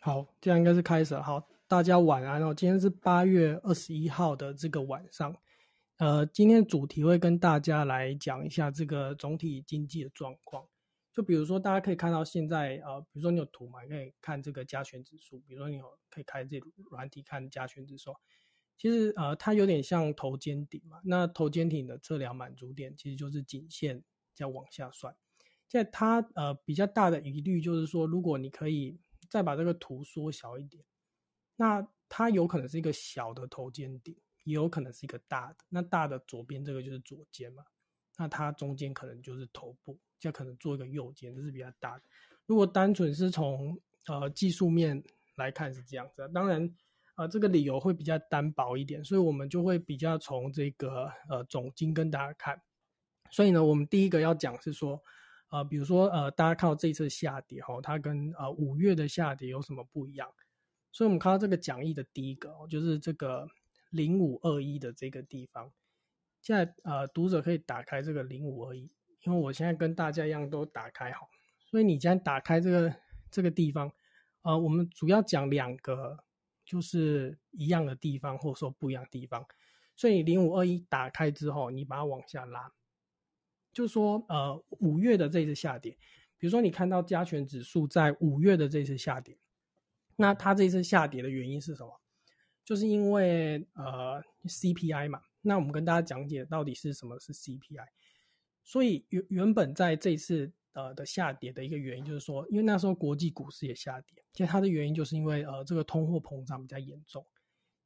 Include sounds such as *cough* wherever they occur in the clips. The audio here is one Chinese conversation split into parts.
好，这样应该是开始了。好，大家晚安哦。今天是八月二十一号的这个晚上，呃，今天主题会跟大家来讲一下这个总体经济的状况。就比如说，大家可以看到现在，呃，比如说你有图嘛，可以看这个加权指数。比如说你有可以开这软体看加权指数，其实呃，它有点像头肩顶嘛。那头肩顶的测量满足点其实就是颈线再往下算。现在它呃比较大的疑虑就是说，如果你可以再把这个图缩小一点，那它有可能是一个小的头肩顶，也有可能是一个大的。那大的左边这个就是左肩嘛，那它中间可能就是头部。就可能做一个右肩，这是比较大的。如果单纯是从呃技术面来看是这样子，当然呃这个理由会比较单薄一点，所以我们就会比较从这个呃总金跟大家看。所以呢，我们第一个要讲是说，呃比如说呃大家看到这一次下跌哈，它跟呃五月的下跌有什么不一样？所以我们看到这个讲义的第一个就是这个零五二一的这个地方，现在呃读者可以打开这个零五二一。因为我现在跟大家一样都打开好，所以你现在打开这个这个地方，呃，我们主要讲两个就是一样的地方，或者说不一样的地方。所以零五二一打开之后，你把它往下拉，就是说，呃，五月的这次下跌，比如说你看到加权指数在五月的这次下跌，那它这次下跌的原因是什么？就是因为呃 CPI 嘛。那我们跟大家讲解到底是什么是 CPI。所以原原本在这一次呃的下跌的一个原因，就是说，因为那时候国际股市也下跌，其实它的原因就是因为呃这个通货膨胀比较严重。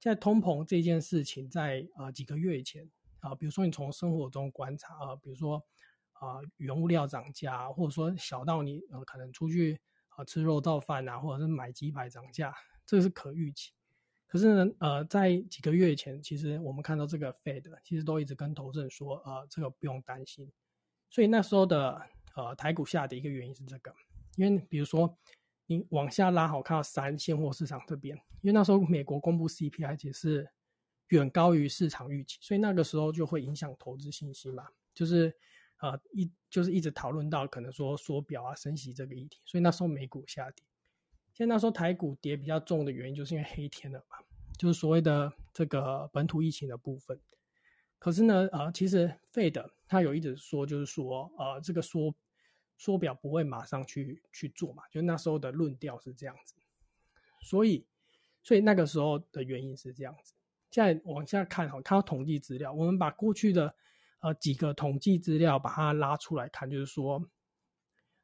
在通膨这件事情，在呃几个月以前啊，比如说你从生活中观察啊，比如说啊原物料涨价，或者说小到你呃可能出去啊吃肉燥饭啊，或者是买鸡排涨价，这个是可预期。可是呢，呃，在几个月前，其实我们看到这个 Fed 其实都一直跟投资人说，呃，这个不用担心。所以那时候的呃台股下的一个原因是这个，因为比如说你往下拉，好看到三现货市场这边，因为那时候美国公布 CPI 也是远高于市场预期，所以那个时候就会影响投资信心嘛，就是呃一就是一直讨论到可能说缩表啊升息这个议题，所以那时候美股下跌。现在那时候台股跌比较重的原因，就是因为黑天了嘛，就是所谓的这个本土疫情的部分。可是呢，呃，其实费的他有一直说，就是说，呃，这个缩缩表不会马上去去做嘛，就那时候的论调是这样子。所以，所以那个时候的原因是这样子。现在往下看哈，看到统计资料，我们把过去的呃几个统计资料把它拉出来看，就是说，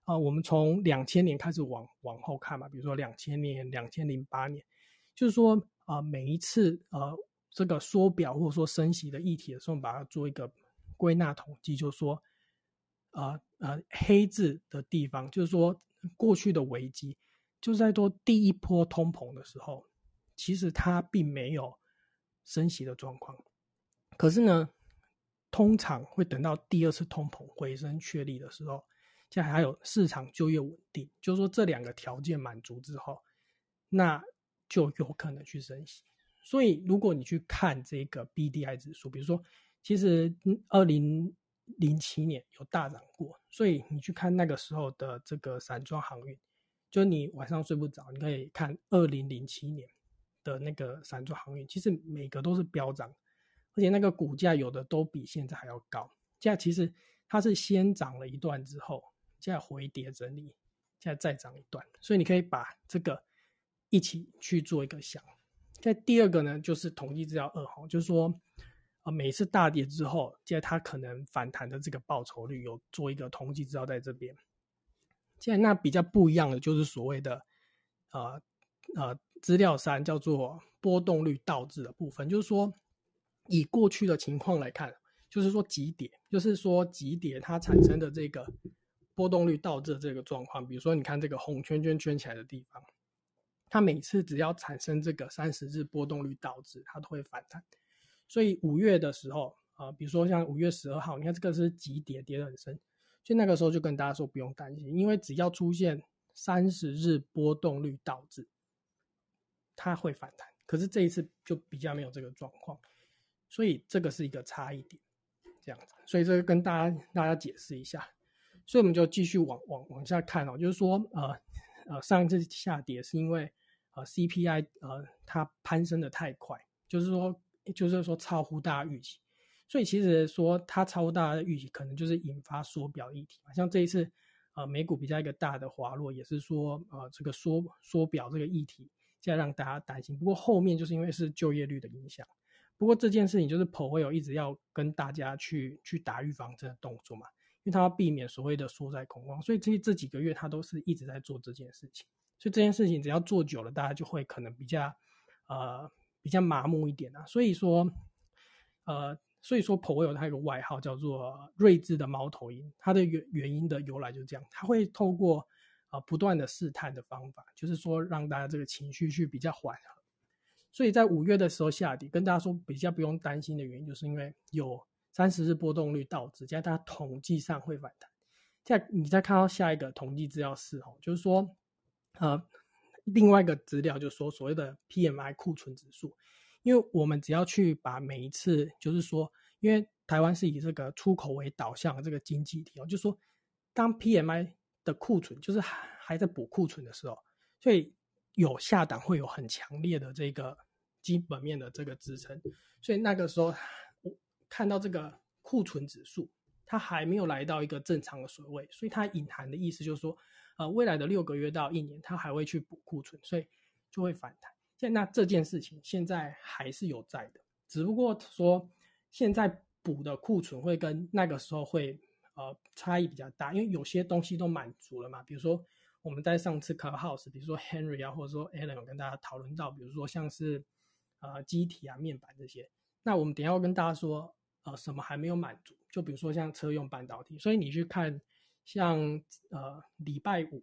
啊，我们从两千年开始往往后看嘛，比如说两千年、两千零八年，就是说，啊，每一次呃。这个缩表或者说升息的议题的时候，把它做一个归纳统计，就是说，呃呃，黑字的地方，就是说过去的危机，就在做第一波通膨的时候，其实它并没有升息的状况。可是呢，通常会等到第二次通膨回升确立的时候，现在还有市场就业稳定，就是说这两个条件满足之后，那就有可能去升息。所以，如果你去看这个 B D I 指数，比如说，其实二零零七年有大涨过，所以你去看那个时候的这个散装航运，就你晚上睡不着，你可以看二零零七年的那个散装航运，其实每个都是飙涨，而且那个股价有的都比现在还要高。现在其实它是先涨了一段之后，现在回跌整理，现在再涨一段，所以你可以把这个一起去做一个想。在第二个呢，就是统计资料二号，就是说，呃，每次大跌之后，现在它可能反弹的这个报酬率有做一个统计资料在这边。现在那比较不一样的就是所谓的，呃呃，资料三叫做波动率倒置的部分，就是说，以过去的情况来看，就是说急跌，就是说急跌它产生的这个波动率倒置这个状况，比如说你看这个红圈圈圈起来的地方。它每次只要产生这个三十日波动率倒置，它都会反弹。所以五月的时候，啊，比如说像五月十二号，你看这个是急跌，跌得很深，所以那个时候就跟大家说不用担心，因为只要出现三十日波动率倒置，它会反弹。可是这一次就比较没有这个状况，所以这个是一个差异点，这样子。所以这个跟大家大家解释一下，所以我们就继续往往往下看哦，就是说，呃。呃，上一次下跌是因为呃 CPI 呃它攀升的太快，就是说就是说超乎大家预期，所以其实说它超乎大家的预期，可能就是引发缩表议题嘛。像这一次呃美股比较一个大的滑落，也是说呃这个缩缩表这个议题，在让大家担心。不过后面就是因为是就业率的影响。不过这件事情就是 Powell 一直要跟大家去去打预防针的动作嘛，因为他要避免所谓的缩在恐慌，所以这这几个月他都是一直在做这件事情。所以这件事情只要做久了，大家就会可能比较呃比较麻木一点啊。所以说呃所以说 Powell 他有个外号叫做睿智的猫头鹰，它的原原因的由来就是这样，他会透过啊不断的试探的方法，就是说让大家这个情绪去比较缓和。所以在五月的时候下跌，跟大家说比较不用担心的原因，就是因为有三十日波动率导致，在它统计上会反弹。在你再看到下一个统计资料是哦，就是说，呃，另外一个资料就是说所谓的 PMI 库存指数，因为我们只要去把每一次，就是说，因为台湾是以这个出口为导向的这个经济体哦，就是说，当 PMI 的库存就是还还在补库存的时候，所以有下档会有很强烈的这个。基本面的这个支撑，所以那个时候我看到这个库存指数，它还没有来到一个正常的水位，所以它隐含的意思就是说，呃，未来的六个月到一年，它还会去补库存，所以就会反弹。现那这件事情现在还是有在的，只不过说现在补的库存会跟那个时候会呃差异比较大，因为有些东西都满足了嘛，比如说我们在上次 Clubhouse，比如说 Henry 啊，或者说 Alan 有跟大家讨论到，比如说像是。呃，机体啊，面板这些，那我们等下要跟大家说，呃，什么还没有满足？就比如说像车用半导体，所以你去看，像呃礼拜五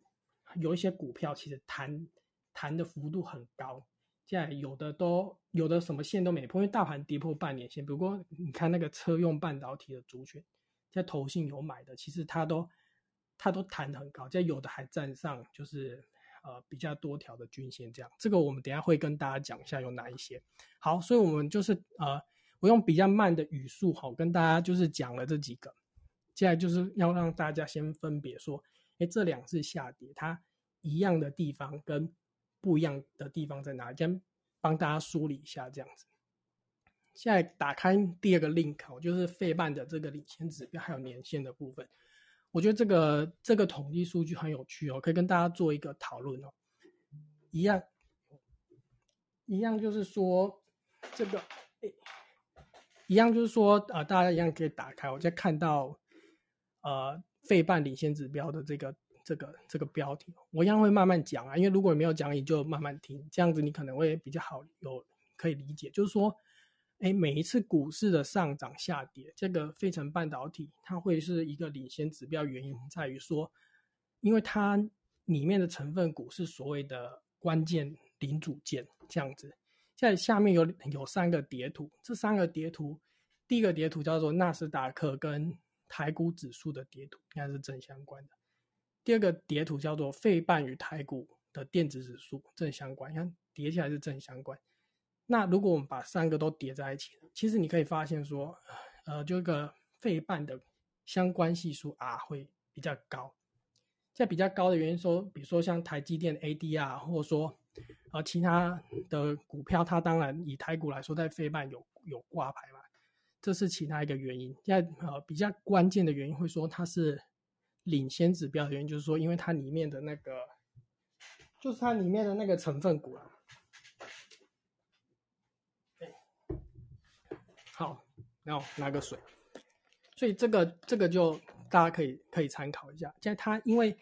有一些股票其实弹弹的幅度很高，现在有的都有的什么线都没破，因为大盘跌破半年线。不过你看那个车用半导体的族群，在投信有买的，其实它都它都弹的很高，在有的还站上就是。呃，比较多条的均线，这样，这个我们等下会跟大家讲一下有哪一些。好，所以我们就是呃，我用比较慢的语速，好，跟大家就是讲了这几个。接下来就是要让大家先分别说，哎，这两次下跌，它一样的地方跟不一样的地方在哪？先帮大家梳理一下，这样子。现在打开第二个 link，就是费半的这个领先指标还有年线的部分。我觉得这个这个统计数据很有趣哦，可以跟大家做一个讨论哦。一样，一样就是说这个，哎一样就是说啊，大家一样可以打开，我再看到呃，费半领先指标的这个这个这个标题，我一样会慢慢讲啊，因为如果你没有讲，你就慢慢听，这样子你可能会比较好有可以理解，就是说。哎，每一次股市的上涨下跌，这个费城半导体它会是一个领先指标，原因在于说，因为它里面的成分股是所谓的关键零组件，这样子。在下面有有三个叠图，这三个叠图，第一个叠图叫做纳斯达克跟台股指数的叠图，应该是正相关的。第二个叠图叫做费半与台股的电子指数正相关，你看叠起来是正相关。那如果我们把三个都叠在一起，其实你可以发现说，呃，这个费半的相关系数 R 会比较高。在比较高的原因说，比如说像台积电 ADR，或者说呃其他的股票，它当然以台股来说，在费半有有挂牌嘛，这是其他一个原因。现在呃比较关键的原因会说它是领先指标的原因，就是说因为它里面的那个，就是它里面的那个成分股啊。好，然后拿个水，所以这个这个就大家可以可以参考一下。现在它因为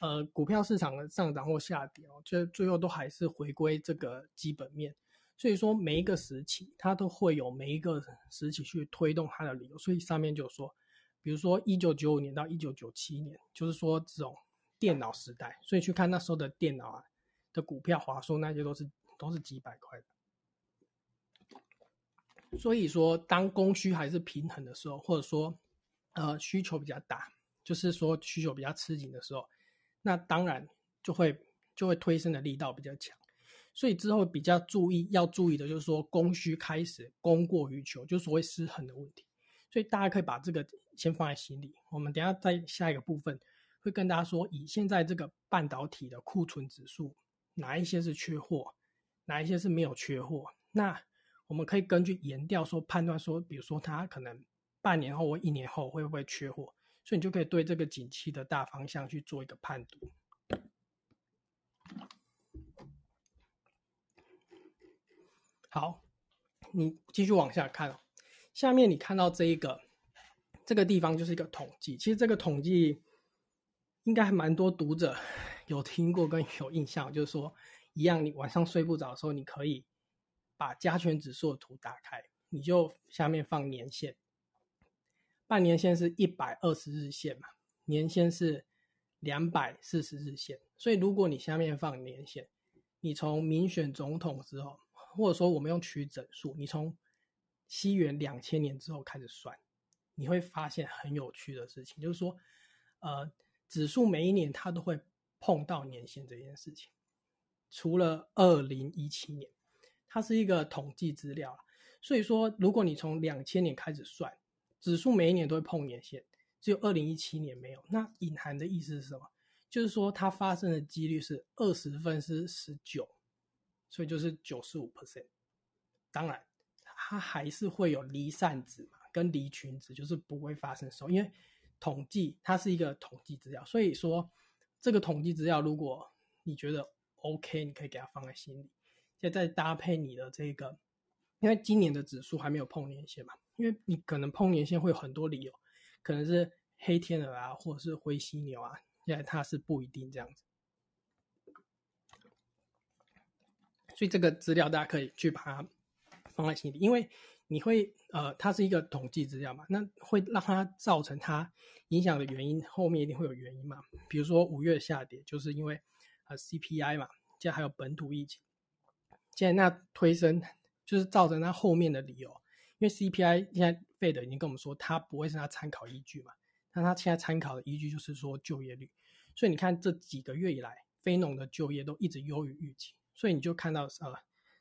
呃股票市场的上涨或下跌哦，就最后都还是回归这个基本面，所以说每一个时期它都会有每一个时期去推动它的理由。所以上面就说，比如说一九九五年到一九九七年，就是说这种电脑时代，所以去看那时候的电脑啊的股票，华硕那些都是都是几百块的。所以说，当供需还是平衡的时候，或者说，呃，需求比较大，就是说需求比较吃紧的时候，那当然就会就会推升的力道比较强。所以之后比较注意要注意的就是说，供需开始供过于求，就所谓失衡的问题。所以大家可以把这个先放在心里。我们等下在下一个部分会跟大家说，以现在这个半导体的库存指数，哪一些是缺货，哪一些是没有缺货。那我们可以根据研调说判断说，比如说它可能半年后或一年后会不会缺货，所以你就可以对这个景气的大方向去做一个判读。好，你继续往下看哦。下面你看到这一个这个地方就是一个统计，其实这个统计应该还蛮多读者 *laughs* 有听过跟有印象，就是说一样，你晚上睡不着的时候，你可以把加权指数的图打开，你就下面放年线，半年线是一百二十日线嘛，年线是两百四十日线，所以如果你下面放年线，你从民选总统之后。或者说，我们用取整数，你从西元两千年之后开始算，你会发现很有趣的事情，就是说，呃，指数每一年它都会碰到年限这件事情，除了二零一七年，它是一个统计资料所以说，如果你从两千年开始算，指数每一年都会碰年限，只有二零一七年没有。那隐含的意思是什么？就是说，它发生的几率是二十分之十九。所以就是九十五 percent，当然它还是会有离散值嘛，跟离群值，就是不会发生收。因为统计它是一个统计资料，所以说这个统计资料，如果你觉得 OK，你可以给它放在心里，现在搭配你的这个，因为今年的指数还没有碰年线嘛，因为你可能碰年线会有很多理由，可能是黑天鹅啊，或者是灰犀牛啊，现在它是不一定这样子。所以这个资料大家可以去把它放在心里，因为你会呃，它是一个统计资料嘛，那会让它造成它影响的原因，后面一定会有原因嘛。比如说五月下跌，就是因为呃 CPI 嘛，现在还有本土疫情，现在那推升就是造成它后面的理由，因为 CPI 现在费德已经跟我们说，它不会是它参考依据嘛，那它现在参考的依据就是说就业率，所以你看这几个月以来，非农的就业都一直优于预期。所以你就看到呃，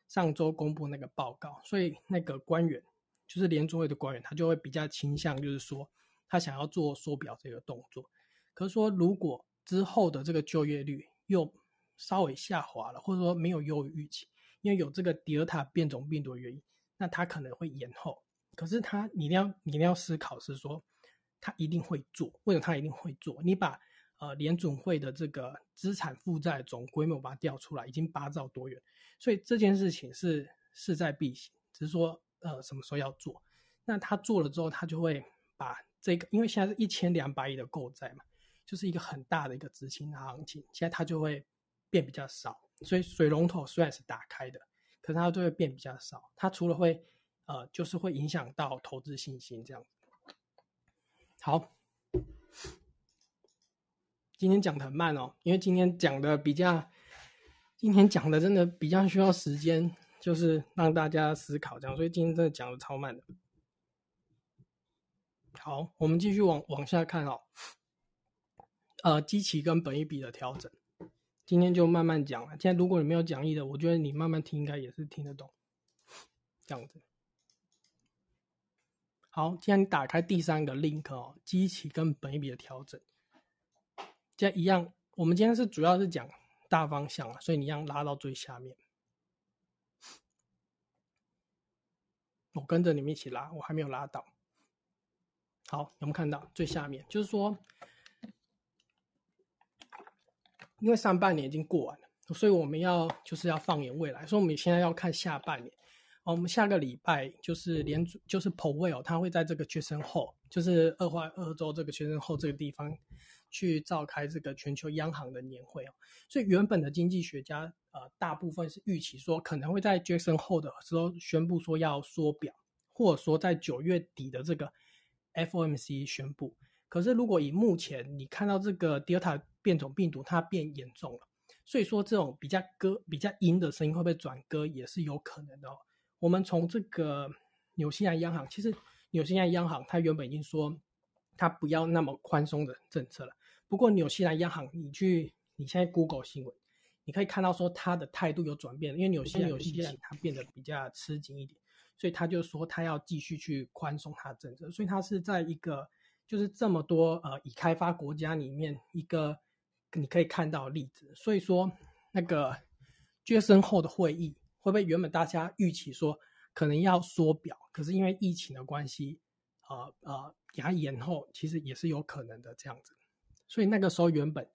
上周公布那个报告，所以那个官员就是联储会的官员，他就会比较倾向，就是说他想要做缩表这个动作。可是说如果之后的这个就业率又稍微下滑了，或者说没有优于预期，因为有这个德尔塔变种病毒的原因，那他可能会延后。可是他你一定要你一定要思考是说，他一定会做，为什么他一定会做？你把呃，联总会的这个资产负债总规模把它调出来，已经八兆多元，所以这件事情是势在必行，只是说呃什么时候要做。那他做了之后，他就会把这个，因为现在是一千两百亿的购债嘛，就是一个很大的一个资金行情，现在它就会变比较少。所以水龙头虽然是打开的，可是它就会变比较少。它除了会呃，就是会影响到投资信心这样。好。今天讲的很慢哦，因为今天讲的比较，今天讲的真的比较需要时间，就是让大家思考这样，所以今天真的讲的超慢的。好，我们继续往往下看哦。呃，基期跟本一比的调整，今天就慢慢讲了。现在如果你没有讲义的，我觉得你慢慢听应该也是听得懂。这样子。好，既然你打开第三个 link 哦，机器跟本一比的调整。这一样，我们今天是主要是讲大方向，所以你一样拉到最下面。我跟着你们一起拉，我还没有拉到。好，有没有看到最下面？就是说，因为上半年已经过完了，所以我们要就是要放眼未来，所以我们现在要看下半年。我们下个礼拜就是连就是 Powell，他会在这个学生后，就是二化二州这个学生后这个地方。去召开这个全球央行的年会哦，所以原本的经济学家呃大部分是预期说可能会在决升后的时候宣布说要缩表，或者说在九月底的这个 FOMC 宣布。可是如果以目前你看到这个 Delta 变种病毒它变严重了，所以说这种比较歌比较阴的声音会不会转歌也是有可能的。哦。我们从这个纽西兰央行，其实纽西兰央行它原本已经说它不要那么宽松的政策了。不过纽西兰央行，你去你现在 Google 新闻，你可以看到说他的态度有转变，因为纽西兰纽西兰它变得比较吃紧一点，所以他就说他要继续去宽松它的政策，所以它是在一个就是这么多呃已开发国家里面一个你可以看到例子，所以说那个决胜后的会议会不会原本大家预期说可能要缩表，可是因为疫情的关系，呃呃，给它延后，其实也是有可能的这样子。所以那个时候原本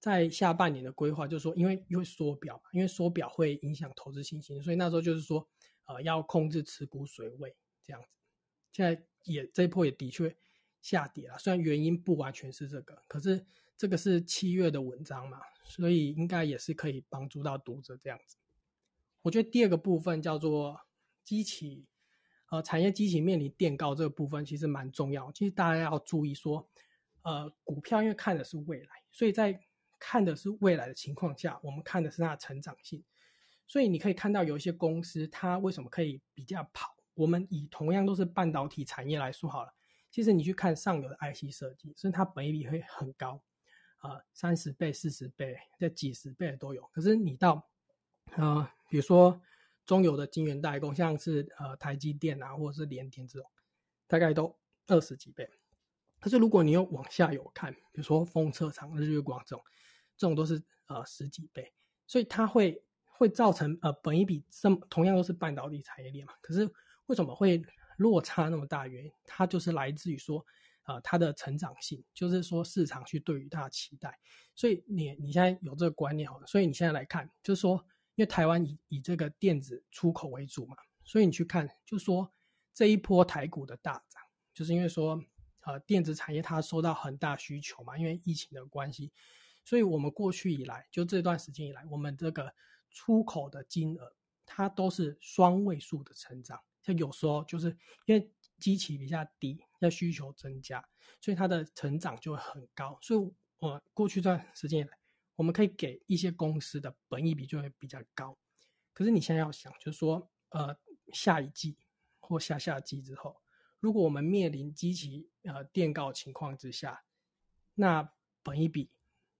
在下半年的规划就是说，因为因为缩表，因为缩表会影响投资信心，所以那时候就是说，呃，要控制持股水位这样子。现在也这一波也的确下跌了，虽然原因不完全是这个，可是这个是七月的文章嘛，所以应该也是可以帮助到读者这样子。我觉得第二个部分叫做机器，呃，产业机器面临垫高这个部分其实蛮重要。其实大家要注意说，呃，股票因为看的是未来，所以在看的是未来的情况下，我们看的是它的成长性。所以你可以看到有一些公司它为什么可以比较跑。我们以同样都是半导体产业来说好了，其实你去看上游的 IC 设计，所以它本益比会很高，啊，三十倍、四十倍、这几十倍都有。可是你到呃，比如说中游的晶圆代工，像是呃台积电啊，或者是联电这种，大概都二十几倍。可是如果你又往下游看，比如说封测厂、日月光这种，这种都是呃十几倍，所以它会会造成呃本一比这同样都是半导体产业链嘛，可是为什么会落差那么大？原因它就是来自于说，呃，它的成长性，就是说市场去对于它的期待。所以你你现在有这个观念，所以你现在来看，就是说。因为台湾以以这个电子出口为主嘛，所以你去看，就是说这一波台股的大涨，就是因为说，呃，电子产业它受到很大需求嘛，因为疫情的关系，所以我们过去以来，就这段时间以来，我们这个出口的金额，它都是双位数的成长。像有时候就是因为基期比较低，要需求增加，所以它的成长就会很高。所以我过去这段时间以来。我们可以给一些公司的本益比就会比较高，可是你现在要想，就是说，呃，下一季或下下季之后，如果我们面临基期呃垫高情况之下，那本益比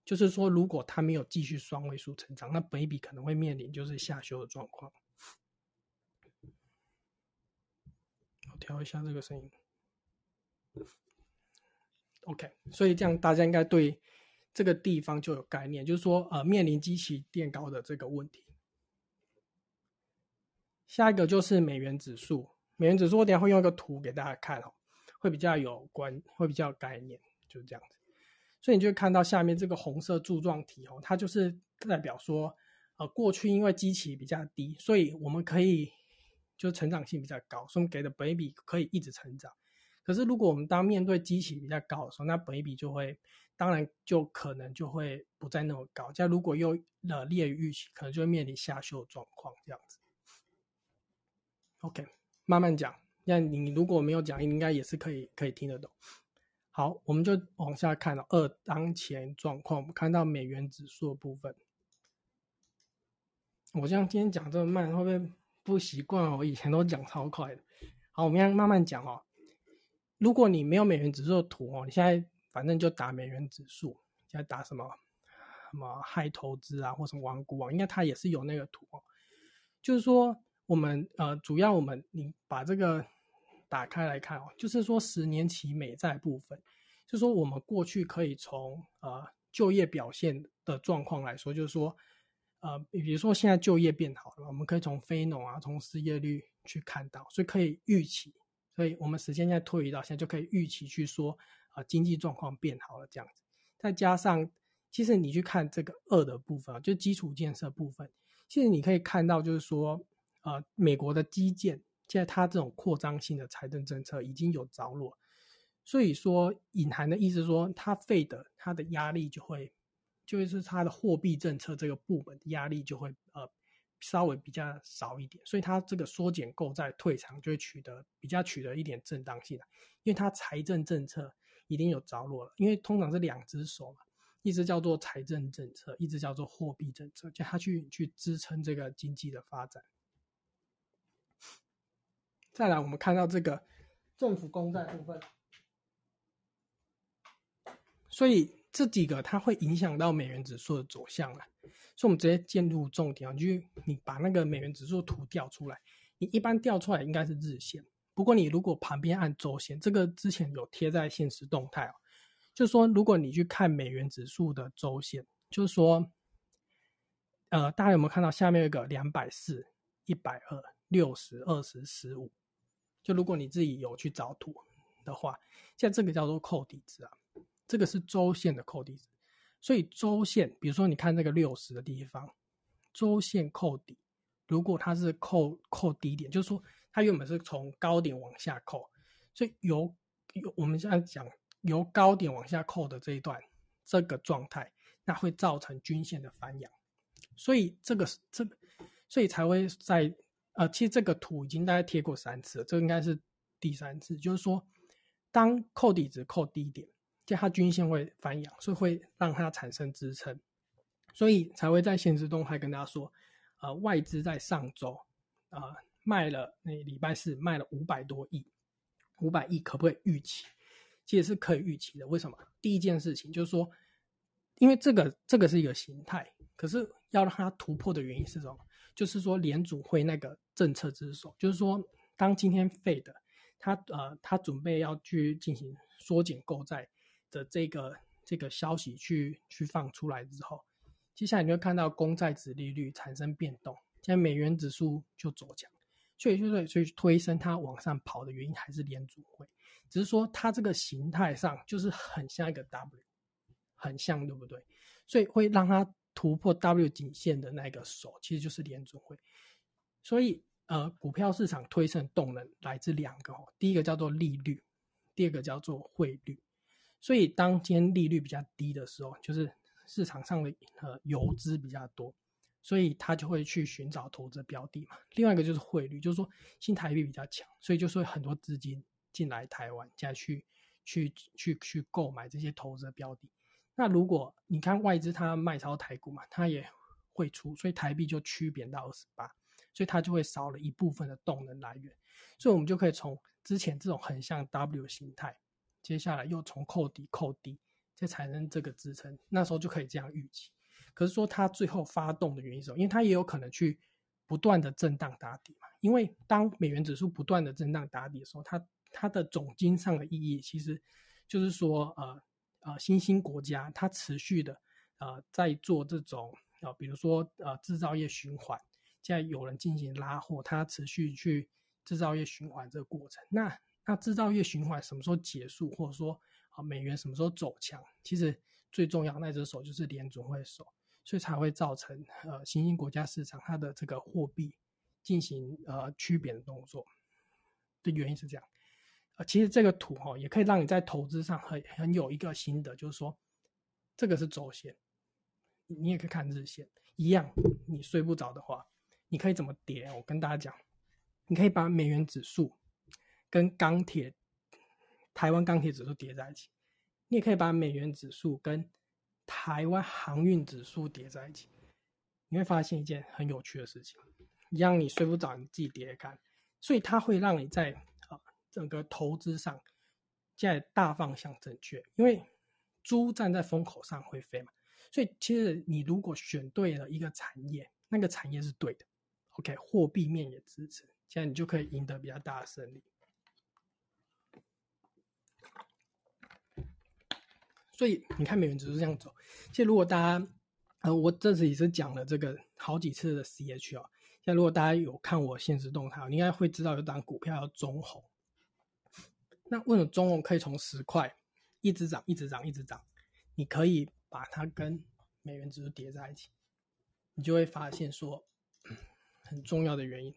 就是说，如果它没有继续双位数成长，那本益比可能会面临就是下修的状况。我调一下这个声音。OK，所以这样大家应该对。这个地方就有概念，就是说，呃，面临机器垫高的这个问题。下一个就是美元指数，美元指数我等下会用一个图给大家看哦，会比较有关，会比较有概念，就是这样子。所以你就会看到下面这个红色柱状体哦，它就是代表说，呃，过去因为机器比较低，所以我们可以就成长性比较高，所以给的本益比可以一直成长。可是如果我们当面对机器比较高的时候，那本益比就会。当然，就可能就会不再那么高。再如果又呃劣于预期，可能就会面临下修状况这样子。OK，慢慢讲。那你如果没有讲，应该也是可以可以听得懂。好，我们就往下看了二当前状况。我们看到美元指数的部分。我这样今天讲这么慢，会不会不习惯哦？我以前都讲超快的。好，我们要慢慢讲哦。如果你没有美元指数的图哦，你现在。反正就打美元指数，现在打什么什么嗨投资啊，或什么王股网，应该它也是有那个图哦。就是说，我们呃，主要我们你把这个打开来看哦，就是说十年期美债部分，就说我们过去可以从呃就业表现的状况来说，就是说呃，比如说现在就业变好了，我们可以从非农啊，从失业率去看到，所以可以预期，所以我们时间现在推移到现在就可以预期去说。啊，经济状况变好了，这样子，再加上，其实你去看这个二的部分啊，就基础建设部分，其实你可以看到，就是说，呃，美国的基建，现在它这种扩张性的财政政策已经有着落，所以说隐含的意思说，它费的它的压力就会，就是它的货币政策这个部门的压力就会呃稍微比较少一点，所以它这个缩减购债退场就会取得比较取得一点正当性了因为它财政政策。已经有着落了，因为通常是两只手嘛，一只叫做财政政策，一只叫做货币政策，叫它去去支撑这个经济的发展。再来，我们看到这个政府公债部分，所以这几个它会影响到美元指数的走向了。所以，我们直接进入重点啊，就你把那个美元指数图调出来，你一般调出来应该是日线。不过你如果旁边按周线，这个之前有贴在现实动态哦，就是说如果你去看美元指数的周线，就是说，呃，大家有没有看到下面有个两百四？一百二、六十、二十、十五。就如果你自己有去找图的话，像这个叫做扣底值啊，这个是周线的扣底值。所以周线，比如说你看这个六十的地方，周线扣底，如果它是扣扣低点，就是说它原本是从高点往下扣，所以由由我们现在讲由高点往下扣的这一段这个状态，那会造成均线的反扬。所以这个是这，所以才会在呃，其实这个图已经大概贴过三次，这应该是第三次，就是说当扣底值扣低点。就它均线会翻扬，所以会让它产生支撑，所以才会在现实中还跟大家说，呃，外资在上周，呃，卖了那礼拜四卖了五百多亿，五百亿可不可以预期？其实是可以预期的。为什么？第一件事情就是说，因为这个这个是一个形态，可是要让它突破的原因是什么？就是说联储会那个政策之手，就是说当今天废的，他呃，他准备要去进行缩减购债。的这个这个消息去去放出来之后，接下来你会看到公债值利率产生变动，现在美元指数就走强，所以就是所以推升它往上跑的原因还是联储会，只是说它这个形态上就是很像一个 W，很像对不对？所以会让它突破 W 颈线的那个手，其实就是联储会。所以呃，股票市场推升动能来自两个哦，第一个叫做利率，第二个叫做汇率。所以，当今天利率比较低的时候，就是市场上的呃游资比较多，所以他就会去寻找投资标的嘛。另外一个就是汇率，就是说新台币比较强，所以就是会很多资金进来台湾，再去去去去购买这些投资标的。那如果你看外资它卖超台股嘛，它也会出，所以台币就趋贬到二十八，所以它就会少了一部分的动能来源。所以我们就可以从之前这种很像 W 形态。接下来又从扣底扣低，再产生这个支撑，那时候就可以这样预期。可是说它最后发动的原因是什么？因为它也有可能去不断的震荡打底嘛。因为当美元指数不断的震荡打底的时候，它它的总金上的意义其实就是说，呃呃，新兴国家它持续的呃在做这种呃，比如说呃制造业循环，现在有人进行拉货，它持续去制造业循环这个过程，那。那制造业循环什么时候结束，或者说啊美元什么时候走强？其实最重要那只手就是联准会手，所以才会造成呃新兴国家市场它的这个货币进行呃区别的动作的原因是这样。呃，其实这个图哈也可以让你在投资上很很有一个心得，就是说这个是周线，你也可以看日线一样。你睡不着的话，你可以怎么叠？我跟大家讲，你可以把美元指数。跟钢铁、台湾钢铁指数叠在一起，你也可以把美元指数跟台湾航运指数叠在一起，你会发现一件很有趣的事情，让你睡不着，你自己叠看。所以它会让你在啊整个投资上，在大方向正确，因为猪站在风口上会飞嘛。所以其实你如果选对了一个产业，那个产业是对的，OK，货币面也支持，现在你就可以赢得比较大的胜利。所以你看，美元指数这样走。其实如果大家，呃，我这次也是讲了这个好几次的 C H 哦。现在如果大家有看我现实动态，你应该会知道有档股票叫中红。那为什么中红可以从十块一直涨，一直涨，一直涨？你可以把它跟美元指数叠在一起，你就会发现说很重要的原因。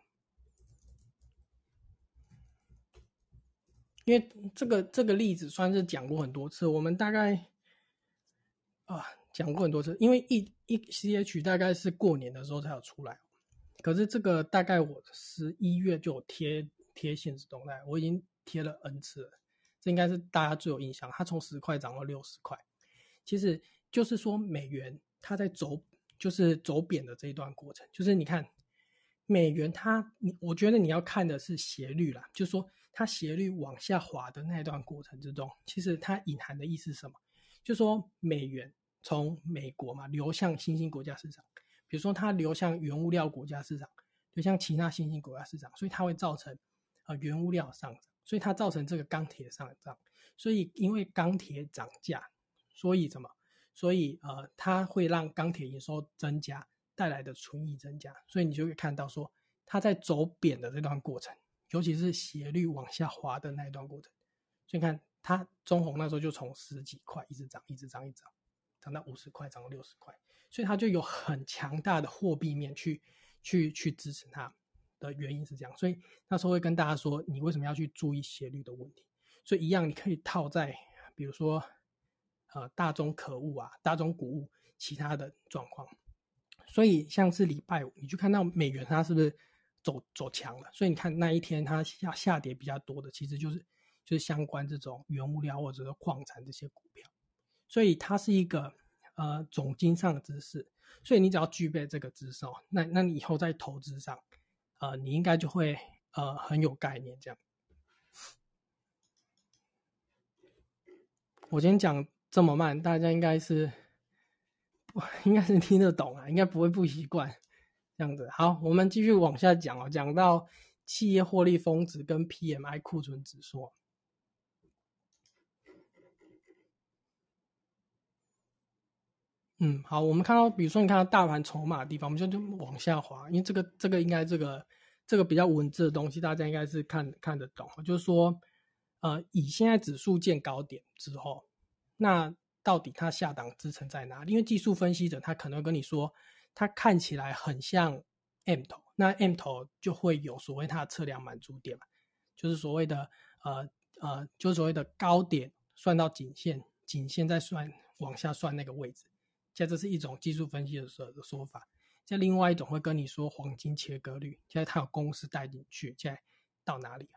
因为这个这个例子算是讲过很多次，我们大概啊讲过很多次。因为一一 C H 大概是过年的时候才有出来，可是这个大概我十一月就有贴贴现实动态，我已经贴了 N 次了，这应该是大家最有印象。它从十块涨到六十块，其实就是说美元它在走就是走贬的这一段过程，就是你看美元它你我觉得你要看的是斜率啦，就是说。它斜率往下滑的那一段过程之中，其实它隐含的意思是什么？就说美元从美国嘛流向新兴国家市场，比如说它流向原物料国家市场，流向其他新兴国家市场，所以它会造成呃原物料上涨，所以它造成这个钢铁上涨，所以因为钢铁涨价，所以什么？所以呃它会让钢铁营收增加带来的存益增加，所以你就会看到说它在走扁的这段过程，尤其是斜率往下滑的那一段过程，所以看它中红那时候就从十几块一直涨，一直涨，一直涨，涨到五十块，涨到六十块，所以它就有很强大的货币面去去去支持它的原因是这样，所以那时候会跟大家说，你为什么要去注意斜率的问题？所以一样，你可以套在比如说呃大中可恶啊，大中谷物其他的状况。所以像是礼拜五，你去看到美元它是不是走走强了？所以你看那一天它下下跌比较多的，其实就是就是相关这种原物料或者是矿产这些股票。所以它是一个呃总经上的知识。所以你只要具备这个知识哦，那那你以后在投资上，呃，你应该就会呃很有概念这样。我今天讲这么慢，大家应该是，*laughs* 应该是听得懂啊，应该不会不习惯这样子。好，我们继续往下讲哦，讲到企业获利峰值跟 PMI 库存指数。嗯，好，我们看到，比如说你看到大盘筹码的地方，我们就就往下滑，因为这个这个应该这个这个比较文字的东西，大家应该是看看得懂，就是说。呃，以现在指数见高点之后，那到底它下档支撑在哪里？因为技术分析者他可能跟你说，它看起来很像 M 头，那 M 头就会有所谓它的测量满足点嘛，就是所谓的呃呃，就所谓的高点算到颈线，颈线再算往下算那个位置，现在这是一种技术分析的时候的说法。在另外一种会跟你说黄金切割率，现在它有公式带进去，现在到哪里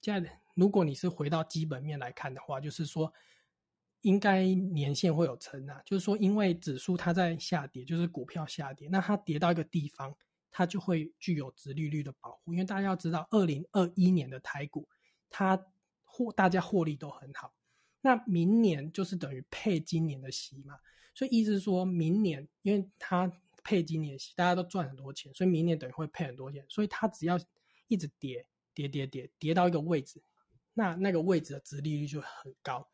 现在，如果你是回到基本面来看的话，就是说，应该年限会有成啊。就是说，因为指数它在下跌，就是股票下跌，那它跌到一个地方，它就会具有直利率的保护。因为大家要知道，二零二一年的台股，它获大家获利都很好，那明年就是等于配今年的息嘛。所以意思是说，明年因为它配今年息，大家都赚很多钱，所以明年等于会配很多钱，所以它只要一直跌。跌跌跌跌到一个位置，那那个位置的值利率就很高，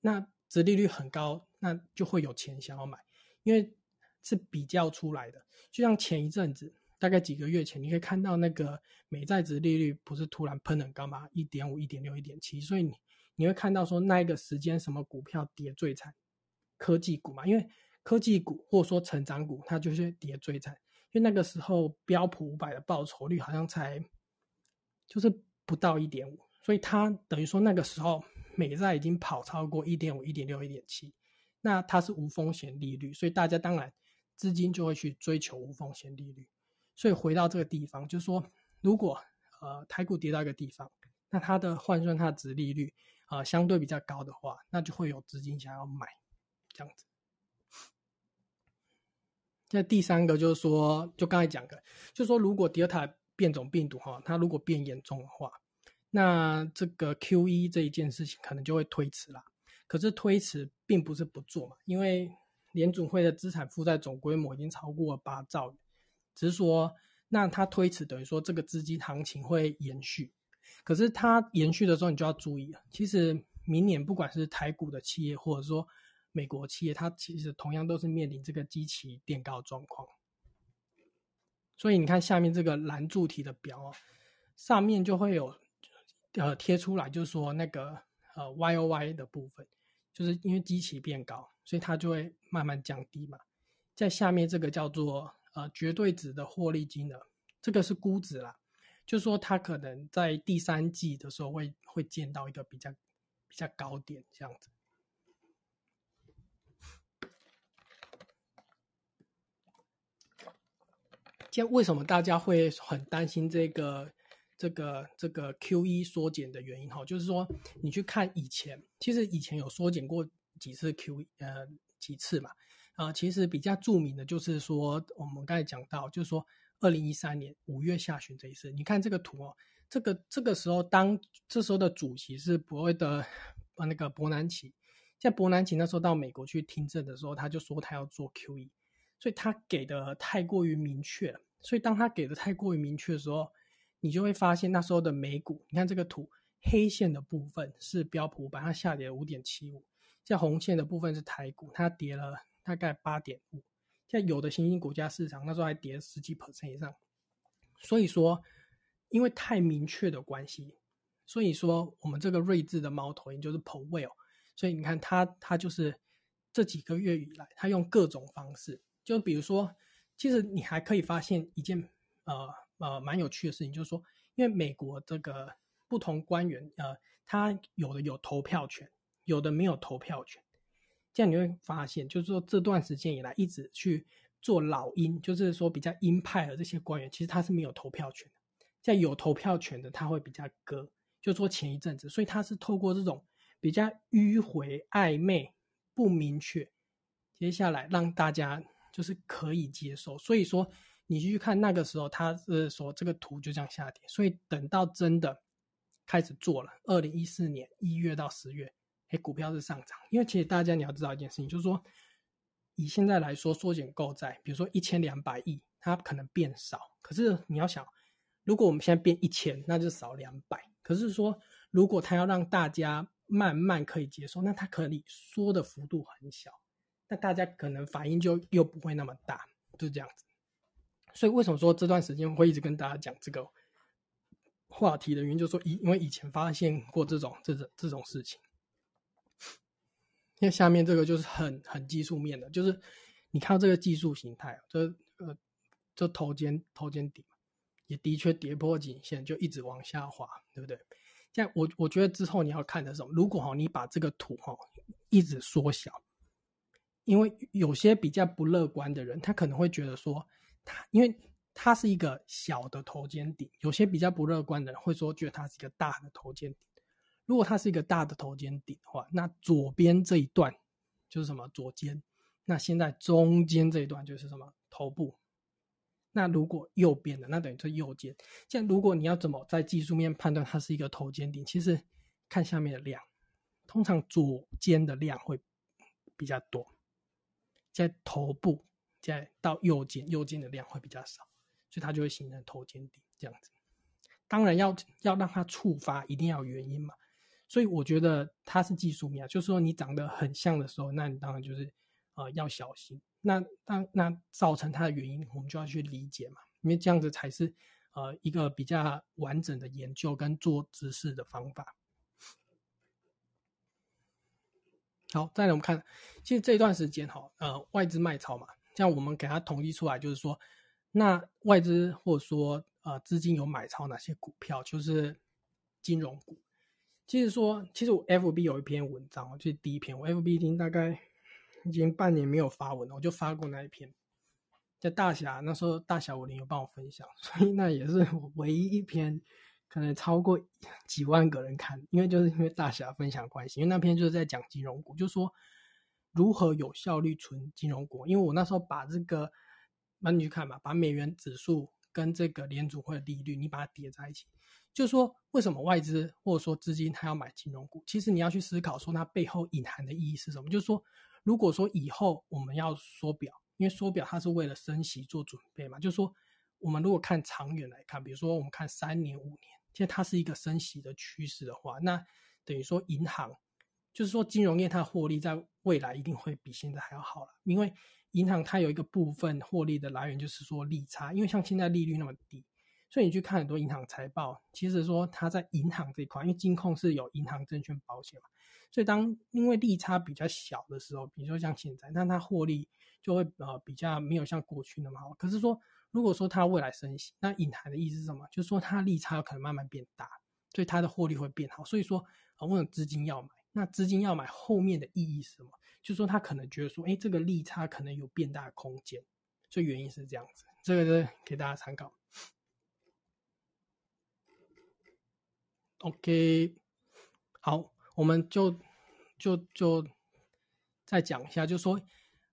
那值利率很高，那就会有钱想要买，因为是比较出来的。就像前一阵子，大概几个月前，你可以看到那个美债值利率不是突然喷很高吗？一点五、一点六、一点七，所以你你会看到说那一个时间什么股票跌最惨，科技股嘛，因为科技股或者说成长股它就是跌最惨，因为那个时候标普五百的报酬率好像才。就是不到一点五，所以它等于说那个时候美债已经跑超过一点五、一点六、一点七，那它是无风险利率，所以大家当然资金就会去追求无风险利率。所以回到这个地方，就是说，如果呃台股跌到一个地方，那它的换算它的值利率啊相对比较高的话，那就会有资金想要买这样子。那第三个就是说，就刚才讲的，就是说如果 Delta。变种病毒哈，它如果变严重的话，那这个 Q E 这一件事情可能就会推迟啦。可是推迟并不是不做嘛，因为联准会的资产负债总规模已经超过八兆，只是说那它推迟等于说这个资金行情会延续。可是它延续的时候，你就要注意了。其实明年不管是台股的企业，或者说美国企业，它其实同样都是面临这个基期垫高状况。所以你看下面这个蓝柱体的表哦，上面就会有呃贴出来，就是说那个呃 Y O Y 的部分，就是因为基期变高，所以它就会慢慢降低嘛。在下面这个叫做呃绝对值的获利金额，这个是估值啦，就是说它可能在第三季的时候会会见到一个比较比较高点这样子。现在为什么大家会很担心这个、这个、这个 Q E 缩减的原因？哈，就是说你去看以前，其实以前有缩减过几次 Q 呃几次嘛，啊，其实比较著名的就是说我们刚才讲到，就是说二零一三年五月下旬这一次，你看这个图哦，这个这个时候当这时候的主席是伯威的呃那个伯南奇，在伯南奇那时候到美国去听证的时候，他就说他要做 Q E。所以他给的太过于明确了，所以当他给的太过于明确的时候，你就会发现那时候的美股，你看这个图，黑线的部分是标普五百，它下跌了五点七五，在红线的部分是台股，它跌了大概八点五，在有的新兴股价市场那时候还跌十几 percent 以上，所以说，因为太明确的关系，所以说我们这个睿智的猫头鹰就是 Powell，所以你看它它就是这几个月以来，它用各种方式，就比如说，其实你还可以发现一件呃呃蛮有趣的事情，就是说，因为美国这个不同官员呃，他有的有投票权，有的没有投票权，这样你会发现，就是说这段时间以来一直去。做老鹰，就是说比较鹰派的这些官员，其实他是没有投票权的。在有投票权的，他会比较割，就说前一阵子，所以他是透过这种比较迂回、暧昧、不明确，接下来让大家就是可以接受。所以说，你去看那个时候，他是说这个图就这样下跌。所以等到真的开始做了，二零一四年一月到十月，哎，股票是上涨。因为其实大家你要知道一件事情，就是说。以现在来说，缩减购债，比如说一千两百亿，它可能变少。可是你要想，如果我们现在变一千，那就少两百。可是说，如果它要让大家慢慢可以接受，那它可以缩的幅度很小，那大家可能反应就又不会那么大，就是这样子。所以为什么说这段时间会一直跟大家讲这个话题的原因，就是说以因为以前发现过这种这种这种事情。因为下面这个就是很很技术面的，就是你看到这个技术形态，这呃这头肩头肩底也的确跌破颈线，就一直往下滑，对不对？这样我我觉得之后你要看的时候，如果哈你把这个图哈一直缩小，因为有些比较不乐观的人，他可能会觉得说，它因为它是一个小的头肩顶，有些比较不乐观的人会说，觉得它是一个大的头肩顶。如果它是一个大的头肩顶的话，那左边这一段就是什么左肩？那现在中间这一段就是什么头部？那如果右边的，那等于是右肩。这样，如果你要怎么在技术面判断它是一个头肩顶？其实看下面的量，通常左肩的量会比较多，在头部再到右肩，右肩的量会比较少，所以它就会形成头肩顶这样子。当然要要让它触发，一定要有原因嘛。所以我觉得它是技术面，就是说你长得很像的时候，那你当然就是呃要小心。那当那造成它的原因，我们就要去理解嘛，因为这样子才是呃一个比较完整的研究跟做知识的方法。好，再来我们看，其实这段时间哈，呃外资卖超嘛，这样我们给它统计出来，就是说那外资或者说呃资金有买超哪些股票，就是金融股。其实说，其实我 F B 有一篇文章，就是第一篇。我 F B 已经大概已经半年没有发文了，我就发过那一篇，在大侠那时候，大侠我林有帮我分享，所以那也是我唯一一篇可能超过 *laughs* 几万个人看，因为就是因为大侠分享关系，因为那篇就是在讲金融股，就说如何有效率存金融股。因为我那时候把这个，那你去看嘛，把美元指数跟这个联储会的利率，你把它叠在一起。就是说，为什么外资或者说资金它要买金融股？其实你要去思考说，它背后隐含的意义是什么？就是说，如果说以后我们要缩表，因为缩表它是为了升息做准备嘛。就是说，我们如果看长远来看，比如说我们看三年、五年，其实它是一个升息的趋势的话，那等于说银行，就是说金融业它获利在未来一定会比现在还要好了，因为银行它有一个部分获利的来源就是说利差，因为像现在利率那么低。所以你去看很多银行财报，其实说它在银行这一块，因为金控是有银行、证券、保险嘛，所以当因为利差比较小的时候，比如说像现在，那它获利就会呃比较没有像过去那么好。可是说如果说它未来升息，那隐含的意思是什么？就是说它利差可能慢慢变大，所以它的获利会变好。所以说啊，为什么资金要买？那资金要买后面的意义是什么？就是说他可能觉得说，哎，这个利差可能有变大的空间，所以原因是这样子。这个是给大家参考。OK，好，我们就就就再讲一下，就是说，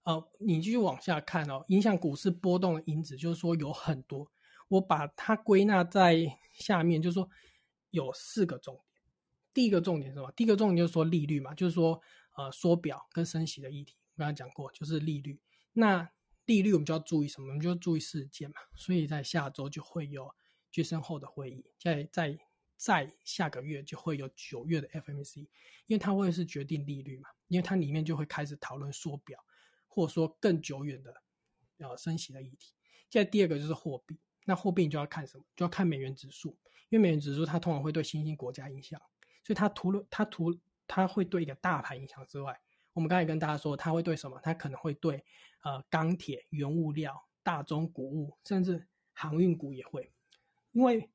呃，你继续往下看哦，影响股市波动的因子，就是说有很多，我把它归纳在下面，就是说有四个重点。第一个重点是什么？第一个重点就是说利率嘛，就是说呃缩表跟升息的议题，我刚才讲过，就是利率。那利率我们就要注意什么？我们就注意事件嘛。所以在下周就会有决胜后的会议，在在。在下个月就会有九月的 FMC，因为它会是决定利率嘛，因为它里面就会开始讨论缩表，或者说更久远的呃升息的议题。现在第二个就是货币，那货币你就要看什么？就要看美元指数，因为美元指数它通常会对新兴国家影响，所以它除了它除它会对一个大盘影响之外，我们刚才跟大家说，它会对什么？它可能会对呃钢铁、原物料、大宗谷物，甚至航运股也会，因为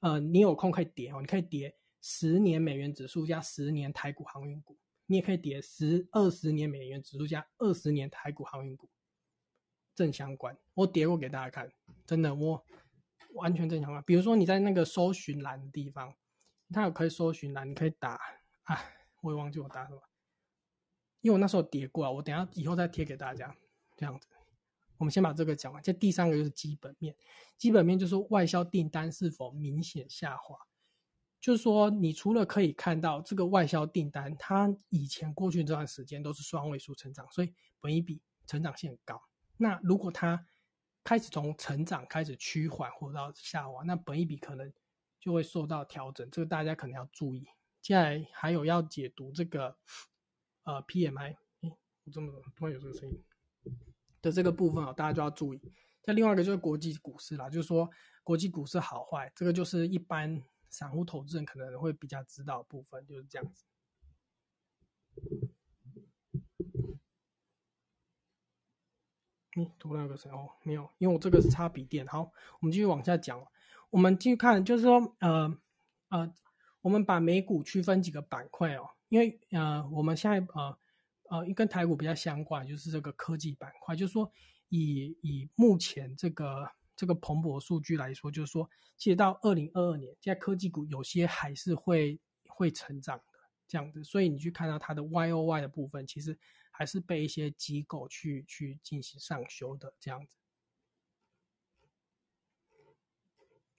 呃你有空可以叠哦，你可以叠十年美元指数加十年台股航运股，你也可以叠十二十年美元指数加二十年台股航运股。正相关，我叠过给大家看，真的我完全正相关。比如说你在那个搜寻栏的地方，它有可以搜寻栏，你可以打啊，我也忘记我打什么，因为我那时候叠过啊，我等下以后再贴给大家。这样子，我们先把这个讲完。这第三个就是基本面，基本面就是外销订单是否明显下滑，就是说你除了可以看到这个外销订单，它以前过去这段时间都是双位数成长，所以本一比成长性高。那如果它开始从成长开始趋缓或到下滑，那本一笔可能就会受到调整，这个大家可能要注意。接下来还有要解读这个呃 PMI，哎，我这么突然有这个声音的这个部分啊，大家就要注意。那另外一个就是国际股市啦，就是说国际股市好坏，这个就是一般散户投资人可能会比较知道部分，就是这样子。嗯，读那个谁哦，没有，因为我这个是插笔电。好，我们继续往下讲。我们继续看，就是说，呃呃，我们把美股区分几个板块哦，因为呃，我们现在呃呃，跟台股比较相关，就是这个科技板块。就是说，以以目前这个这个蓬勃数据来说，就是说，其实到二零二二年，现在科技股有些还是会会成长的这样子。所以你去看到它的 Y O Y 的部分，其实。还是被一些机构去去进行上修的这样子。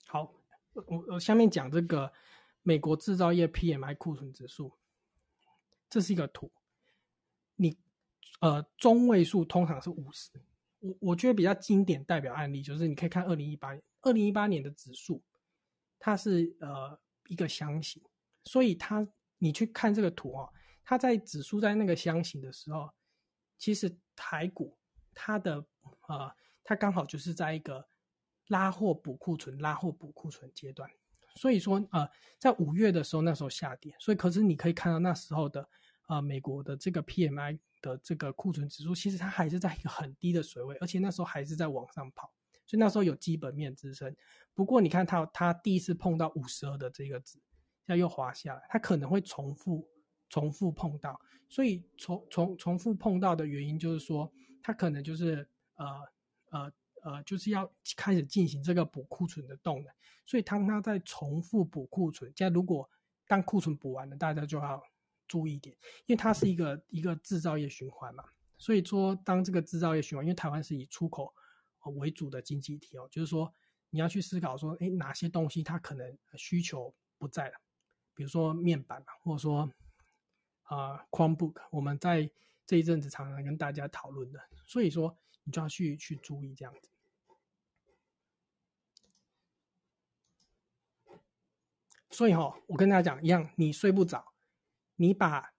好，我我下面讲这个美国制造业 PMI 库存指数，这是一个图。你呃中位数通常是五十，我我觉得比较经典代表案例就是你可以看二零一八，二零一八年的指数，它是呃一个箱型，所以它你去看这个图哦。它在指数在那个箱型的时候，其实台股它的呃，它刚好就是在一个拉货补库存、拉货补库存阶段。所以说呃，在五月的时候，那时候下跌。所以可是你可以看到那时候的呃美国的这个 PMI 的这个库存指数，其实它还是在一个很低的水位，而且那时候还是在往上跑。所以那时候有基本面支撑。不过你看它，它第一次碰到五十二的这个值，现在又滑下来，它可能会重复。重复碰到，所以重重重复碰到的原因就是说，它可能就是呃呃呃，就是要开始进行这个补库存的动能。所以当它在重复补库存，现在如果当库存补完了，大家就要注意一点，因为它是一个一个制造业循环嘛。所以说，当这个制造业循环，因为台湾是以出口为主的经济体哦，就是说你要去思考说，哎，哪些东西它可能需求不在了，比如说面板嘛，或者说。啊框 book 我们在这一阵子常常跟大家讨论的，所以说你就要去去注意这样子。所以哈，我跟大家讲一样，你睡不着，你把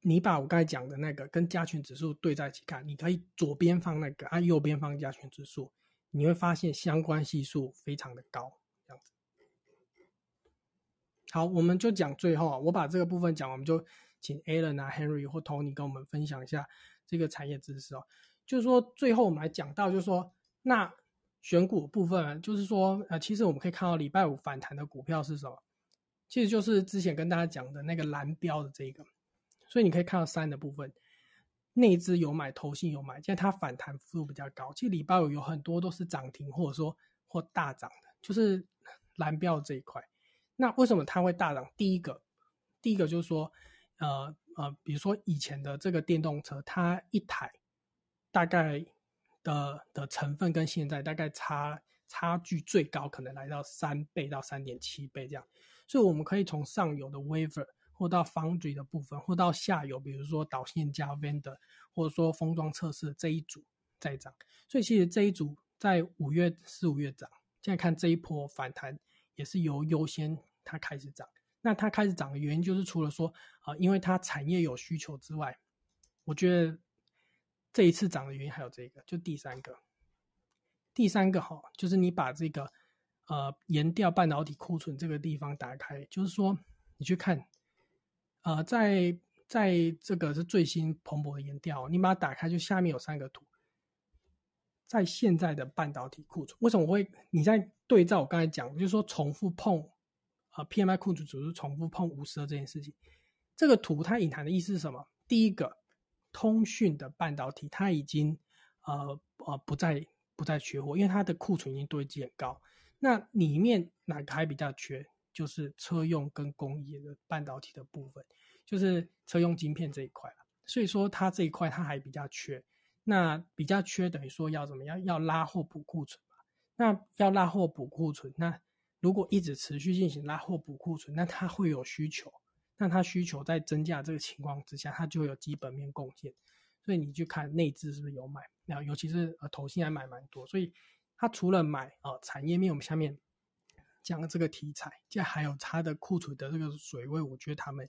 你把我刚才讲的那个跟加权指数对在一起看，你可以左边放那个，按右边放加权指数，你会发现相关系数非常的高，这样子。好，我们就讲最后啊，我把这个部分讲完，我们就。请 Alan 啊，Henry 或 Tony 跟我们分享一下这个产业知识哦。就是说，最后我们来讲到，就是说，那选股部分，就是说，呃，其实我们可以看到礼拜五反弹的股票是什么？其实就是之前跟大家讲的那个蓝标的这个。所以你可以看到三的部分，内资有买，投信有买，现在它反弹幅度比较高。其实礼拜五有很多都是涨停，或者说或大涨的，就是蓝标这一块。那为什么它会大涨？第一个，第一个就是说。呃呃，比如说以前的这个电动车，它一台大概的的成分跟现在大概差差距最高可能来到三倍到三点七倍这样，所以我们可以从上游的 wafer 或到 foundry 的部分，或到下游，比如说导线加 vendor，或者说封装测试这一组在涨，所以其实这一组在五月四五月涨，现在看这一波反弹也是由优先它开始涨。那它开始涨的原因，就是除了说啊，因为它产业有需求之外，我觉得这一次涨的原因还有这个，就第三个，第三个哈，就是你把这个呃研调半导体库存这个地方打开，就是说你去看，呃，在在这个是最新蓬勃的研调，你把它打开，就下面有三个图，在现在的半导体库存，为什么我会你在对照我刚才讲，就是说重复碰呃 PMI 库存指数重复碰五十二这件事情，这个图它隐含的意思是什么？第一个。通讯的半导体，它已经呃呃不再不再缺货，因为它的库存已经堆积很高。那里面哪个还比较缺？就是车用跟工业的半导体的部分，就是车用晶片这一块了。所以说它这一块它还比较缺。那比较缺等于说要怎么样？要拉货补库存嘛。那要拉货补库存，那如果一直持续进行拉货补库存，那它会有需求。那它需求在增加这个情况之下，它就有基本面贡献，所以你去看内资是不是有买，那尤其是呃投信还买蛮多，所以它除了买呃产业面，我们下面讲的这个题材，这还有它的库存的这个水位，我觉得他们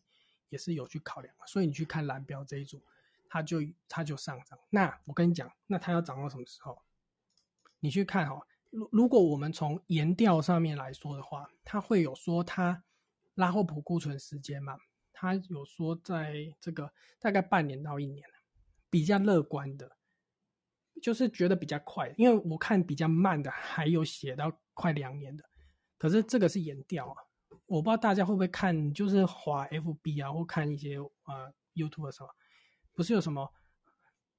也是有去考量，所以你去看蓝标这一组，它就它就上涨。那我跟你讲，那它要涨到什么时候？你去看哈，如如果我们从研调上面来说的话，它会有说它。拉货补库存时间嘛，它有说在这个大概半年到一年，比较乐观的，就是觉得比较快，因为我看比较慢的还有写到快两年的，可是这个是演调啊，我不知道大家会不会看，就是滑 FB 啊，或看一些呃 YouTube 的时候，不是有什么，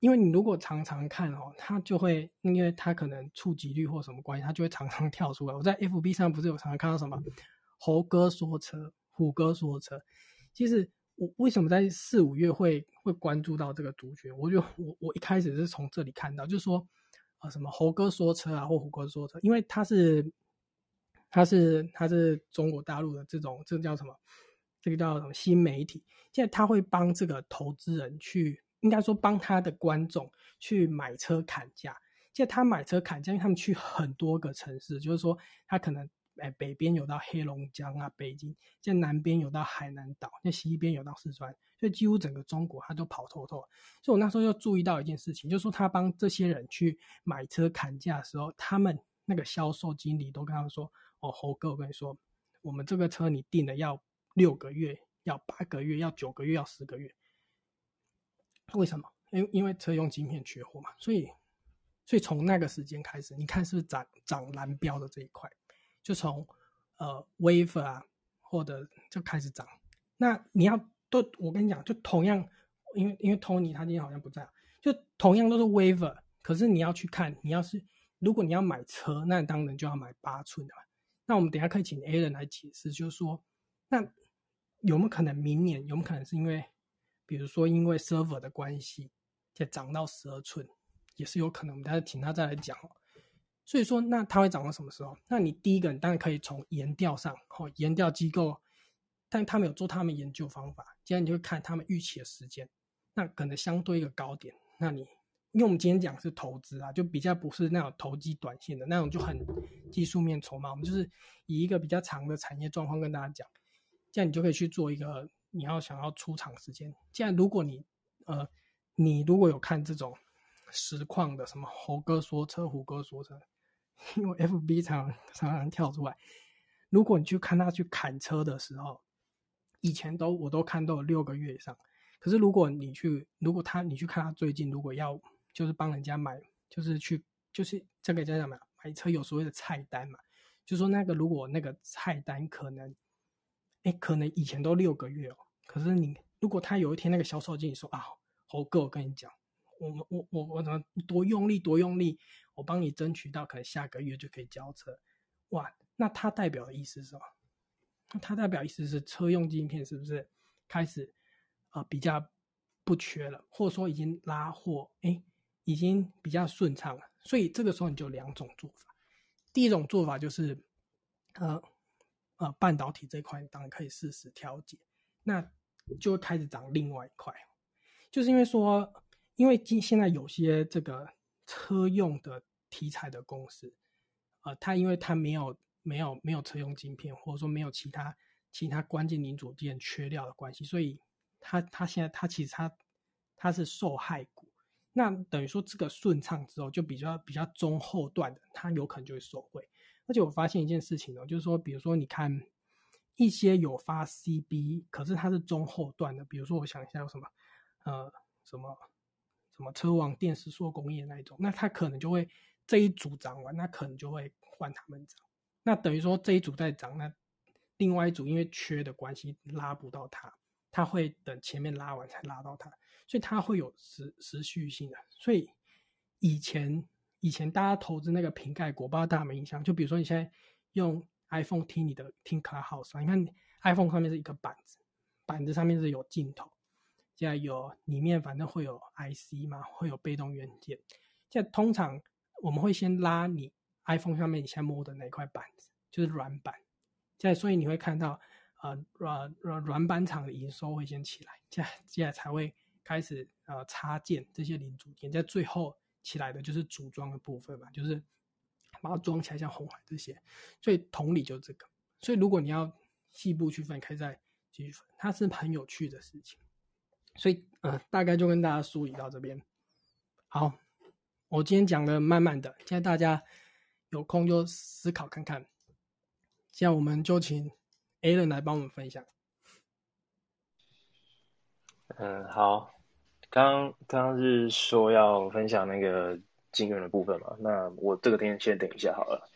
因为你如果常常看哦，它就会，因为它可能触及率或什么关系，它就会常常 *laughs* 跳出来。我在 FB 上不是有常常看到什么？猴哥说车，虎哥说车。其实我为什么在四五月会会关注到这个族群？我就我我一开始是从这里看到，就是说啊，什么猴哥说车啊，或虎哥说车，因为他是他是他是中国大陆的这种，这叫什么？这个叫什么新媒体？现在他会帮这个投资人去，应该说帮他的观众去买车砍价。现在他买车砍价，因为他们去很多个城市，就是说他可能。哎，北边有到黑龙江啊，北京；在南边有到海南岛，在西边有到四川，所以几乎整个中国他都跑透透。所以我那时候就注意到一件事情，就是说他帮这些人去买车砍价的时候，他们那个销售经理都跟他们说：“哦，猴哥，我跟你说，我们这个车你订了要六个月，要八个月，要九个月，要十个月。为什么？因因为车用晶片缺货嘛。所以，所以从那个时间开始，你看是不是涨涨蓝标的这一块？”就从呃 waver 啊，或者就开始涨。那你要都，我跟你讲，就同样，因为因为 Tony 他今天好像不在，就同样都是 waver 可是你要去看，你要是如果你要买车，那当然就要买八寸的。那我们等下可以请 A 人来解释，就是说，那有没有可能明年有没有可能是因为，比如说因为 server 的关系，再涨到十二寸，也是有可能。我们等下请他再来讲。所以说，那它会涨到什么时候？那你第一个，你当然可以从研调上，哦，研调机构，但他们有做他们研究方法，接下来你就会看他们预期的时间，那可能相对一个高点。那你，因为我们今天讲是投资啊，就比较不是那种投机短线的那种，就很技术面筹码。我们就是以一个比较长的产业状况跟大家讲，这样你就可以去做一个你要想要出场时间。这样如果你，呃，你如果有看这种实况的，什么猴哥说车，虎哥说车。*laughs* 因为 F B 常常常跳出来，如果你去看他去砍车的时候，以前都我都看到六个月以上。可是如果你去，如果他你去看他最近，如果要就是帮人家买，就是去就是这个叫什么买车有所谓的菜单嘛，就说那个如果那个菜单可能，哎，可能以前都六个月哦。可是你如果他有一天那个销售经理说啊，猴哥，我跟你讲。我们我我我怎么多用力多用力，我帮你争取到可能下个月就可以交车，哇！那它代表的意思是什么？那它代表意思是车用晶片是不是开始啊比较不缺了，或者说已经拉货，哎，已经比较顺畅了。所以这个时候你就两种做法，第一种做法就是呃呃半导体这块当然可以适时调节，那就开始涨另外一块，就是因为说。因为今现在有些这个车用的题材的公司，呃，它因为它没有没有没有车用晶片，或者说没有其他其他关键零组件缺料的关系，所以它它现在它其实它它是受害股。那等于说这个顺畅之后，就比较比较中后段的，它有可能就会受贿。而且我发现一件事情哦，就是说，比如说你看一些有发 CB，可是它是中后段的，比如说我想一下有什么，呃，什么什么车王电视塑工业那一种，那它可能就会这一组涨完，那可能就会换他们涨。那等于说这一组在涨，那另外一组因为缺的关系拉不到它，它会等前面拉完才拉到它。所以它会有时持续性的，所以以前以前大家投资那个瓶盖股，不知道大家没有印象？就比如说你现在用 iPhone 听你的听 Clubhouse，你看 iPhone 上面是一个板子，板子上面是有镜头，现在有里面反正会有 IC 嘛，会有被动元件。现在通常我们会先拉你 iPhone 上面你现在摸的那块板子，就是软板。现在所以你会看到呃软软软板厂的营收会先起来，接接下来才会。开始呃插件这些零组件，在最后起来的就是组装的部分嘛，就是把它装起来，像红海这些。所以同理就是这个。所以如果你要细部区分，可以再继续分，它是很有趣的事情。所以呃，大概就跟大家梳理到这边。好，我今天讲的慢慢的，现在大家有空就思考看看。现在我们就请 a l a n 来帮我们分享。嗯，好。刚刚刚是说要分享那个金源的部分嘛？那我这个天先等一下好了，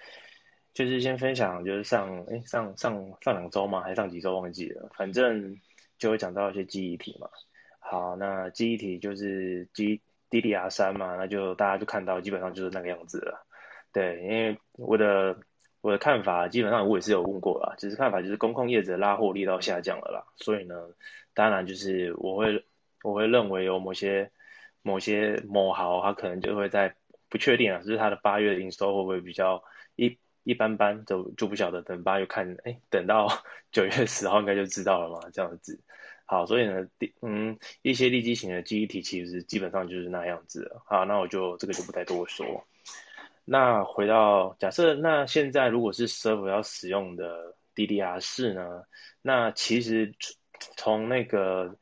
就是先分享，就是上哎上上上两周嘛，还是上几周忘记了，反正就会讲到一些记忆体嘛。好，那记忆体就是 G DDR 三嘛，那就大家就看到基本上就是那个样子了。对，因为我的我的看法基本上我也是有问过啦，只是看法就是公控业者拉货力道下降了啦，所以呢，当然就是我会。我会认为有某些某些某豪，他可能就会在不确定啊，就是他的八月营收会不会比较一一般般，就就不晓得等八月看，哎，等到 *laughs* 九月十号应该就知道了嘛，这样子。好，所以呢，嗯，一些立基型的记忆体其实基本上就是那样子。好，那我就这个就不再多说。那回到假设，那现在如果是 server 要使用的 DDR 四呢，那其实从那个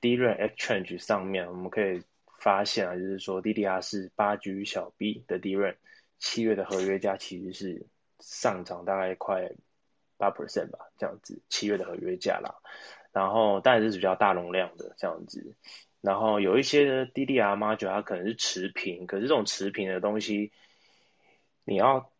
DRAM Exchange 上面，我们可以发现啊，就是说 DDR 四八 G 小 B 的 DRAM，七月的合约价其实是上涨大概快八 percent 吧，这样子，七月的合约价啦。然后当然是比较大容量的这样子，然后有一些 DDR module 它可能是持平，可是这种持平的东西，你要。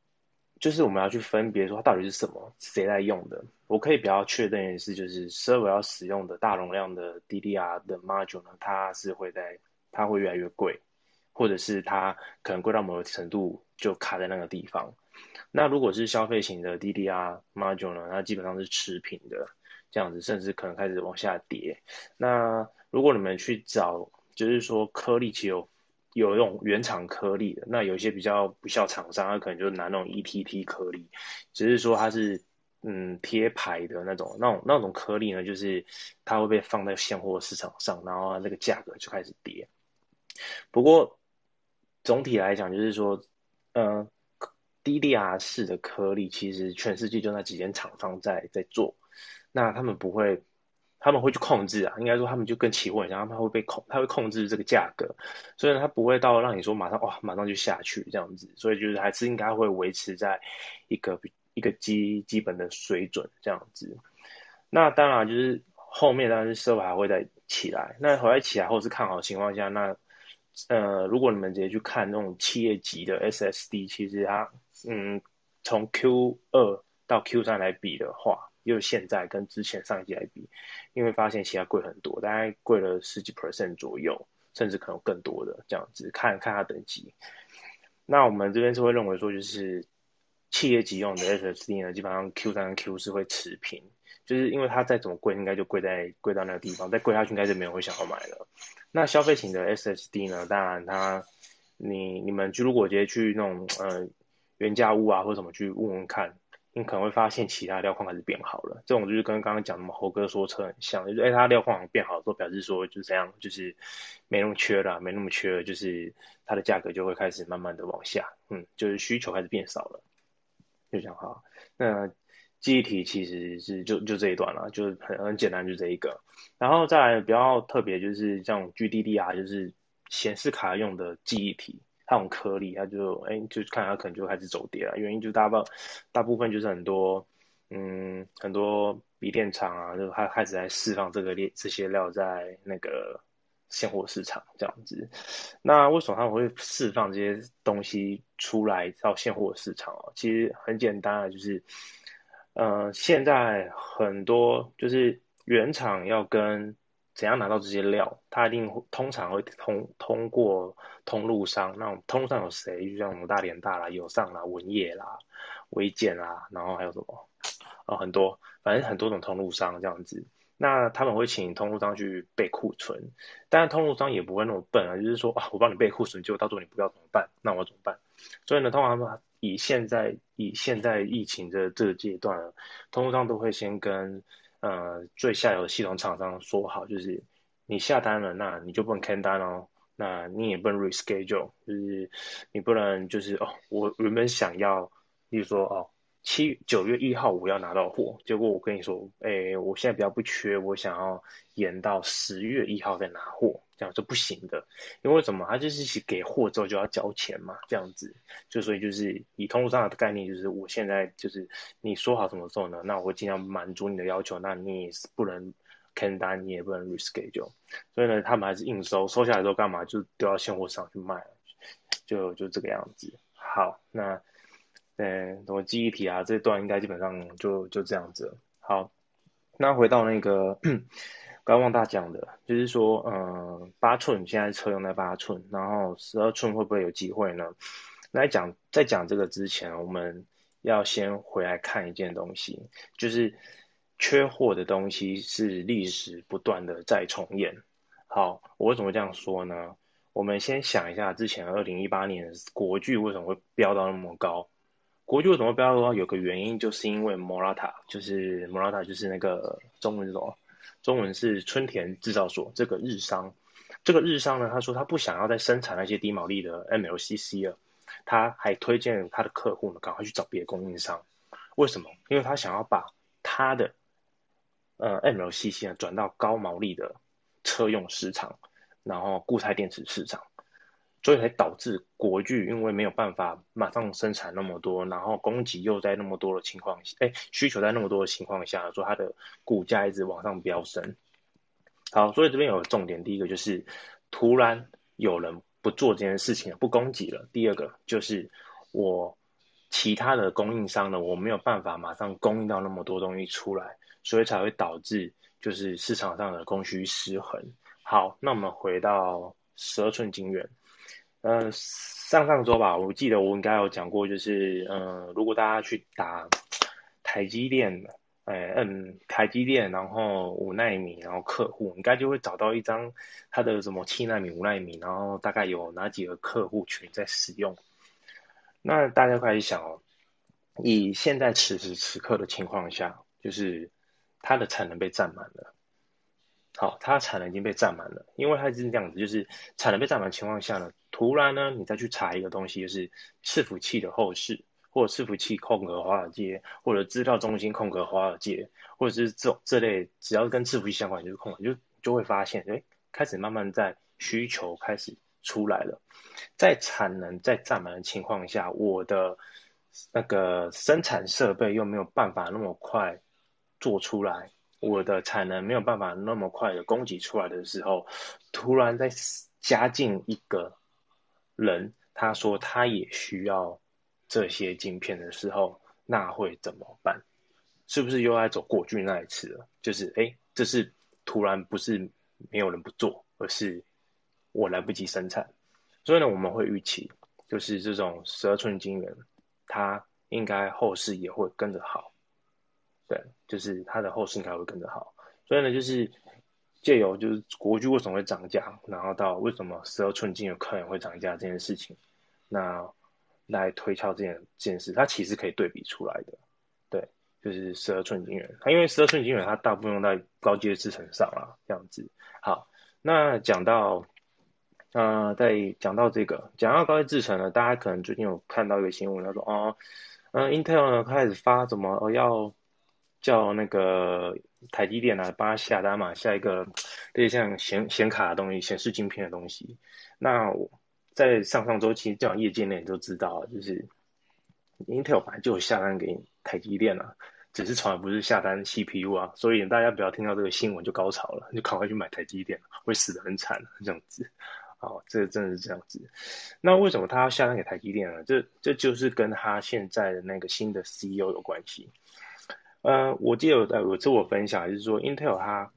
就是我们要去分别说它到底是什么，谁在用的。我可以比较确认的是，就是 server 要使用的大容量的 DDR 的 module 呢，它是会在它会越来越贵，或者是它可能贵到某个程度就卡在那个地方。那如果是消费型的 DDR module 呢，它基本上是持平的这样子，甚至可能开始往下跌。那如果你们去找，就是说颗粒其有。有那种原厂颗粒的，那有些比较不孝厂商，他可能就拿那种 ETT 颗粒，只是说它是嗯贴牌的那种，那种那种颗粒呢，就是它会被放在现货市场上，然后那个价格就开始跌。不过总体来讲，就是说，嗯，DDR 式的颗粒其实全世界就那几间厂商在在做，那他们不会。他们会去控制啊，应该说他们就跟期货一样，他们会被控，他会控制这个价格，所以他不会到让你说马上哇，马上就下去这样子，所以就是还是应该会维持在一个一个基基本的水准这样子。那当然就是后面当然是社会还会再起来，那回来起来或是看好的情况下，那呃如果你们直接去看那种企业级的 SSD，其实它嗯从 Q 二到 Q 三来比的话。又现在跟之前上一季来比，因为发现其他贵很多，大概贵了十几 percent 左右，甚至可能更多的这样子，看看它等级。那我们这边是会认为说，就是企业级用的 SSD 呢，基本上 Q 三跟 Q 四会持平，就是因为它再怎么贵，应该就贵在贵到那个地方，再贵下去应该是没有人会想要买了。那消费型的 SSD 呢，当然它你你们就如果直接去那种呃原价屋啊或者什么去问问看。你可能会发现其他料矿开始变好了，这种就是跟刚刚讲的嘛，猴哥说车很像，就是哎，它料矿变好，之后表示说就是这样，就是没那么缺了，没那么缺了，就是它的价格就会开始慢慢的往下，嗯，就是需求开始变少了，就这样哈。那记忆体其实是就就这一段了，就是很很简单，就这一个，然后再来比较特别就是像 GDDR，就是显示卡用的记忆体，它种颗粒，它就哎，就看它可能就开始走跌了。原因就大部大部分就是很多，嗯，很多笔电厂啊，就它开始在释放这个料这些料在那个现货市场这样子。那为什么他们会释放这些东西出来到现货市场啊？其实很简单啊，就是，呃，现在很多就是原厂要跟怎样拿到这些料？他一定通常会通通过通路商，那通路上有谁？就像我们大连大啦、友尚啦、文业啦、微建啦，然后还有什么啊？很多，反正很多种通路商这样子。那他们会请通路商去备库存，但是通路商也不会那么笨啊，就是说啊，我帮你备库存，结果到时候你不要怎么办？那我怎么办？所以呢，通常以现在以现在疫情的这个阶段，通路商都会先跟。呃，最下游的系统厂商说好，就是你下单了，那你就不能看单哦，那你也不能 reschedule，就是你不能就是哦，我原本想要，例如说哦。七九月一号我要拿到货，结果我跟你说，哎，我现在比较不缺，我想要延到十月一号再拿货，这样是不行的。因为什么？他就是一给货之后就要交钱嘛，这样子。就所以就是以通路上的概念，就是我现在就是你说好什么时候呢？那我会尽量满足你的要求，那你也不能 can 单，你也不能 reschedule。所以呢，他们还是硬收，收下来之后干嘛？就丢到现货上去卖，就就这个样子。好，那。嗯，什么记忆体啊，这段应该基本上就就这样子。好，那回到那个刚忘大讲的，就是说，嗯，八寸现在车用在八寸，然后十二寸会不会有机会呢？来讲，在讲这个之前，我们要先回来看一件东西，就是缺货的东西是历史不断的在重演。好，我为什么这样说呢？我们先想一下，之前二零一八年国巨为什么会飙到那么高？国巨为什么标的话，有个原因就是因为 Morata，就是 Morata 就是那个中文是什？中文是春田制造所这个日商。这个日商呢，他说他不想要再生产那些低毛利的 MLCC 了，他还推荐他的客户呢，赶快去找别的供应商。为什么？因为他想要把他的呃 MLCC 呢转到高毛利的车用市场，然后固态电池市场。所以才导致国巨因为没有办法马上生产那么多，然后供给又在那么多的情况下，哎，需求在那么多的情况下，说它的股价一直往上飙升。好，所以这边有个重点，第一个就是突然有人不做这件事情了不供给了；第二个就是我其他的供应商呢，我没有办法马上供应到那么多东西出来，所以才会导致就是市场上的供需失衡。好，那我们回到十二寸晶圆。呃，上上周吧，我记得我应该有讲过，就是，呃，如果大家去打台积电，哎，嗯，台积电，然后五纳米，然后客户，应该就会找到一张它的什么七纳米、五纳米，然后大概有哪几个客户群在使用。那大家开始想哦，以现在此时此刻的情况下，就是它的产能被占满了。好，它产能已经被占满了，因为它是这样子，就是产能被占满情况下呢。突然呢，你再去查一个东西，就是伺服器的后市，或者伺服器空格华尔街，或者资料中心空格华尔街，或者是这种这类，只要跟伺服器相关就是空格，就就会发现，哎，开始慢慢在需求开始出来了，在产能在占满的情况下，我的那个生产设备又没有办法那么快做出来，我的产能没有办法那么快的供给出来的时候，突然在加进一个。人他说他也需要这些晶片的时候，那会怎么办？是不是又要走过去那一次了？就是哎，这是突然不是没有人不做，而是我来不及生产。所以呢，我们会预期，就是这种十二寸晶圆，它应该后市也会跟着好。对，就是它的后市应该会跟着好。所以呢，就是。借由就是国巨为什么会涨价，然后到为什么十二寸晶圆可能会涨价这件事情，那来推敲这件这件事，它其实可以对比出来的，对，就是十二寸晶圆，它因为十二寸晶圆它大部分用在高阶制程上啊，这样子。好，那讲到，呃，在讲到这个，讲到高阶制程呢，大家可能最近有看到一个新闻，他说哦，嗯，Intel 呢开始发什么，哦要叫那个台积电啊帮他下单嘛，下一个 *tsk* 类似像显显卡的东西、显示镜片的东西。那我在上上周期这样业界内都知道，就是 Intel 本来就有下单给台积电了，只是从来不是下单 CPU 啊，所以大家不要听到这个新闻就高潮了，就赶快去买台积电，会死得很惨这样子。好，这真的是这样子。那为什么他要下单给台积电呢？这这就是跟他现在的那个新的 CEO 有关系。呃，我记得有呃有自我分享，就是说 Intel 它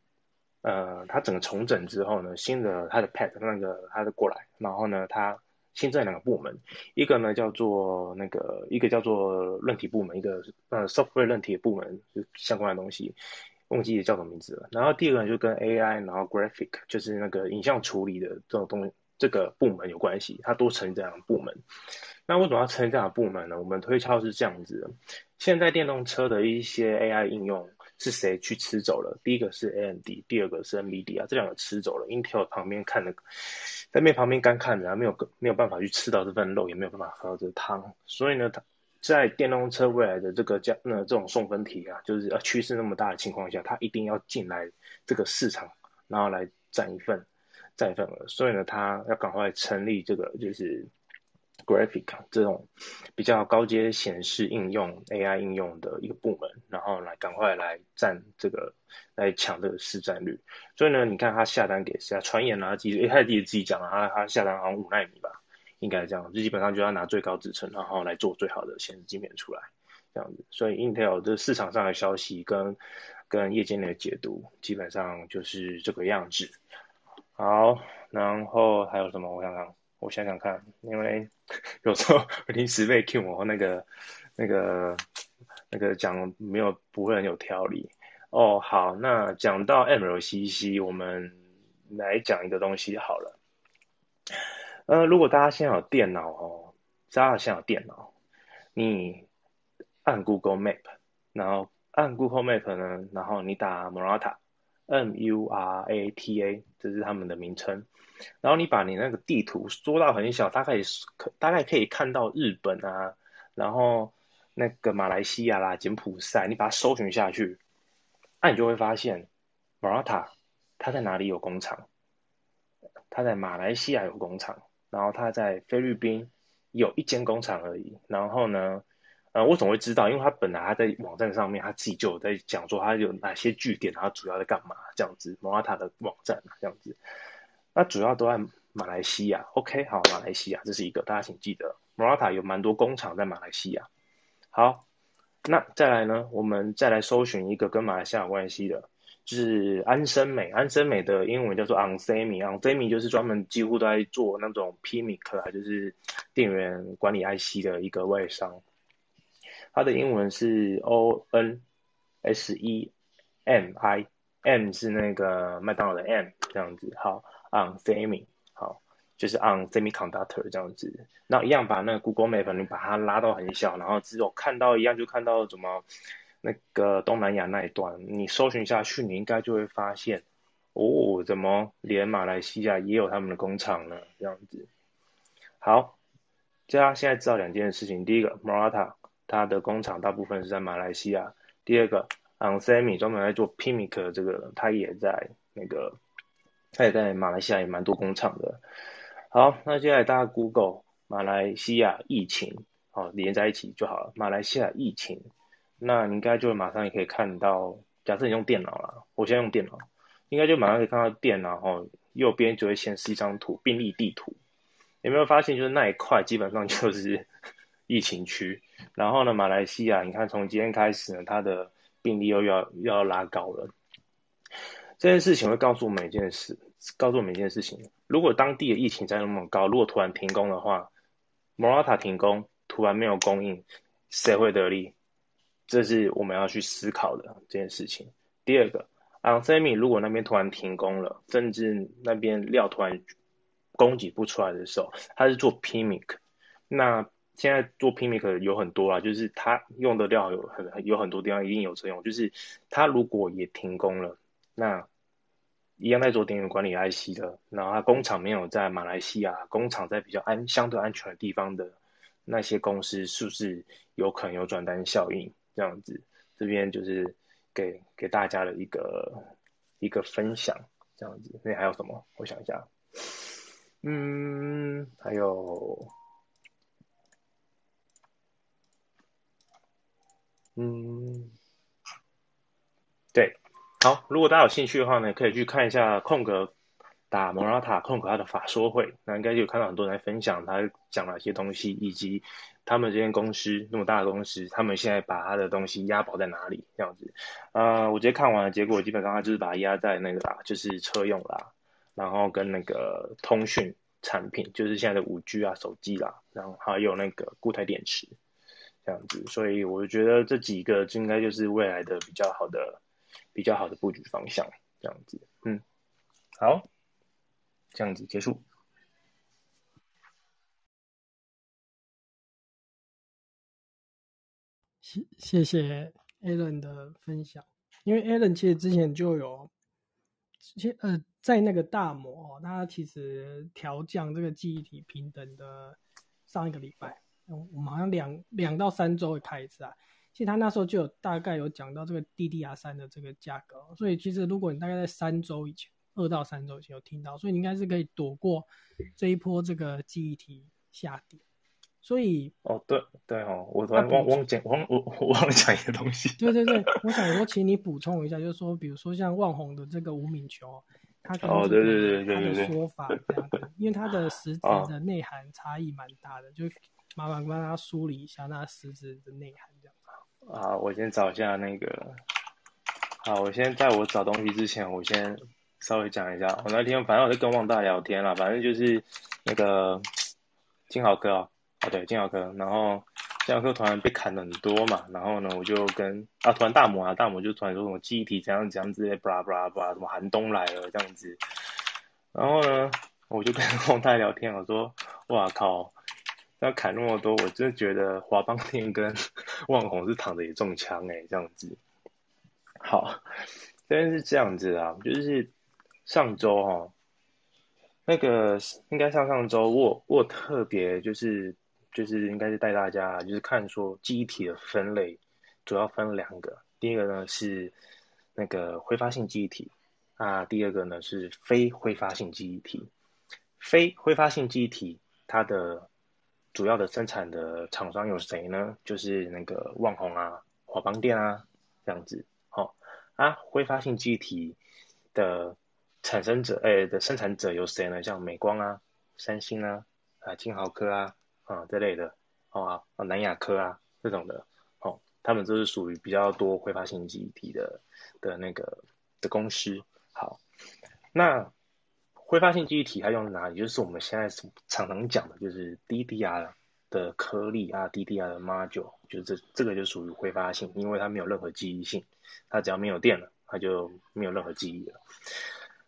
呃它整个重整之后呢，新的它的 Pad 那个它的过来，然后呢它新增两个部门，一个呢叫做那个一个叫做论体部门，一个呃 Software 论体部门就相关的东西。忘记叫什么名字了。然后第二个就跟 AI，然后 Graphic 就是那个影像处理的这种东这个部门有关系，它多成立这样的部门。那为什么要成立这样的部门呢？我们推敲是这样子的：现在电动车的一些 AI 应用是谁去吃走了？第一个是 AMD，第二个是 NVIDIA，这两个吃走了。Intel 旁边看的，在面旁边干看着，没有没有办法去吃到这份肉，也没有办法喝到这汤。所以呢，它。在电动车未来的这个价，那这种送分题啊，就是呃趋势那么大的情况下，它一定要进来这个市场，然后来占一份占份额。所以呢，他要赶快成立这个就是 graphic 这种比较高阶显示应用 AI 应用的一个部门，然后来赶快来占这个来抢这个市占率。所以呢，你看他下单给谁啊？传言啊，自己他自己自己讲啊，他下单好像五纳米吧。应该这样，就基本上就要拿最高制程，然后来做最好的显示镜片出来，这样子。所以 Intel 这市场上的消息跟跟业界内的解读，基本上就是这个样子。好，然后还有什么？我想想，我想想看，因为 *laughs* 有时候 *laughs* 临时被 Q 我那个那个那个讲没有不会很有条理。哦，好，那讲到 MLCC，我们来讲一个东西好了。呃，如果大家现在有电脑哦，大家现在有电脑，你按 Google Map，然后按 Google Map 呢，然后你打 Murata，这是他们的名称，然后你把你那个地图缩到很小，大概可大概可以看到日本啊，然后那个马来西亚啦、柬埔寨，你把它搜寻下去，那你就会发现 Murata 它在哪里有工厂，它在马来西亚有工厂。然后他在菲律宾有一间工厂而已。然后呢，呃，我总会知道，因为他本来他在网站上面他自己就有在讲说他有哪些据点，他主要在干嘛这样子。摩拉塔的网站这样子，那主要都在马来西亚。OK，好，马来西亚这是一个大家请记得，摩拉塔有蛮多工厂在马来西亚。好，那再来呢，我们再来搜寻一个跟马来西亚有关系的。就是安森美，安森美的英文叫做 onsemi，onsemi 就是专门几乎都在做那种 PMIC 啊，就是电源管理 IC 的一个外商。它的英文是 O N S E M I，M 是那个麦当劳的 M 这样子。好，onsemi，好，就是 onsemiconductor 这样子。那一样把那个 Google Map 你把它拉到很小，然后只有看到一样就看到怎么。那个东南亚那一段，你搜寻下去，你应该就会发现，哦，怎么连马来西亚也有他们的工厂呢？这样子。好，大家现在知道两件事情：第一个 Morata 它的工厂大部分是在马来西亚；第二个，onsemi 专门在做 Pimic 这个，它也在那个，它也在马来西亚也蛮多工厂的。好，那接下来大家 Google 马来西亚疫情，好连在一起就好了。马来西亚疫情。那你应该就马上也可以看到，假设你用电脑啦，我现在用电脑，应该就马上可以看到电脑哦，右边就会显示一张图，病例地图。有没有发现，就是那一块基本上就是 *laughs* 疫情区。然后呢，马来西亚，你看从今天开始呢，它的病例又要又要拉高了。这件事情会告诉我们一件事，告诉我们一件事情：如果当地的疫情在那么高，如果突然停工的话，Morata 停工，突然没有供应，谁会得利？这是我们要去思考的这件事情。第二个，onsemi 如果那边突然停工了，甚至那边料突然供给不出来的时候，他是做 Pimic，。那现在做 PMIC 有很多啊，就是它用的料有很有很多地方一定有作用。就是它如果也停工了，那一样在做电源管理 IC 的，然后它工厂没有在马来西亚，工厂在比较安相对安全的地方的那些公司，是不是有可能有转单效应？这样子，这边就是给给大家的一个一个分享，这样子。那还有什么？我想一下，嗯，还有，嗯，对，好，如果大家有兴趣的话呢，可以去看一下空格。打蒙拉塔空格他的法说会，那应该有看到很多人在分享他讲了一些东西，以及他们这间公司那么大的公司，他们现在把他的东西押宝在哪里这样子。呃，我直接看完了，结果基本上他就是把它压在那个啦，就是车用啦，然后跟那个通讯产品，就是现在的五 G 啊手机啦，然后还有那个固态电池这样子。所以我觉得这几个应该就是未来的比较好的、比较好的布局方向这样子。嗯，好。这样子结束。谢谢谢 Alan 的分享，因为 Alan 其实之前就有，前呃在那个大摩，他其实调降这个记忆体平等的上一个礼拜，我们好像两两到三周会开一次啊。其实他那时候就有大概有讲到这个 DDR 三的这个价格，所以其实如果你大概在三周以前。二到三周前有听到，所以你应该是可以躲过这一波这个记忆体下跌。所以哦，对对哦，我突然忘忘讲忘我我忘了讲一个东西。*laughs* 对对对，我想说，请你补充一下，就是说，比如说像万红的这个无名球，他哦对对对对他的说法这样子，因为它的实质的内涵差异蛮大的，就麻烦帮他梳理一下那实质的内涵这样。啊，我先找一下那个。好，我先在我找东西之前，我先。稍微讲一下，我那天反正我就跟旺大聊天了，反正就是那个金豪哥啊，啊对金豪哥，然后金豪哥突然被砍了很多嘛，然后呢我就跟啊突然大魔啊大魔就突然说什么记忆体怎样怎样之类，布拉布拉布拉，什么寒冬来了这样子，然后呢我就跟 *laughs* 旺大聊天，我说哇靠，要砍那么多，我真的觉得华邦天跟 *laughs* 旺红是躺着也中枪哎这样子，好，真是这样子啊，就是。上周哈，那个应该上上周我我特别就是就是应该是带大家就是看说记忆体的分类，主要分两个，第一个呢是那个挥发性记忆体啊，第二个呢是非挥发性记忆体。非挥发性记忆体它的主要的生产的厂商有谁呢？就是那个旺宏啊、华邦电啊这样子。好啊，挥发性记忆体的。产生者诶的生产者有谁呢？像美光啊、三星啊、啊金豪科啊啊这类的，好啊啊南亚科啊这种的，哦，他们都是属于比较多挥发性记忆体的的那个的公司。好，那挥发性记忆体它用在哪里？就是我们现在常常讲的，就是 DDR 的颗粒啊，DDR 的 module，就这这个就属于挥发性，因为它没有任何记忆性，它只要没有电了，它就没有任何记忆了。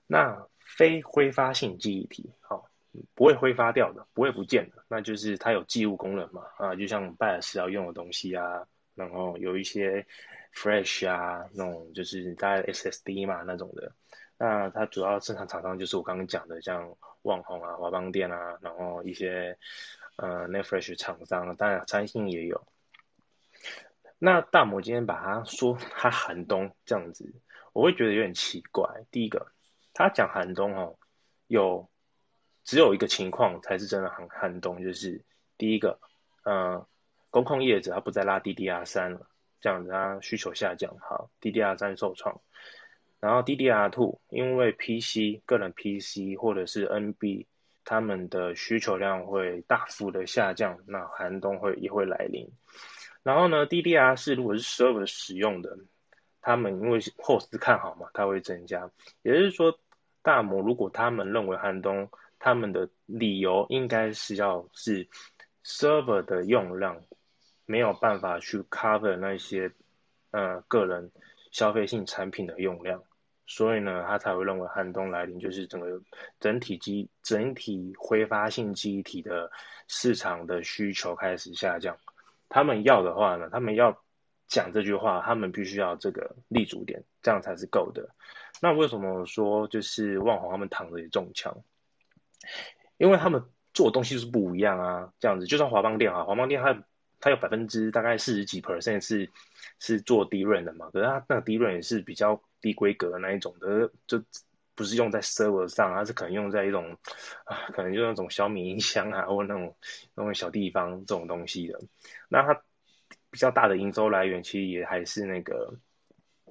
那非挥发性记忆体，好，不会挥发掉的，不会不见的，那就是它有记录功能嘛，啊，就像拜尔斯要用的东西啊，然后有一些 Flash 啊，那种就是大概 SSD 嘛那种的，那它主要生产厂商就是我刚刚讲的，像旺宏啊、华邦电啊，然后一些呃 n e Flash 厂商，当然三星也有。那大摩今天把它说它寒冬这样子，我会觉得有点奇怪。第一个。他讲寒冬哦，有只有一个情况才是真的很寒冬，就是第一个，呃，工控业者他不再拉 DDR 三了，这样子他需求下降，好，DDR 三受创，然后 DDR two 因为 PC 个人 PC 或者是 NB 他们的需求量会大幅的下降，那寒冬会也会来临，然后呢，DDR 四如果是 server 使用的。他们因为后市看好嘛，它会增加。也就是说，大摩如果他们认为寒冬，他们的理由应该是要是 server 的用量没有办法去 cover 那些呃个人消费性产品的用量，所以呢，他才会认为寒冬来临，就是整个整体机整体挥发性机体的市场的需求开始下降。他们要的话呢，他们要。讲这句话，他们必须要这个立足点，这样才是够的。那为什么说就是万宏他们躺着也中枪？因为他们做的东西就是不一样啊。这样子，就算华邦电啊，华邦电它它有百分之大概四十几 percent 是是做低润的嘛，可是它那个低润也是比较低规格那一种的，就不是用在 server 上，它是可能用在一种啊，可能就那种小米音箱啊，或那种那种小地方这种东西的。那它比较大的营收来源，其实也还是那个。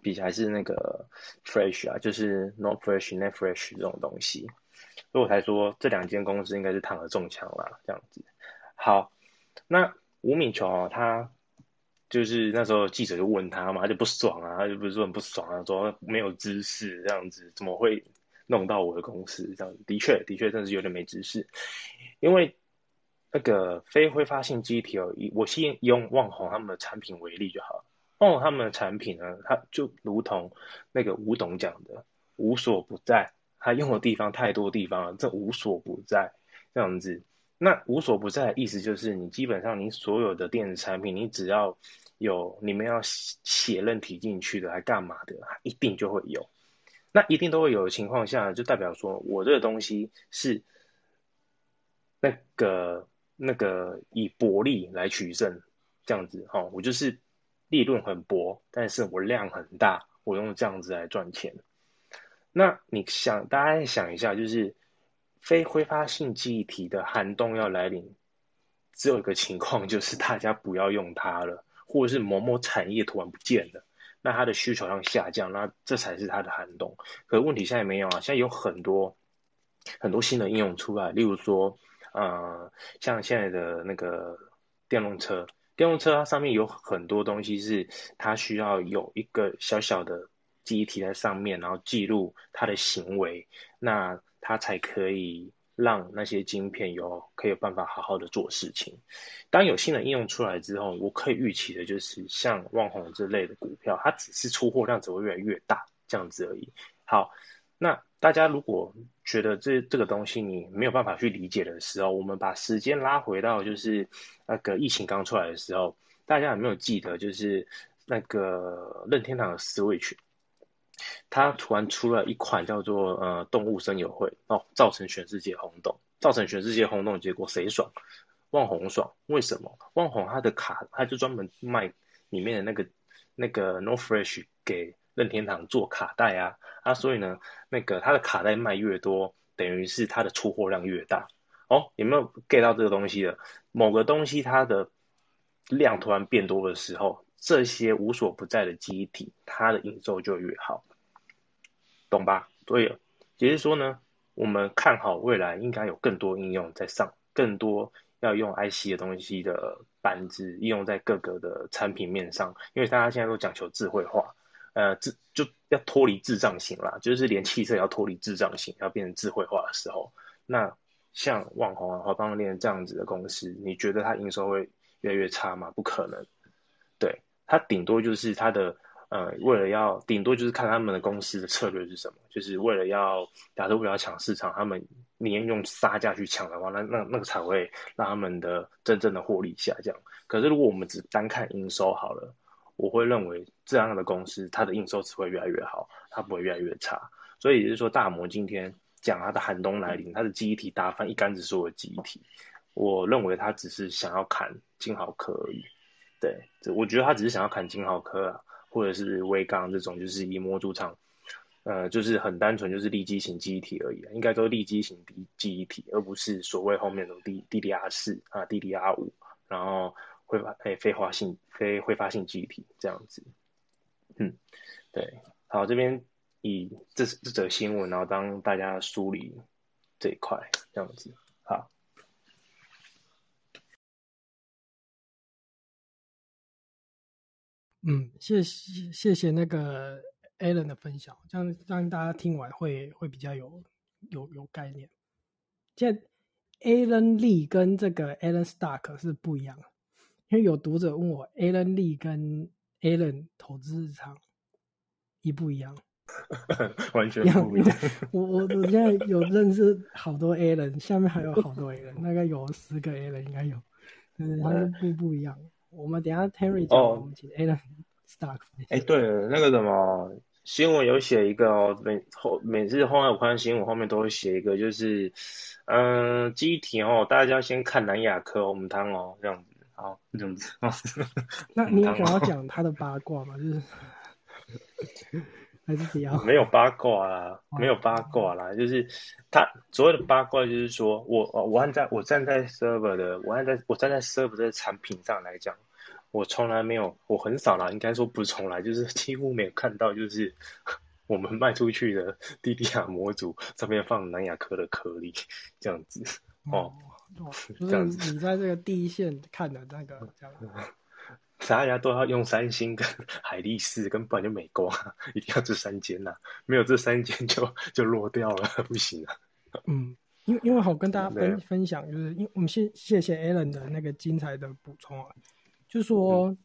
比还是那个 fresh 啊，就是 not fresh net fresh 这种东西，所以我才说这两间公司应该是躺了中枪啦，这样子。好，那吴敏琼啊，他就是那时候记者就问他嘛，他就不爽啊，他就不是说很不爽啊，说没有知识这样子，怎么会弄到我的公司这样子？的确，的确，真是有点没知识，因为那个非挥发性机体哦，我先用旺宏他们的产品为例就好了。哦，他们的产品呢，它就如同那个吴董讲的，无所不在。它用的地方太多地方了，这无所不在这样子。那无所不在的意思就是，你基本上你所有的电子产品，你只要有你们要写任题进去的，还干嘛的，一定就会有。那一定都会有的情况下，就代表说我这个东西是那个那个以薄利来取胜这样子。哦，我就是。利润很薄，但是我量很大，我用这样子来赚钱。那你想，大家想一下，就是非挥发性记忆体的寒冬要来临，只有一个情况，*laughs* 就是大家不要用它了，或者是某某产业突然不见了，那它的需求量下降，那这才是它的寒冬。可是问题现在没有啊，现在有很多很多新的应用出来，例如说，呃，像现在的那个电动车。电动车它上面有很多东西是它需要有一个小小的记忆体在上面，然后记录它的行为，那它才可以让那些晶片有可以有办法好好的做事情。当有新的应用出来之后，我可以预期的就是像旺宏这类的股票，它只是出货量只会越来越大这样子而已。好，那。大家如果觉得这这个东西你没有办法去理解的时候，我们把时间拉回到就是那个疫情刚出来的时候，大家有没有记得就是那个任天堂的 Switch，它突然出了一款叫做呃动物森友会哦，造成全世界轰动，造成全世界轰动，结果谁爽？万红爽？为什么？万红它的卡，它就专门卖里面的那个那个 No Fresh 给。任天堂做卡带啊啊，所以呢，那个它的卡带卖越多，等于是它的出货量越大。哦，有没有 get 到这个东西的？某个东西它的量突然变多的时候，这些无所不在的机体，它的营收就越好，懂吧？对，也就是说呢，我们看好未来应该有更多应用在上，更多要用 IC 的东西的板子应用在各个的产品面上，因为大家现在都讲求智慧化。呃，智就要脱离智障型啦，就是连汽车也要脱离智障型，要变成智慧化的时候，那像网红啊、华邦链这样子的公司，你觉得它营收会越来越差吗？不可能，对，它顶多就是它的呃，为了要顶多就是看他们的公司的策略是什么，就是为了要假设为了要抢市场，他们宁愿用杀价去抢的话，那那那个才会让他们的真正的获利下降。可是如果我们只单看营收好了。我会认为这样的公司，它的应收只会越来越好，它不会越来越差。所以也就是说，大摩今天讲它的寒冬来临，它的记忆体打翻一竿子所有记忆体。我认为他只是想要砍金豪科而已。对，我觉得他只是想要砍金豪科啊，或者是微刚这种，就是以模组厂，呃，就是很单纯就是立基型记忆体而已，应该都是立基型记记忆体，而不是所谓后面的 D DDR 四啊 DDR 五，然后。挥发诶，非化性非挥发性记忆体这样子，嗯，对，好，这边以这这则新闻，然后当大家梳理这一块这样子，好，嗯，谢谢谢谢那个 Alan 的分享，这样让大家听完会会比较有有有概念。现在 Alan Lee 跟这个 Alan Stark 是不一样的。因为有读者问我，Alan Lee 跟 Alan 投资日常一不一样？*laughs* 完全不一样。我我我现在有认识好多 Alan，下面还有好多 Alan，大概有十个 Alan 应该有，嗯，他们不不一样。我们等下 Terry 讲，我们请 Alan Stark。哎，对了，那个什么新闻有写一个哦，每后每次后面我看新闻后面都会写一个，就是嗯，机体哦，大家先看南亚科，我们谈哦这样子。好，这样子。那你有想要讲他的八卦吗？就是 *laughs* 还是不要？没有八卦啦，没有八卦啦，就是他所谓的八卦，就是说我我站在我站在 server 的，我站在我站在 server 的产品上来讲，我从来没有，我很少啦，应该说不是从来，就是几乎没有看到，就是 *laughs* 我们卖出去的 DDR 模组上面放南亚科的颗粒这样子哦。*laughs* 就是你在这个第一线看的那个这样，*laughs* 大家都要用三星跟海力士，跟不然就美光，*laughs* 一定要这三间呐，没有这三间就 *laughs* 就落掉了，不行啊。嗯，因为因为好跟大家分分享，就是因为我们谢谢谢 Alan 的那个精彩的补充啊，就是说，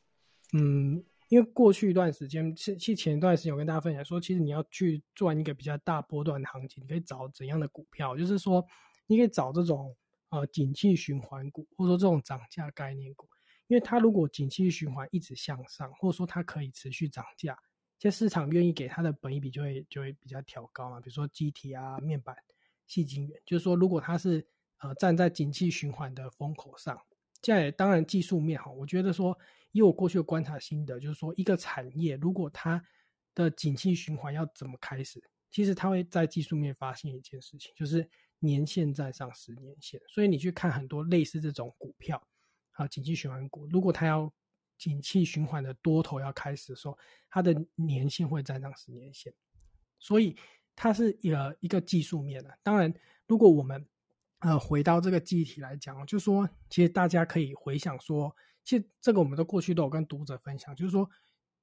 嗯，因为过去一段时间，其其前一段时间我跟大家分享说，其实你要去赚一个比较大波段的行情，你可以找怎样的股票，就是说，你可以找这种。呃，景气循环股，或者说这种涨价概念股，因为它如果景气循环一直向上，或者说它可以持续涨价，这市场愿意给它的本益比就会就会比较调高嘛。比如说机体啊、面板、细晶圆，就是说如果它是呃站在景气循环的风口上，在当然技术面哈，我觉得说以我过去的观察心得，就是说一个产业如果它的景气循环要怎么开始，其实它会在技术面发现一件事情，就是。年线在上十年线，所以你去看很多类似这种股票啊，景气循环股，如果它要景气循环的多头要开始的时候，它的年线会站上十年线，所以它是一个一个技术面的。当然，如果我们呃回到这个记忆体来讲，就是说，其实大家可以回想说，其实这个我们都过去都有跟读者分享，就是说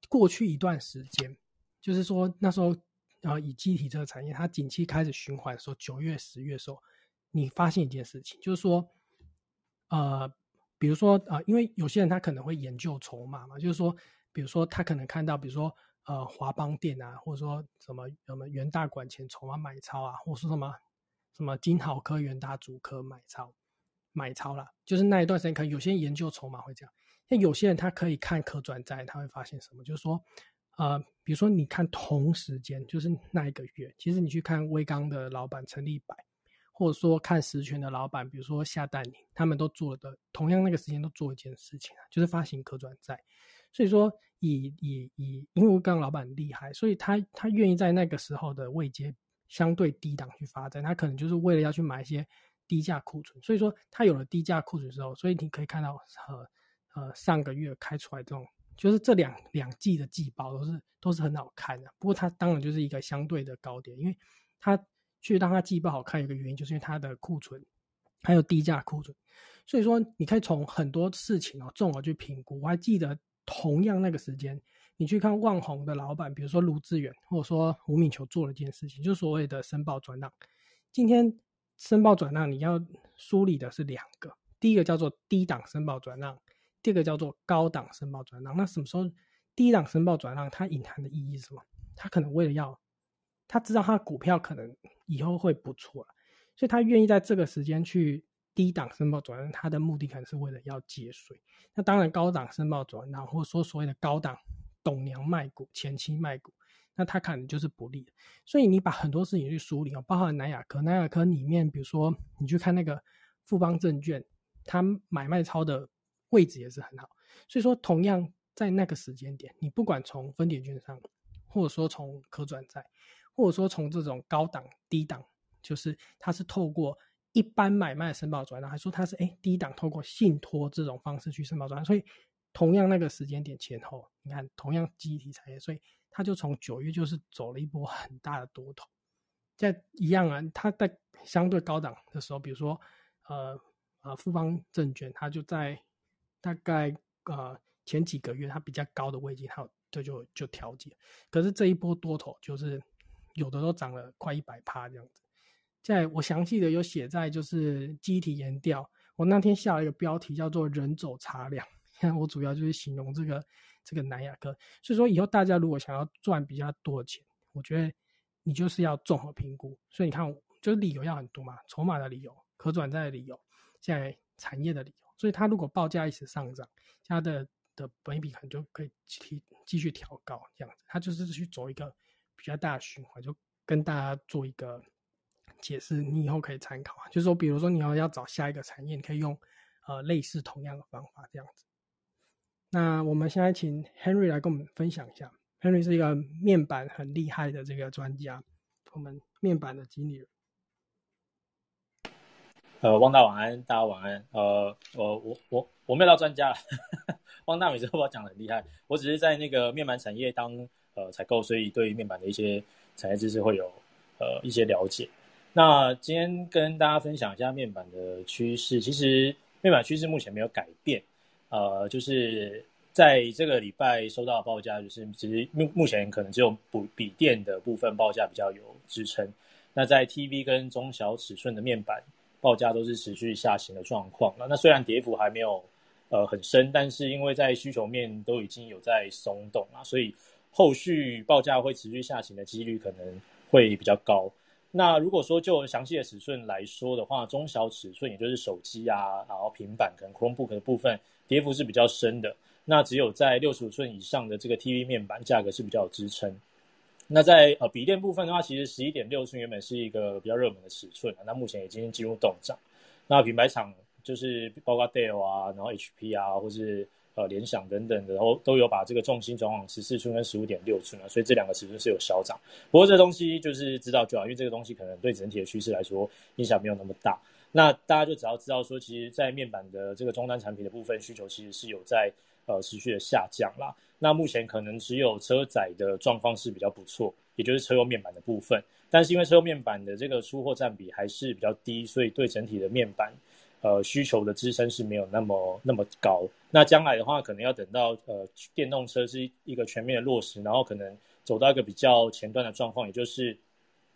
过去一段时间，就是说那时候。然后以机体这个产业，它景气开始循环的时候，九月、十月的时候，你发现一件事情，就是说，呃，比如说啊，因为有些人他可能会研究筹码嘛，就是说，比如说他可能看到，比如说呃华邦电啊，或者说什么什么元大管钱筹码买超啊，或是什么什么金豪科、元大主科买超买超了，就是那一段时间，可能有些人研究筹码会这样，那有些人他可以看可转债，他会发现什么，就是说。呃，比如说你看同时间，就是那一个月，其实你去看威刚的老板陈立白，或者说看实权的老板，比如说夏丹宁，他们都做的同样那个时间都做一件事情啊，就是发行可转债。所以说，以以以，因为威刚老板厉害，所以他他愿意在那个时候的位阶相对低档去发展，他可能就是为了要去买一些低价库存。所以说，他有了低价库存之后，所以你可以看到，呃呃，上个月开出来这种。就是这两两季的季报都是都是很好看的，不过它当然就是一个相对的高点，因为它去让它季报好看，一个原因就是因为它的库存还有低价库存，所以说你可以从很多事情哦综合去评估。我还记得同样那个时间，你去看万宏的老板，比如说卢志远或者说吴敏球做了一件事情，就是所谓的申报转让。今天申报转让你要梳理的是两个，第一个叫做低档申报转让。第二个叫做高档申报转让，那什么时候低档申报转让？它隐含的意义是什么？他可能为了要他知道他的股票可能以后会不错了，所以他愿意在这个时间去低档申报转让，他的目的可能是为了要节税。那当然，高档申报转让或者说所谓的高档董娘卖股、前期卖股，那他可能就是不利的。所以你把很多事情去梳理哦，包含南亚科，南亚科里面，比如说你去看那个富邦证券，他买卖超的。位置也是很好，所以说同样在那个时间点，你不管从分点券上，或者说从可转债，或者说从这种高档、低档，就是它是透过一般买卖申报转让，还说它是哎低档透过信托这种方式去申报转让，所以同样那个时间点前后，你看同样集体产业，所以它就从九月就是走了一波很大的多头，在一样啊，它在相对高档的时候，比如说呃呃富邦证券，它就在。大概呃前几个月它比较高的位置，它这就就调节。可是这一波多头就是有的都涨了快一百趴这样子。在我详细的有写在就是机体研调，我那天下了一个标题叫做“人走茶凉”，*laughs* 我主要就是形容这个这个南亚科。所以说以后大家如果想要赚比较多的钱，我觉得你就是要综合评估。所以你看，就是理由要很多嘛，筹码的理由、可转债的理由、现在产业的理由。所以它如果报价一直上涨，它的的本比可能就可以提继续调高，这样子，它就是去走一个比较大的循环，就跟大家做一个解释，你以后可以参考啊。就是说，比如说你要要找下一个产业，你可以用呃类似同样的方法这样子。那我们现在请 Henry 来跟我们分享一下。Henry 是一个面板很厉害的这个专家，我们面板的经理。呃，汪大晚安，大家晚安。呃，我我我我没有到专家，*laughs* 汪大每次都把我讲的很厉害，我只是在那个面板产业当呃采购，所以对于面板的一些产业知识会有呃一些了解。那今天跟大家分享一下面板的趋势，其实面板趋势目前没有改变。呃，就是在这个礼拜收到的报价，就是其实目目前可能只有笔笔电的部分报价比较有支撑。那在 TV 跟中小尺寸的面板报价都是持续下行的状况。那那虽然跌幅还没有呃很深，但是因为在需求面都已经有在松动啊，所以后续报价会持续下行的几率可能会比较高。那如果说就详细的尺寸来说的话，中小尺寸也就是手机啊，然后平板可能 Chromebook 的部分跌幅是比较深的。那只有在六十五寸以上的这个 TV 面板价格是比较有支撑。那在呃笔电部分的话，其实十一点六寸原本是一个比较热门的尺寸，那目前已经进入动涨。那品牌厂就是包括 Dell 啊，然后 HP 啊，或是呃联想等等的，然后都有把这个重心转往十四寸跟十五点六寸了，所以这两个尺寸是有小涨。不过这东西就是知道就好，因为这个东西可能对整体的趋势来说影响没有那么大。那大家就只要知道说，其实，在面板的这个终端产品的部分需求，其实是有在呃持续的下降啦。那目前可能只有车载的状况是比较不错，也就是车用面板的部分。但是因为车用面板的这个出货占比还是比较低，所以对整体的面板。呃，需求的支撑是没有那么那么高。那将来的话，可能要等到呃电动车是一个全面的落实，然后可能走到一个比较前端的状况，也就是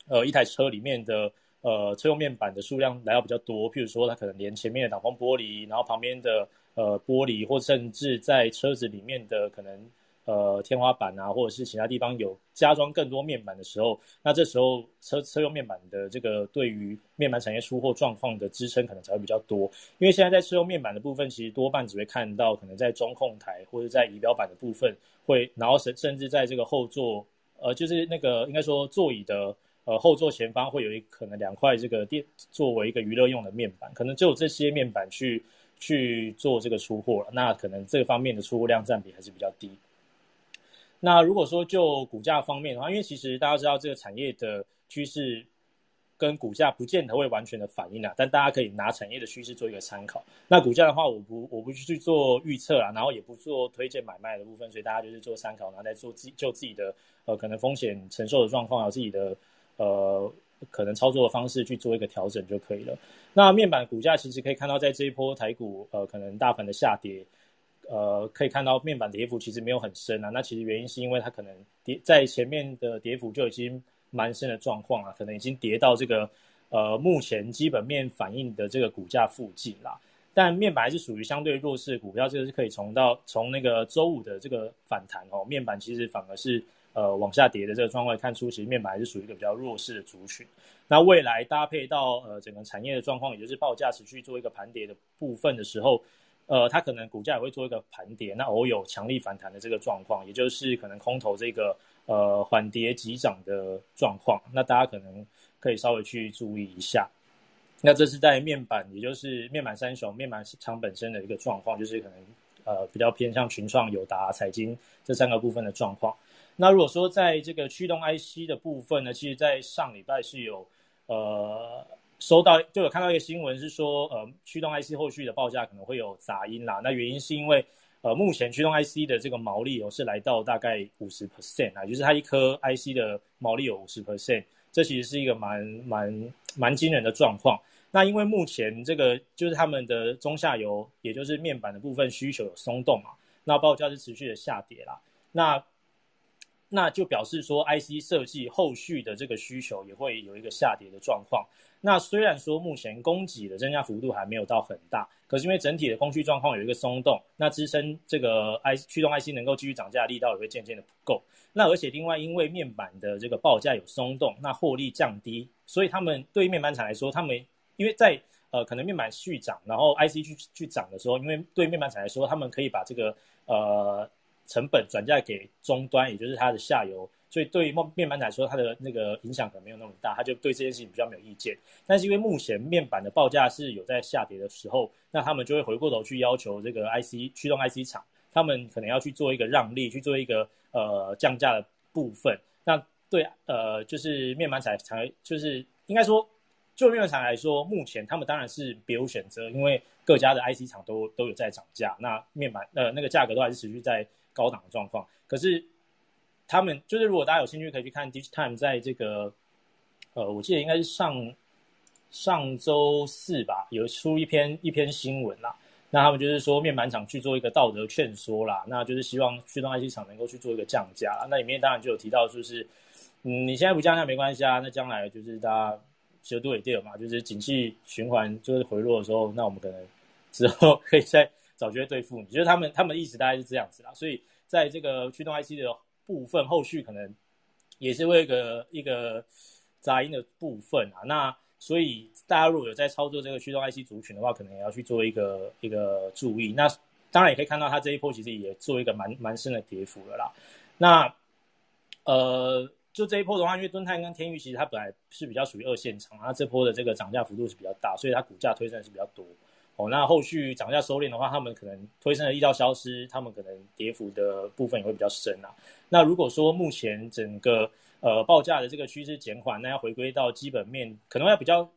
呃一台车里面的呃车用面板的数量来到比较多。譬如说，它可能连前面的挡风玻璃，然后旁边的呃玻璃，或甚至在车子里面的可能。呃，天花板啊，或者是其他地方有加装更多面板的时候，那这时候车车用面板的这个对于面板产业出货状况的支撑可能才会比较多。因为现在在车用面板的部分，其实多半只会看到可能在中控台或者在仪表板的部分会，然后甚甚至在这个后座，呃，就是那个应该说座椅的呃后座前方会有一可能两块这个电作为一个娱乐用的面板，可能只有这些面板去去做这个出货了。那可能这方面的出货量占比还是比较低。那如果说就股价方面的话，因为其实大家知道这个产业的趋势跟股价不见得会完全的反应啊，但大家可以拿产业的趋势做一个参考。那股价的话，我不我不去做预测啊，然后也不做推荐买卖的部分，所以大家就是做参考，然后再做自就自己的呃可能风险承受的状况，有自己的呃可能操作的方式去做一个调整就可以了。那面板股价其实可以看到，在这一波台股呃可能大盘的下跌。呃，可以看到面板跌幅其实没有很深啊。那其实原因是因为它可能跌在前面的跌幅就已经蛮深的状况啊，可能已经跌到这个呃目前基本面反映的这个股价附近啦。但面板还是属于相对弱势股票，这个是可以从到从那个周五的这个反弹哦，面板其实反而是呃往下跌的这个状况看出，其实面板还是属于一个比较弱势的族群。那未来搭配到呃整个产业的状况，也就是报价持续做一个盘跌的部分的时候。呃，它可能股价也会做一个盘跌，那偶有强力反弹的这个状况，也就是可能空头这个呃缓跌急涨的状况，那大家可能可以稍微去注意一下。那这是在面板，也就是面板三雄、面板厂本身的一个状况，就是可能呃比较偏向群创、友达、财经这三个部分的状况。那如果说在这个驱动 IC 的部分呢，其实在上礼拜是有呃。收到就有看到一个新闻是说，呃，驱动 IC 后续的报价可能会有杂音啦。那原因是因为，呃，目前驱动 IC 的这个毛利哦是来到大概五十 percent 啊，就是它一颗 IC 的毛利有五十 percent，这其实是一个蛮蛮蛮惊人的状况。那因为目前这个就是他们的中下游，也就是面板的部分需求有松动嘛，那报价是持续的下跌啦。那那就表示说，IC 设计后续的这个需求也会有一个下跌的状况。那虽然说目前供给的增加幅度还没有到很大，可是因为整体的供需状况有一个松动，那支撑这个 I 驱动 IC 能够继续涨价的力道也会渐渐的不够。那而且另外因为面板的这个报价有松动，那获利降低，所以他们对于面板厂来说，他们因为在呃可能面板续涨，然后 IC 去去涨的时候，因为对面板厂来说，他们可以把这个呃。成本转嫁给终端，也就是它的下游所以对于面面板来说，它的那个影响可能没有那么大，他就对这件事情比较没有意见。但是因为目前面板的报价是有在下跌的时候，那他们就会回过头去要求这个 IC 驱动 IC 厂，他们可能要去做一个让利，去做一个呃降价的部分。那对呃，就是面板厂才就是应该说。就面板厂来说，目前他们当然是别无选择，因为各家的 IC 厂都都有在涨价，那面板呃那个价格都还是持续在高档的状况。可是他们就是如果大家有兴趣，可以去看 Digitime 在这个呃，我记得应该是上上周四吧，有出一篇一篇新闻啦。那他们就是说面板厂去做一个道德劝说啦，那就是希望驱动 IC 厂能够去做一个降价。那里面当然就有提到，就是嗯，你现在不降价没关系啊，那将来就是大家。就都也对嘛，就是景气循环就是回落的时候，那我们可能之后可以再找机会对付你。就是他们他们的意思大概是这样子啦，所以在这个驱动 IC 的部分，后续可能也是为一个一个杂音的部分啊。那所以大家如果有在操作这个驱动 IC 族群的话，可能也要去做一个一个注意。那当然也可以看到，它这一波其实也做一个蛮蛮深的跌幅了啦。那呃。就这一波的话，因为敦泰跟天域其实它本来是比较属于二线厂，它这波的这个涨价幅度是比较大，所以它股价推升是比较多。哦，那后续涨价收敛的话，他们可能推升的力道消失，他们可能跌幅的部分也会比较深啊。那如果说目前整个呃报价的这个趋势减缓，那要回归到基本面，可能要比较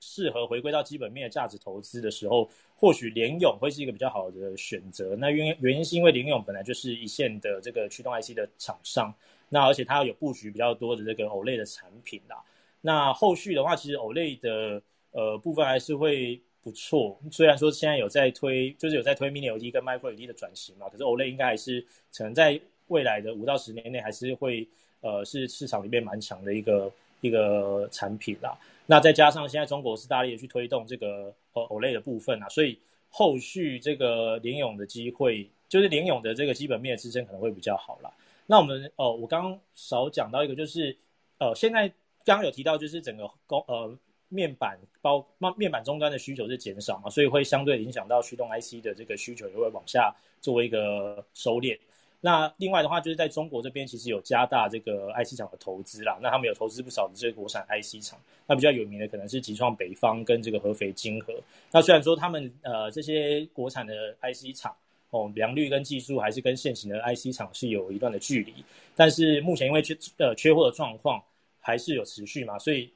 适合回归到基本面的价值投资的时候，或许联勇会是一个比较好的选择。那原原因是因为联勇本来就是一线的这个驱动 IC 的厂商。那而且它有布局比较多的这个 OLED 的产品啦。那后续的话，其实 OLED 的呃部分还是会不错。虽然说现在有在推，就是有在推 Mini LED 跟 Micro LED 的转型嘛，可是 OLED 应该还是可能在未来的五到十年内还是会呃是市场里面蛮强的一个一个产品啦。那再加上现在中国是大力的去推动这个呃 OLED 的部分啊，所以后续这个联咏的机会，就是联咏的这个基本面的支撑可能会比较好啦。那我们哦，我刚刚少讲到一个，就是呃，现在刚刚有提到，就是整个工呃面板包面板终端的需求是减少嘛，所以会相对影响到驱动 IC 的这个需求也会往下做一个收敛。那另外的话，就是在中国这边其实有加大这个 IC 厂的投资啦，那他们有投资不少的这个国产 IC 厂，那比较有名的可能是集创北方跟这个合肥金河。那虽然说他们呃这些国产的 IC 厂。哦，良率跟技术还是跟现行的 IC 厂是有一段的距离，但是目前因为缺呃缺货的状况还是有持续嘛，所以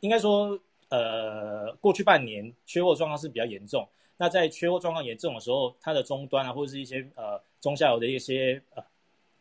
应该说呃过去半年缺货状况是比较严重。那在缺货状况严重的时候，它的终端啊或者是一些呃中下游的一些呃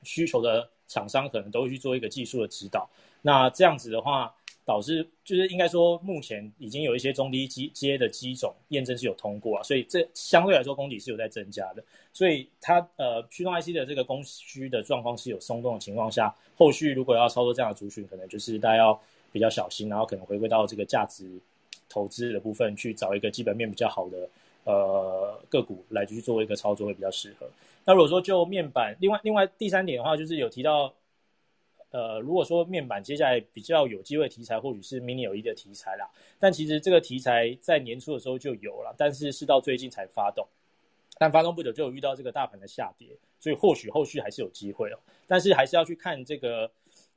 需求的厂商可能都会去做一个技术的指导。那这样子的话。导致就是应该说，目前已经有一些中低阶阶的机种验证是有通过啊，所以这相对来说供给是有在增加的。所以它呃驱动 IC 的这个供需的状况是有松动的情况下，后续如果要操作这样的族群，可能就是大家要比较小心，然后可能回归到这个价值投资的部分去找一个基本面比较好的呃个股来去做一个操作会比较适合。那如果说就面板，另外另外第三点的话，就是有提到。呃，如果说面板接下来比较有机会题材，或许是 Mini LED 的题材啦。但其实这个题材在年初的时候就有了，但是是到最近才发动。但发动不久就有遇到这个大盘的下跌，所以或许后续还是有机会哦。但是还是要去看这个，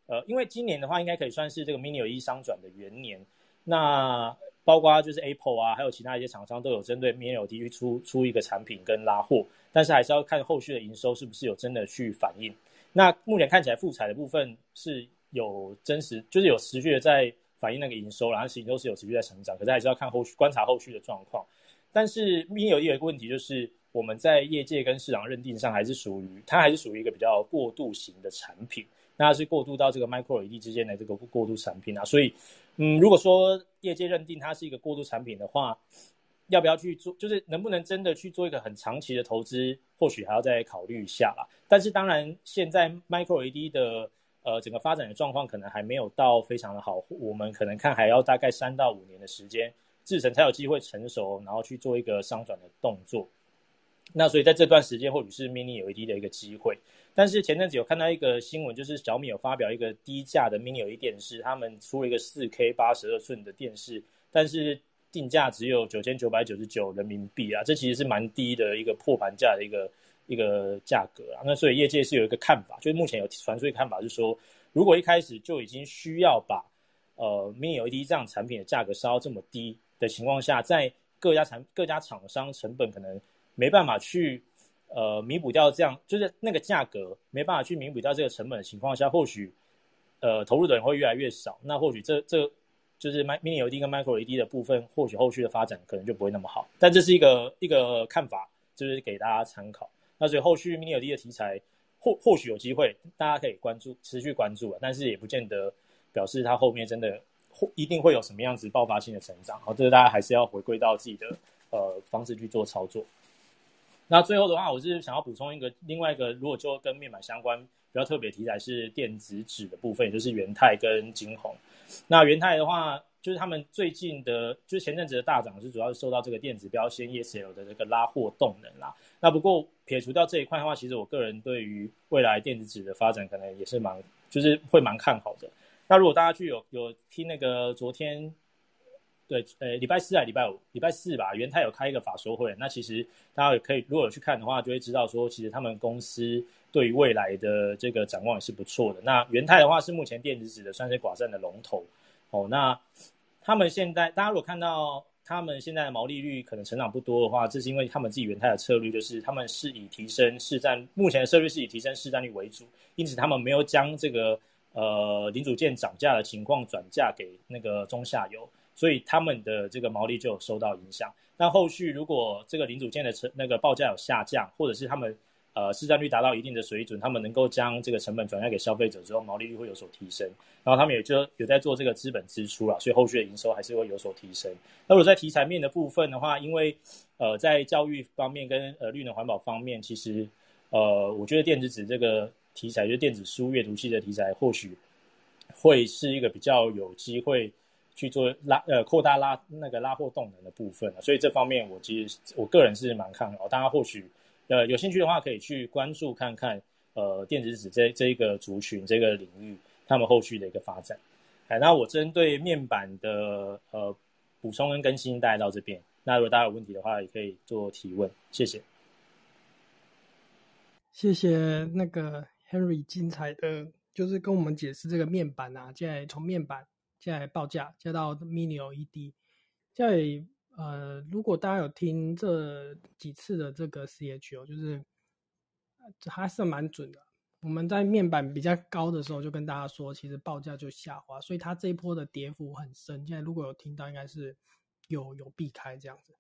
呃，因为今年的话应该可以算是这个 Mini LED 商转的元年。那包括就是 Apple 啊，还有其他一些厂商都有针对 Mini LED 去出出一个产品跟拉货，但是还是要看后续的营收是不是有真的去反映。那目前看起来，复彩的部分是有真实，就是有持续的在反映那个营收，然后营收是有持续在成长，可是还是要看后续观察后续的状况。但是 Mini 有一个问题，就是我们在业界跟市场认定上还是属于它还是属于一个比较过渡型的产品，那是过渡到这个 Micro LED 之间的这个过渡产品啊。所以，嗯，如果说业界认定它是一个过渡产品的话，要不要去做？就是能不能真的去做一个很长期的投资？或许还要再考虑一下啦。但是当然，现在 Micro LED 的呃整个发展的状况可能还没有到非常的好。我们可能看还要大概三到五年的时间，制成才有机会成熟，然后去做一个商转的动作。那所以在这段时间，或许是 Mini LED 的一个机会。但是前阵子有看到一个新闻，就是小米有发表一个低价的 Mini LED 电视，他们出了一个四 K 八十二寸的电视，但是。定价只有九千九百九十九人民币啊，这其实是蛮低的一个破盘价的一个一个价格啊。那所以业界是有一个看法，就是目前有传出一个看法是说，如果一开始就已经需要把呃 Mini LED 这样产品的价格烧这么低的情况下，在各家产各家厂商成本可能没办法去呃弥补掉这样，就是那个价格没办法去弥补掉这个成本的情况下，或许呃投入的人会越来越少，那或许这这就是 Mini LED 跟 Micro LED 的部分，或许后续的发展可能就不会那么好。但这是一个一个看法，就是给大家参考。那所以后续 Mini LED 的题材或或许有机会，大家可以关注持续关注啊，但是也不见得表示它后面真的会一定会有什么样子爆发性的成长。好，这个大家还是要回归到自己的呃方式去做操作。那最后的话，我是想要补充一个另外一个，如果就跟面板相关比较特别题材是电子纸的部分，也就是元泰跟金鸿。那元泰的话，就是他们最近的，就是前阵子的大涨是主要是受到这个电子标签 ESL 的这个拉货动能啦。那不过撇除掉这一块的话，其实我个人对于未来电子纸的发展可能也是蛮，就是会蛮看好的。那如果大家去有有听那个昨天，对，呃，礼拜四还礼拜五，礼拜四吧，元泰有开一个法说会，那其实大家也可以如果有去看的话，就会知道说，其实他们公司对于未来的这个展望也是不错的。那元泰的话是目前电子纸的算是寡占的龙头，哦，那他们现在大家如果看到。他们现在的毛利率可能成长不多的话，这是因为他们自己元泰的策略就是他们是以提升市占，目前的策略是以提升市占率为主，因此他们没有将这个呃零组件涨价的情况转嫁给那个中下游，所以他们的这个毛利就有受到影响。但后续如果这个零组件的成那个报价有下降，或者是他们呃，市占率达到一定的水准，他们能够将这个成本转嫁给消费者之后，毛利率会有所提升。然后他们也就有在做这个资本支出了，所以后续的营收还是会有所提升。那如果在题材面的部分的话，因为呃，在教育方面跟呃绿能环保方面，其实呃，我觉得电子纸这个题材，就是电子书阅读器的题材，或许会是一个比较有机会去做拉呃扩大拉那个拉货动能的部分所以这方面我其实我个人是蛮看好，大家或许。呃，有兴趣的话可以去关注看看，呃，电子纸这这一个族群这个领域，他们后续的一个发展。哎，那我针对面板的呃补充跟更新，带到这边。那如果大家有问题的话，也可以做提问。谢谢。谢谢那个 Henry 精彩的，就是跟我们解释这个面板啊，现在从面板现在报价，加到 Mini LED，在。呃，如果大家有听这几次的这个 C H O，就是还是蛮准的。我们在面板比较高的时候就跟大家说，其实报价就下滑，所以它这一波的跌幅很深。现在如果有听到，应该是有有避开这样子，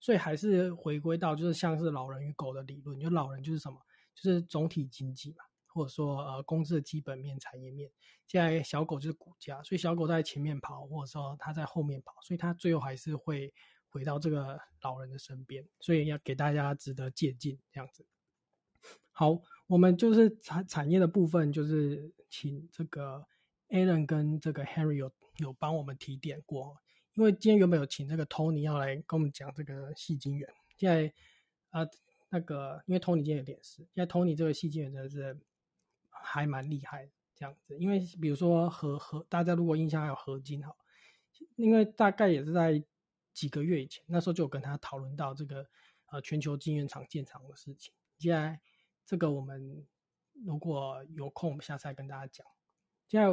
所以还是回归到就是像是老人与狗的理论，就老人就是什么，就是总体经济嘛。或者说，呃，公司的基本面、产业面，现在小狗就是股价，所以小狗在前面跑，或者说它在后面跑，所以它最后还是会回到这个老人的身边，所以要给大家值得借鉴这样子。好，我们就是产产业的部分，就是请这个 Alan 跟这个 Henry 有有帮我们提点过，因为今天原本有请这个 Tony 要来跟我们讲这个细晶圆，现在啊那个因为 Tony 今天有点事，现在 Tony 这个细晶圆真的是。还蛮厉害这样子，因为比如说合合，大家如果印象还有合金哈，因为大概也是在几个月以前，那时候就有跟他讨论到这个呃全球晶圆厂建厂的事情。现在这个我们如果有空，我们下次再跟大家讲。现在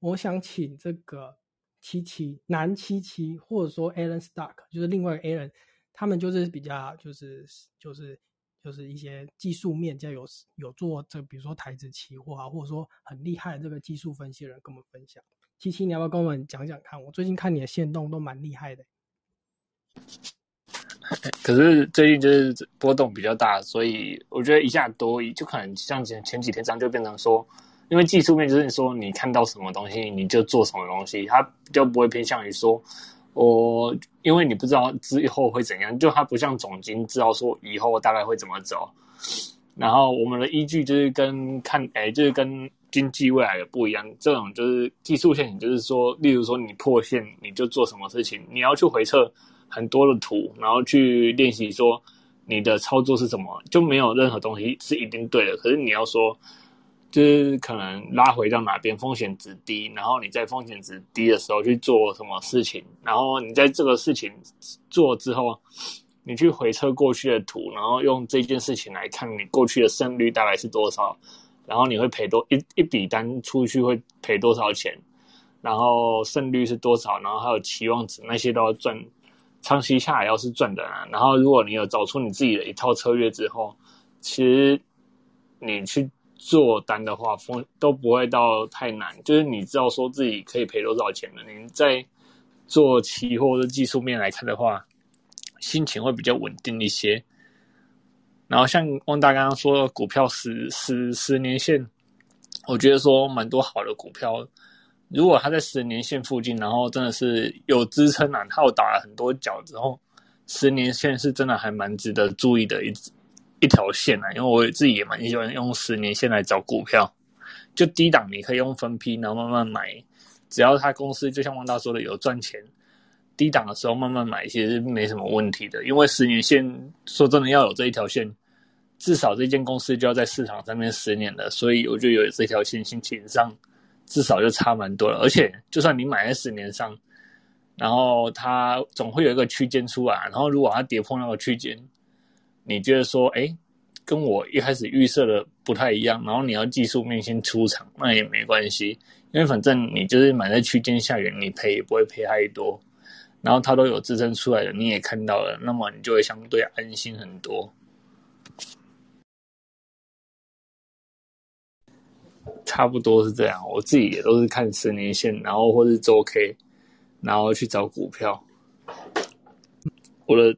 我想请这个七七南七七，或者说 Alan Stark，就是另外一个 Alan，他们就是比较就是就是。就是一些技术面，就有有做这，比如说台子期货啊，或者说很厉害的这个技术分析人跟我们分享。七七，你要不要跟我们讲讲看？我最近看你的线动都蛮厉害的。*laughs* 可是最近就是波动比较大，所以我觉得一下多就可能像前前几天这样，就变成说，因为技术面就是你说你看到什么东西你就做什么东西，它就不会偏向于说。我因为你不知道之后会怎样，就它不像总金知道说以后大概会怎么走。然后我们的依据就是跟看，哎，就是跟经济未来的不一样。这种就是技术陷阱，就是说，例如说你破线，你就做什么事情，你要去回测很多的图，然后去练习说你的操作是什么，就没有任何东西是一定对的。可是你要说。就是可能拉回到哪边风险值低，然后你在风险值低的时候去做什么事情，然后你在这个事情做之后，你去回测过去的图，然后用这件事情来看你过去的胜率大概是多少，然后你会赔多一一笔单出去会赔多少钱，然后胜率是多少，然后还有期望值那些都要赚，长期下来要是赚的啊。然后如果你有找出你自己的一套策略之后，其实你去做单的话，风都不会到太难，就是你知道说自己可以赔多少钱的。你在做期货的技术面来看的话，心情会比较稳定一些。然后像汪大刚刚说，股票十十十年线，我觉得说蛮多好的股票，如果它在十年线附近，然后真的是有支撑啊，它有打了很多脚之后，十年线是真的还蛮值得注意的一一条线啊。因为我自己也蛮喜欢用十年线来找股票，就低档你可以用分批，然后慢慢买，只要他公司就像汪大说的有赚钱。低档的时候慢慢买，其实没什么问题的。因为十年线说真的要有这一条线，至少这间公司就要在市场上面十年了。所以我就有这条线，心情上至少就差蛮多了。而且就算你买在十年上，然后它总会有一个区间出来。然后如果它跌破那个区间，你觉得说，哎，跟我一开始预设的不太一样，然后你要技术面先出场，那也没关系，因为反正你就是买在区间下缘，你赔也不会赔太多。然后它都有支撑出来的，你也看到了，那么你就会相对安心很多。差不多是这样，我自己也都是看十年线，然后或是周 K，然后去找股票。我的，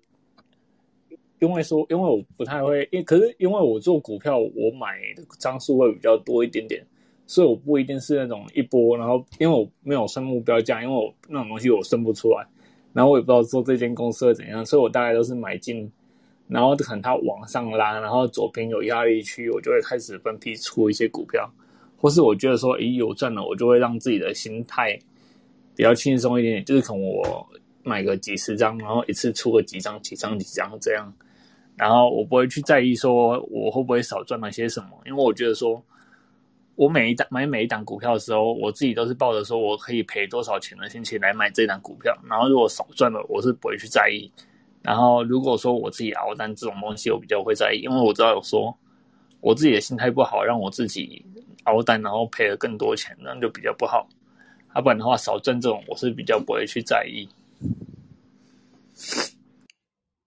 因为说，因为我不太会，因可是因为我做股票，我买的张数会比较多一点点，所以我不一定是那种一波，然后因为我没有算目标价，因为我那种东西我算不出来。然后我也不知道做这间公司会怎样，所以我大概都是买进，然后等它往上拉，然后左边有压力区，我就会开始分批出一些股票，或是我觉得说，咦有赚了，我就会让自己的心态比较轻松一点点，就是可能我买个几十张，然后一次出个几张、几张、几张这样，然后我不会去在意说我会不会少赚了些什么，因为我觉得说。我每一档买每一档股票的时候，我自己都是抱着说我可以赔多少钱的心情来买这档股票。然后如果少赚了，我是不会去在意。然后如果说我自己熬单这种东西，我比较会在意，因为我知道有说我自己的心态不好，让我自己熬单，然后赔了更多钱，那就比较不好。要不然的话，少赚这种我是比较不会去在意。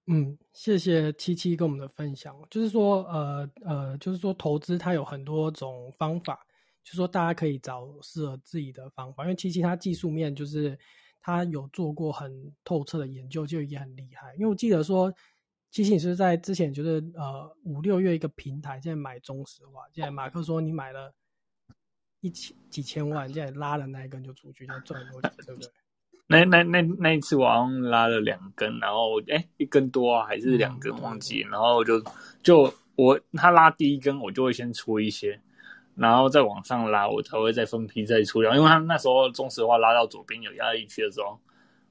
嗯，谢谢七七跟我们的分享。就是说，呃呃，就是说投资它有很多种方法，就说大家可以找适合自己的方法。因为七七他技术面就是他有做过很透彻的研究，就也很厉害。因为我记得说，七七你是在之前就是呃五六月一个平台，现在买中石化，现在马克说你买了一千几千万，现在拉了那一根就出去，现在赚很多钱，对不对？那那那那一次我好像拉了两根，然后哎一根多啊，还是两根忘记，然后就就我他拉第一根，我就会先出一些，然后再往上拉，我才会再分批再出掉。因为他那时候中石化拉到左边有压力区的时候，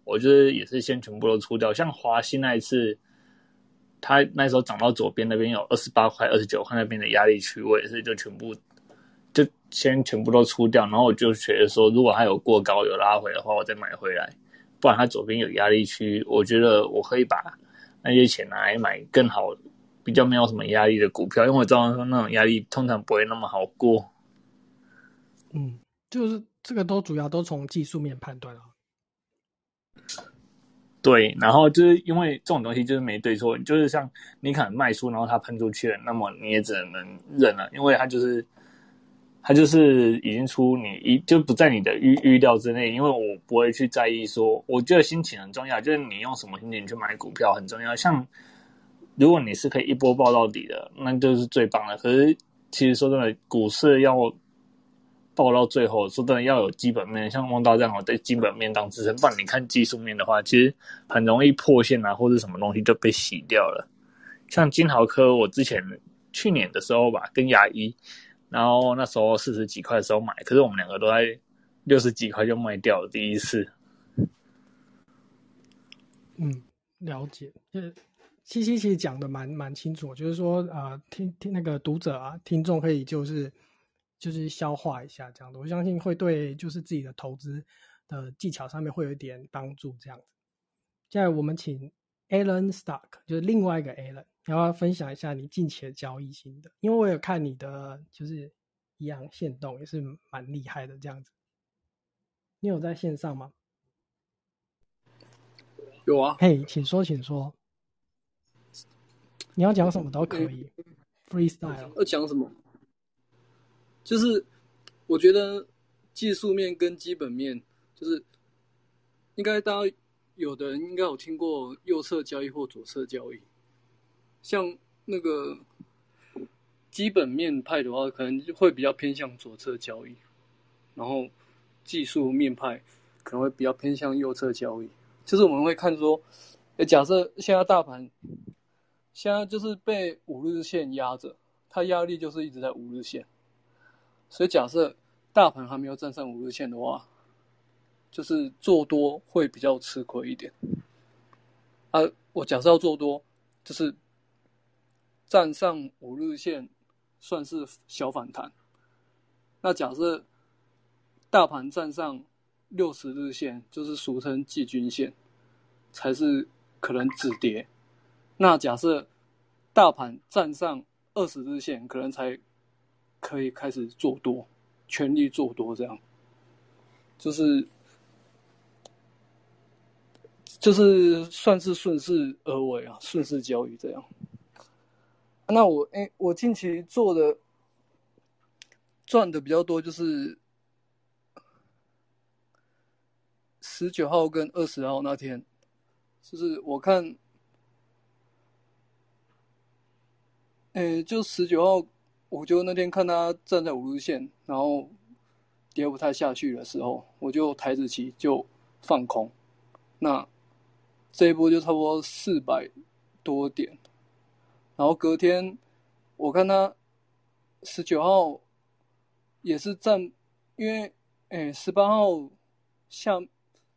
我就是也是先全部都出掉。像华西那一次，他那时候涨到左边那边有二十八块、二十九块那边的压力区，我也是就全部。就先全部都出掉，然后我就觉得说，如果它有过高有拉回的话，我再买回来。不然它左边有压力区，我觉得我可以把那些钱拿来买更好、比较没有什么压力的股票，因为我知道说那种压力通常不会那么好过。嗯，就是这个都主要都从技术面判断啊。对，然后就是因为这种东西就是没对错，就是像你可能卖出，然后它喷出去了，那么你也只能忍了，因为它就是。它就是已经出你一就不在你的预预料之内，因为我不会去在意说，我觉得心情很重要，就是你用什么心情去买股票很重要。像如果你是可以一波爆到底的，那就是最棒的。可是其实说真的，股市要爆到最后，说真的要有基本面，像汪道这样，我对基本面当支撑。不然你看技术面的话，其实很容易破线啊，或者什么东西就被洗掉了。像金豪科，我之前去年的时候吧，跟牙医。然后那时候四十几块的时候买，可是我们两个都在六十几块就卖掉了。第一次，嗯，了解。就是七七其实讲的蛮蛮清楚，就是说啊，听听那个读者啊，听众可以就是就是消化一下这样的，我相信会对就是自己的投资的技巧上面会有一点帮助。这样子，现在我们请 Alan Stark，就是另外一个 Alan。要不要分享一下你近期的交易心得？因为我有看你的就是一样线动，也是蛮厉害的这样子。你有在线上吗？有啊，嘿，请说，请说。你要讲什么都可以，freestyle。要讲什么？就是我觉得技术面跟基本面，就是应该大家有的人应该有听过右侧交易或左侧交易。像那个基本面派的话，可能会比较偏向左侧交易，然后技术面派可能会比较偏向右侧交易。就是我们会看说，哎，假设现在大盘现在就是被五日线压着，它压力就是一直在五日线，所以假设大盘还没有站上五日线的话，就是做多会比较吃亏一点。啊，我假设要做多，就是站上五日线算是小反弹。那假设大盘站上。六十日线就是俗称季均线，才是可能止跌。那假设大盘站上二十日线，可能才可以开始做多，全力做多这样。就是就是算是顺势而为啊，顺势交易这样。那我哎，我近期做的赚的比较多，就是。十九号跟二十号那天，就是我看，诶，就十九号，我就那天看他站在五日线，然后跌不太下去的时候，我就抬着旗就放空。那这一波就差不多四百多点，然后隔天我看他十九号也是站，因为诶十八号下。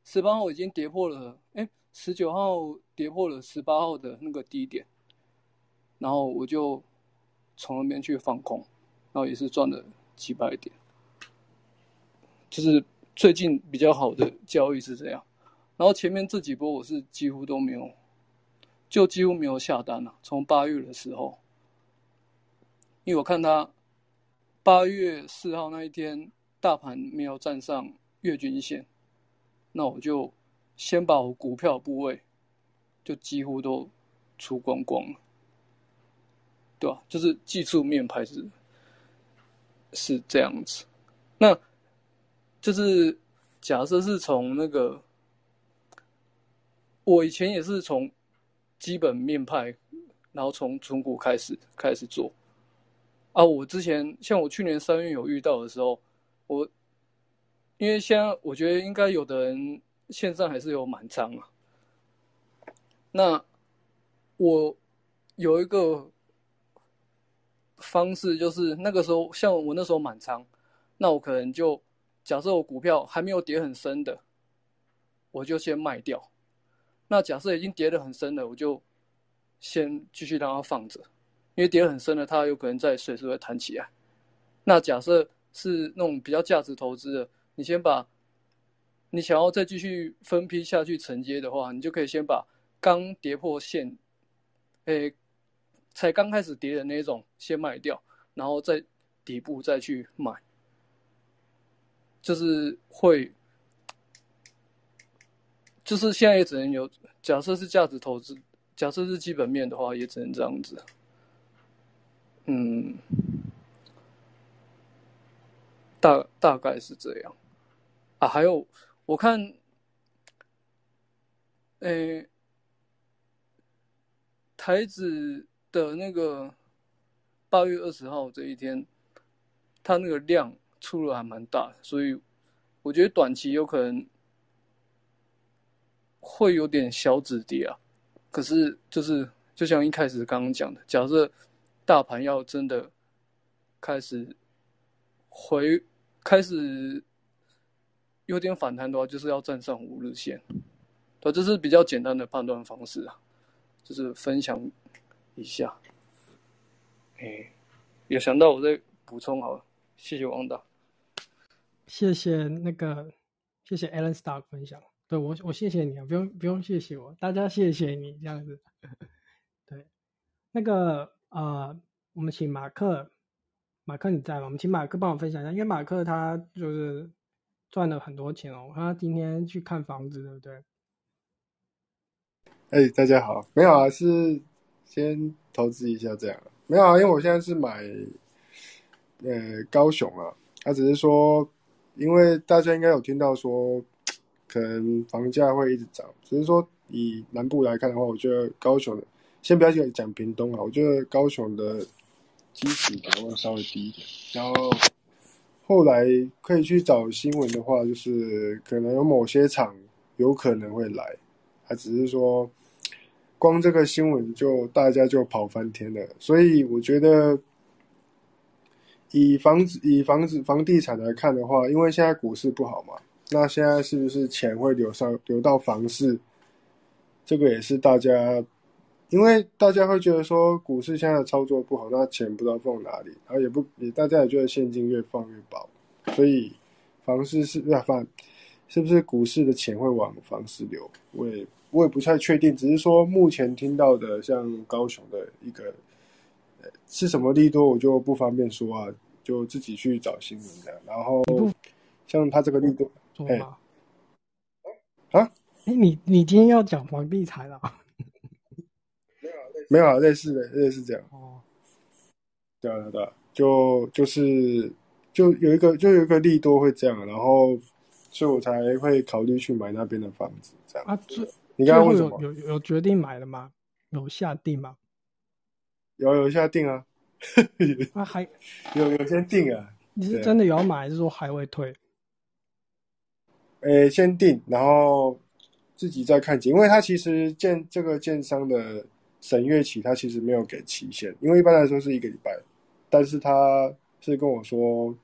十八号已经跌破了，哎，十九号跌破了十八号的那个低点，然后我就从那边去放空，然后也是赚了几百点，就是最近比较好的交易是这样，然后前面这几波我是几乎都没有，就几乎没有下单了。从八月的时候，因为我看他八月四号那一天大盘没有站上月均线。那我就先把我股票部位就几乎都出光光了，对吧？就是技术面牌是是这样子。那就是假设是从那个，我以前也是从基本面派，然后从存股开始开始做。啊，我之前像我去年三月有遇到的时候，我。因为现在我觉得应该有的人线上还是有满仓啊。那我有一个方式，就是那个时候像我那时候满仓，那我可能就假设我股票还没有跌很深的，我就先卖掉。那假设已经跌得很深了，我就先继续让它放着，因为跌得很深了，它有可能在随时会弹起来。那假设是那种比较价值投资的。你先把，你想要再继续分批下去承接的话，你就可以先把刚跌破线，诶，才刚开始跌的那种先卖掉，然后再底部再去买，就是会，就是现在也只能有，假设是价值投资，假设是基本面的话，也只能这样子，嗯，大大概是这样。啊，还有我看，诶，台子的那个八月二十号这一天，它那个量出了还蛮大，所以我觉得短期有可能会有点小止跌啊。可是就是就像一开始刚刚讲的，假设大盘要真的开始回开始。有点反弹的话，就是要站上五日线，对，这是比较简单的判断方式啊，就是分享一下。哎，有想到我再补充好了，谢谢王导，谢谢那个，谢谢 Alan Stark 分享，对我我谢谢你啊，不用不用谢谢我，大家谢谢你这样子，*laughs* 对，那个呃，我们请马克马克你在吗？我们请马克帮我分享一下，因为马克他就是赚了很多钱哦，他今天去看房子，对不对？哎，大家好，没有啊，是先投资一下这样。没有啊，因为我现在是买呃高雄啊，他只是说，因为大家应该有听到说，可能房价会一直涨，只是说以南部来看的话，我觉得高雄的，先不要讲讲屏东啊，我觉得高雄的基础可能会稍微低一点。然后后来可以去找新闻的话，就是可能有某些厂有可能会来，还只是说。光这个新闻就大家就跑翻天了，所以我觉得以房子以房子房地产来看的话，因为现在股市不好嘛，那现在是不是钱会流上流到房市？这个也是大家，因为大家会觉得说股市现在的操作不好，那钱不知道放哪里，然后也不也大家也觉得现金越放越薄，所以房市是不要放，是不是股市的钱会往房市流？我也。我也不太确定，只是说目前听到的，像高雄的一个，是什么利多，我就不方便说啊，就自己去找新闻的。然后，像他这个利多，哎，啊，哎，你你今天要讲房地产了？没有，没有啊，类似的，类似这样。哦，对啊，对啊，就就是就有一个，就有一个利多会这样，然后，所以我才会考虑去买那边的房子，这样啊，这。你刚刚问什么？有有有决定买了吗？有下定吗？有有下定啊！*laughs* 啊还有有先定啊！你是真的有要买，还是说还会退？诶，先定，然后自己再看景，因为他其实建这个建商的审阅期，他其实没有给期限，因为一般来说是一个礼拜，但是他是跟我说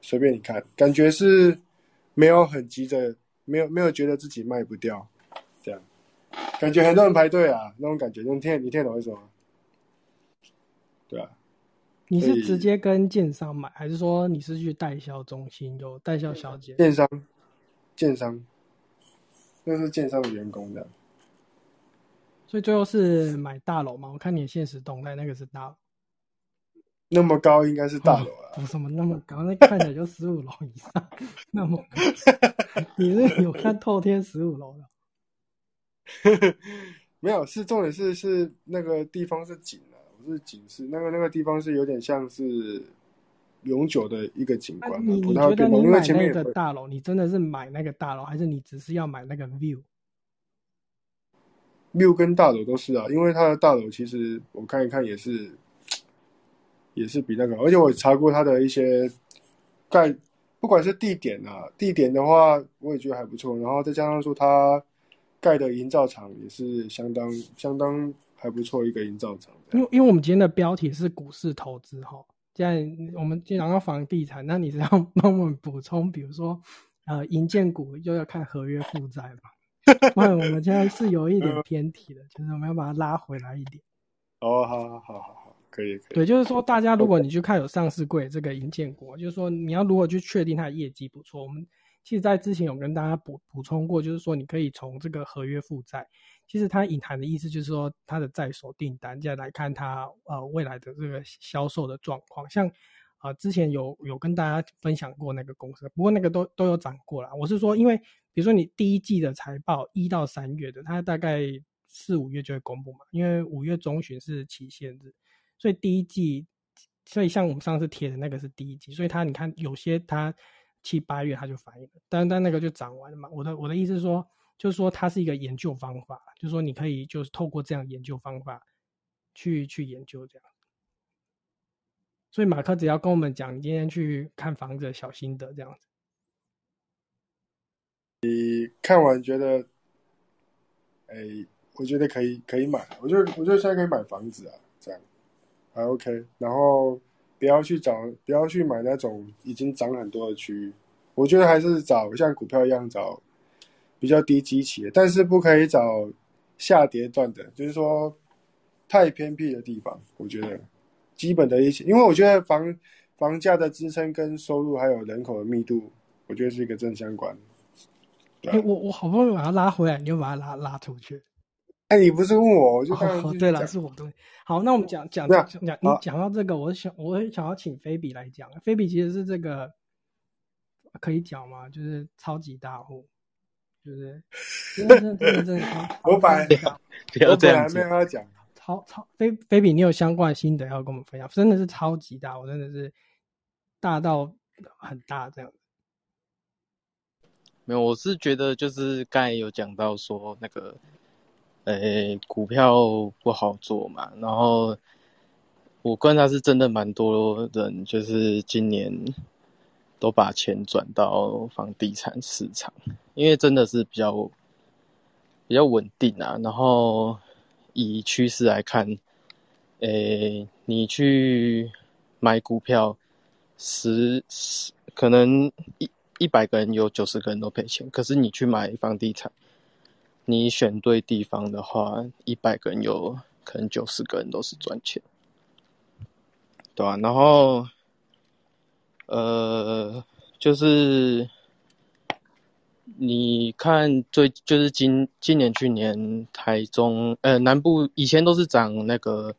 随便你看，感觉是没有很急着，没有没有觉得自己卖不掉。这样感觉很多人排队啊，那种感觉，你听你听懂意思吗？对啊，你是直接跟建商买，还是说你是去代销中心有代销小姐？建商，建商，那是建商的员工的。所以最后是买大楼嘛？我看你现实动态，那个是大楼。那么高应该是大楼啊？不什么那么高？那看起来就十五楼以上。*laughs* 那么，*laughs* 你是有看透天十五楼的？*laughs* 没有，是重点是是那个地方是景啊，不是景是那个那个地方是有点像是永久的一个景观。你你觉得你买那个大楼，你真的是买那个大楼，还是你只是要买那个 view？view 跟大楼都是啊，因为它的大楼其实我看一看也是也是比那个，而且我查过它的一些盖，不管是地点啊，地点的话我也觉得还不错，然后再加上说它。盖的营造厂也是相当相当还不错一个营造厂。因为因为我们今天的标题是股市投资哈，现在我们经常要房地产，那你是要帮我们补充，比如说呃银建股又要看合约负债嘛？*laughs* 那我们现在是有一点偏题的，就是我们要把它拉回来一点。哦，好好好好好，可以可以。对，就是说大家如果你去看有上市柜这个银建股，就是说你要如何去确定它的业绩不错，我们。其实，在之前有跟大家补补充过，就是说你可以从这个合约负债，其实它隐含的意思就是说它的在手订单，再来看它呃未来的这个销售的状况。像啊之前有有跟大家分享过那个公司，不过那个都都有涨过了。我是说，因为比如说你第一季的财报一到三月的，它大概四五月就会公布嘛，因为五月中旬是期限日，所以第一季，所以像我们上次贴的那个是第一季，所以它你看有些它。七八月它就反应了，但但那个就涨完了嘛。我的我的意思是说，就是说它是一个研究方法，就是说你可以就是透过这样研究方法去去研究这样。所以马克只要跟我们讲，你今天去看房子小心得这样子。你看完觉得，哎，我觉得可以可以买，我就我就现在可以买房子啊，这样还 OK，然后。不要去找，不要去买那种已经涨很多的区域。我觉得还是找像股票一样找比较低基期的，但是不可以找下跌段的，就是说太偏僻的地方。我觉得基本的一些，因为我觉得房房价的支撑跟收入还有人口的密度，我觉得是一个正相关。哎，我我好不容易把它拉回来，你又把它拉拉出去。哎，你不是问我，我就当然哦，对了，是我对。好，那我们讲讲讲讲，你讲到这个，我想我会想要请菲比来讲。菲比其实是这个可以讲吗？就是超级大户，就是真的真的真的真的超我本来我本来。没有要讲，超超菲菲比，你有相关心得要跟我们分享？真的是超级大，我真的是大到很大这样。没有，我是觉得就是刚才有讲到说那个，呃，股票不好做嘛，然后我观察是真的蛮多人就是今年都把钱转到房地产市场，因为真的是比较比较稳定啊，然后以趋势来看，诶，你去买股票，十十可能一一百个人有九十个人都赔钱，可是你去买房地产，你选对地方的话，一百个人有可能九十个人都是赚钱，对吧、然后，呃，就是你看最就是今今年去年台中呃南部以前都是涨那个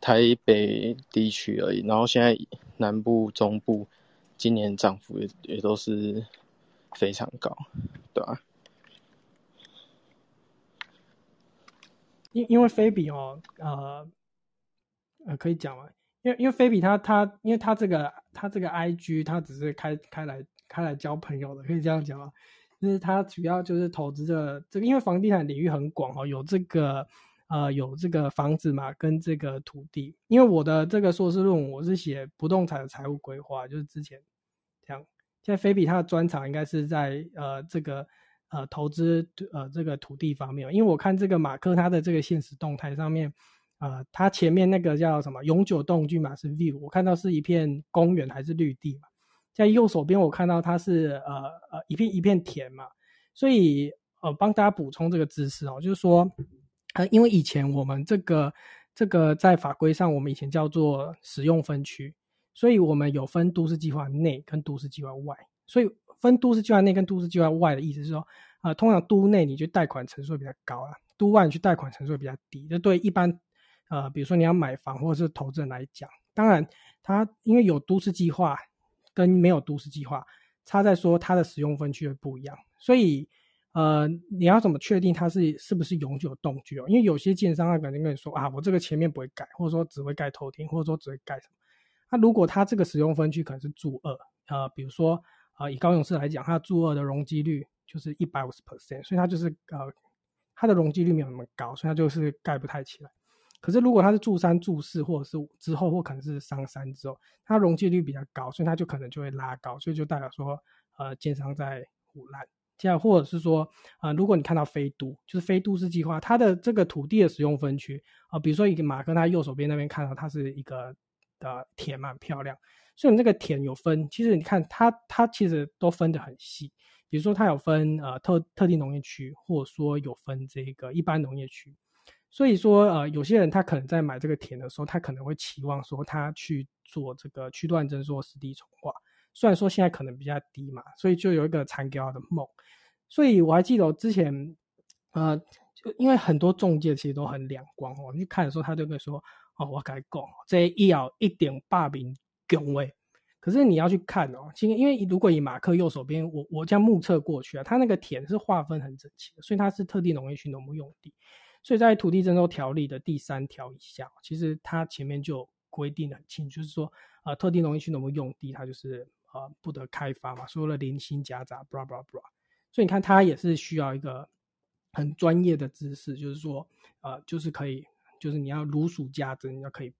台北地区而已，然后现在南部中部今年涨幅也也都是非常高，对吧、因因为菲比哦，呃，呃，可以讲吗？因为因为菲比他他因为他这个他这个 I G 他只是开开来开来交朋友的，可以这样讲吗？就是他主要就是投资这这个，因为房地产领域很广哦，有这个呃有这个房子嘛，跟这个土地。因为我的这个硕士论文我是写不动产的财务规划，就是之前这样。现在菲比他的专长应该是在呃这个呃投资呃这个土地方面，因为我看这个马克他的这个现实动态上面，呃，他前面那个叫什么永久动距嘛是 view，我看到是一片公园还是绿地嘛，在右手边我看到它是呃呃一片一片田嘛，所以呃帮大家补充这个知识哦，就是说呃因为以前我们这个这个在法规上我们以前叫做使用分区，所以我们有分都市计划内跟都市计划外，所以分都市计划内跟都市计划外的意思是说，呃，通常都内你去贷款成数会比较高啊，都外你去贷款成数会比较低。这对一般呃，比如说你要买房或者是投资人来讲，当然它因为有都市计划跟没有都市计划，差在说它的使用分区会不一样，所以。呃，你要怎么确定它是是不是永久动居哦？因为有些建商他可能跟你说啊，我这个前面不会盖，或者说只会盖头顶，或者说只会盖什么。那如果它这个使用分区可能是住二，呃，比如说呃以高雄市来讲，它住二的容积率就是一百五十 percent，所以它就是呃它的容积率没有那么高，所以它就是盖不太起来。可是如果它是住三、住四，或者是之后或可能是上山之后，它容积率比较高，所以它就可能就会拉高，所以就代表说呃建商在胡乱。这样，或者是说，啊、如果你看到非都，就是非都市计划，它的这个土地的使用分区啊、比如说一个马克，他右手边那边看到它是一个的田蛮，漂亮，所以你那个田有分，其实你看它它其实都分得很细，比如说它有分呃特特定农业区，或者说有分这个一般农业区，所以说呃有些人他可能在买这个田的时候，他可能会期望说他去做这个区段征收、实地重划。虽然说现在可能比较低嘛，所以就有一个残标的梦。所以我还记得之前，呃，就因为很多中介其实都很两光哦，你去看的时候，他就会说，哦，我改讲，这一要一点霸名恭维。可是你要去看哦，其实因为如果以马克右手边，我我这样目测过去啊，它那个田是划分很整齐的，所以它是特定农业区农牧用地。所以在土地征收条例的第三条以下，其实它前面就规定的很清楚，就是说，呃，特定农业区农用地，它就是。呃，不得开发嘛，所有的零星夹杂，blah blah blah，所以你看，它也是需要一个很专业的知识，就是说，呃，就是可以，就是你要如数家珍，你要可以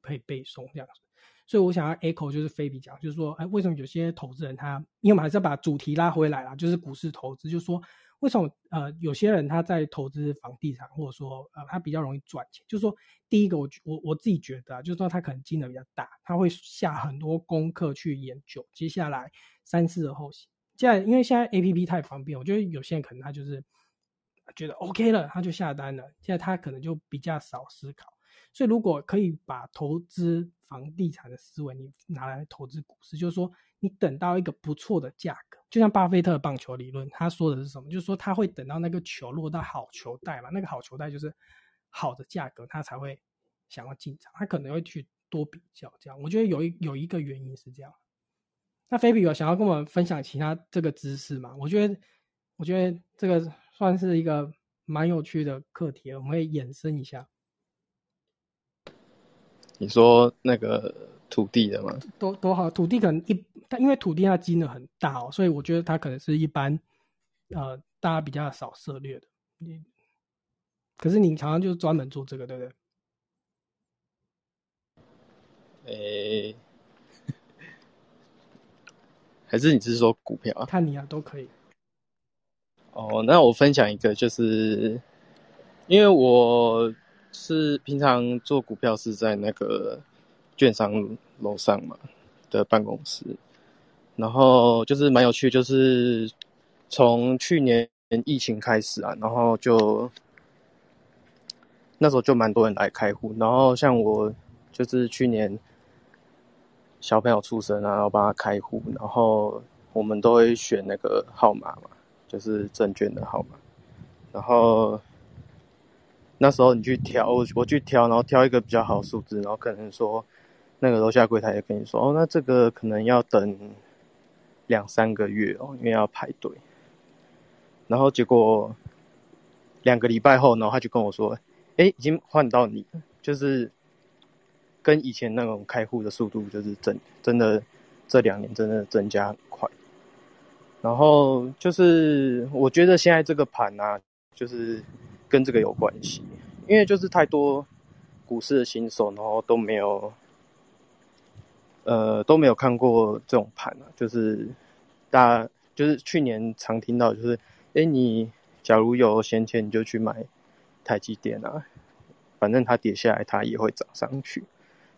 可以背诵这样子。所以我想要 echo 就是菲比讲，就是说，哎，为什么有些投资人他，因为我们还是要把主题拉回来啦，就是股市投资，就是说，为什么呃有些人他在投资房地产，或者说呃他比较容易赚钱，就是说，第一个我我我自己觉得啊，就是说他可能金额比较大，他会下很多功课去研究，接下来三思而后行。现在因为现在 A P P 太方便，我觉得有些人可能他就是觉得 OK 了，他就下单了，现在他可能就比较少思考。所以如果可以把投资房地产的思维你拿来投资股市，就是说你等到一个不错的价格，就像巴菲特的棒球理论，他说的是什么？就是说他会等到那个球落到好球袋嘛，那个好球袋就是好的价格，他才会想要进场，他可能会去多比较这样。我觉得有一有一个原因是这样。那菲比有想要跟我们分享其他这个知识吗？我觉得，我觉得这个算是一个蛮有趣的课题，我们会延伸一下。你说那个土地的吗？多多好，土地可能一，但因为土地它金额很大哦，所以我觉得它可能是一般，呃，大家比较少涉猎的。你，可是你常常就是专门做这个，对不对？诶、*laughs* 还是你是说股票啊？看你啊，都可以。哦，那我分享一个，就是因为我是平常做股票是在那个券商楼上嘛的办公室，然后就是蛮有趣，就是从去年疫情开始啊，然后就那时候就蛮多人来开户，然后像我就是去年小朋友出生啊，然后帮他开户，然后我们都会选那个号码嘛。就是证券的号码，然后那时候你去挑，我去挑，然后挑一个比较好的数字，然后可能说那个楼下柜台也跟你说，哦，那这个可能要等两三个月哦，因为要排队。然后结果两个礼拜后，然后他就跟我说，哎，已经换到你了，就是跟以前那种开户的速度，就是真真的这两年真的增加很快。然后就是，我觉得现在这个盘啊，就是跟这个有关系，因为就是太多股市的新手，然后都没有，呃，都没有看过这种盘啊。就是大家就是去年常听到，就是，哎，你假如有闲钱，你就去买台积电啊，反正它跌下来，它也会涨上去。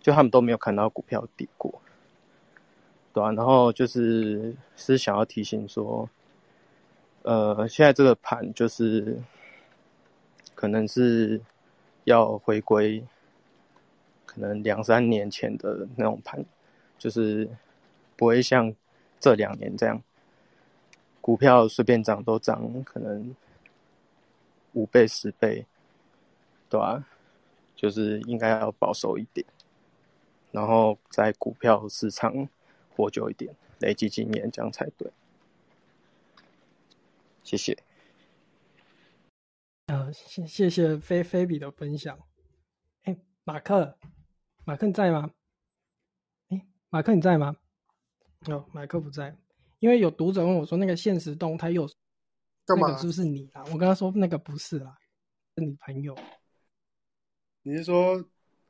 就他们都没有看到股票跌过。对啊，然后就是是想要提醒说，呃，现在这个盘就是可能是要回归，可能两三年前的那种盘，就是不会像这两年这样，股票随便涨都涨，可能五倍十倍，对吧、就是应该要保守一点，然后在股票市场。活久一点，累积经验，这样才对。谢谢。呃，谢谢谢菲菲比的分享。哎，马克，马克你在吗？哎，马克你在吗？哦，马克不在，因为有读者问我说，那个现实动态又干嘛那个是不是你啊？我跟他说那个不是啦，是你朋友。你是说，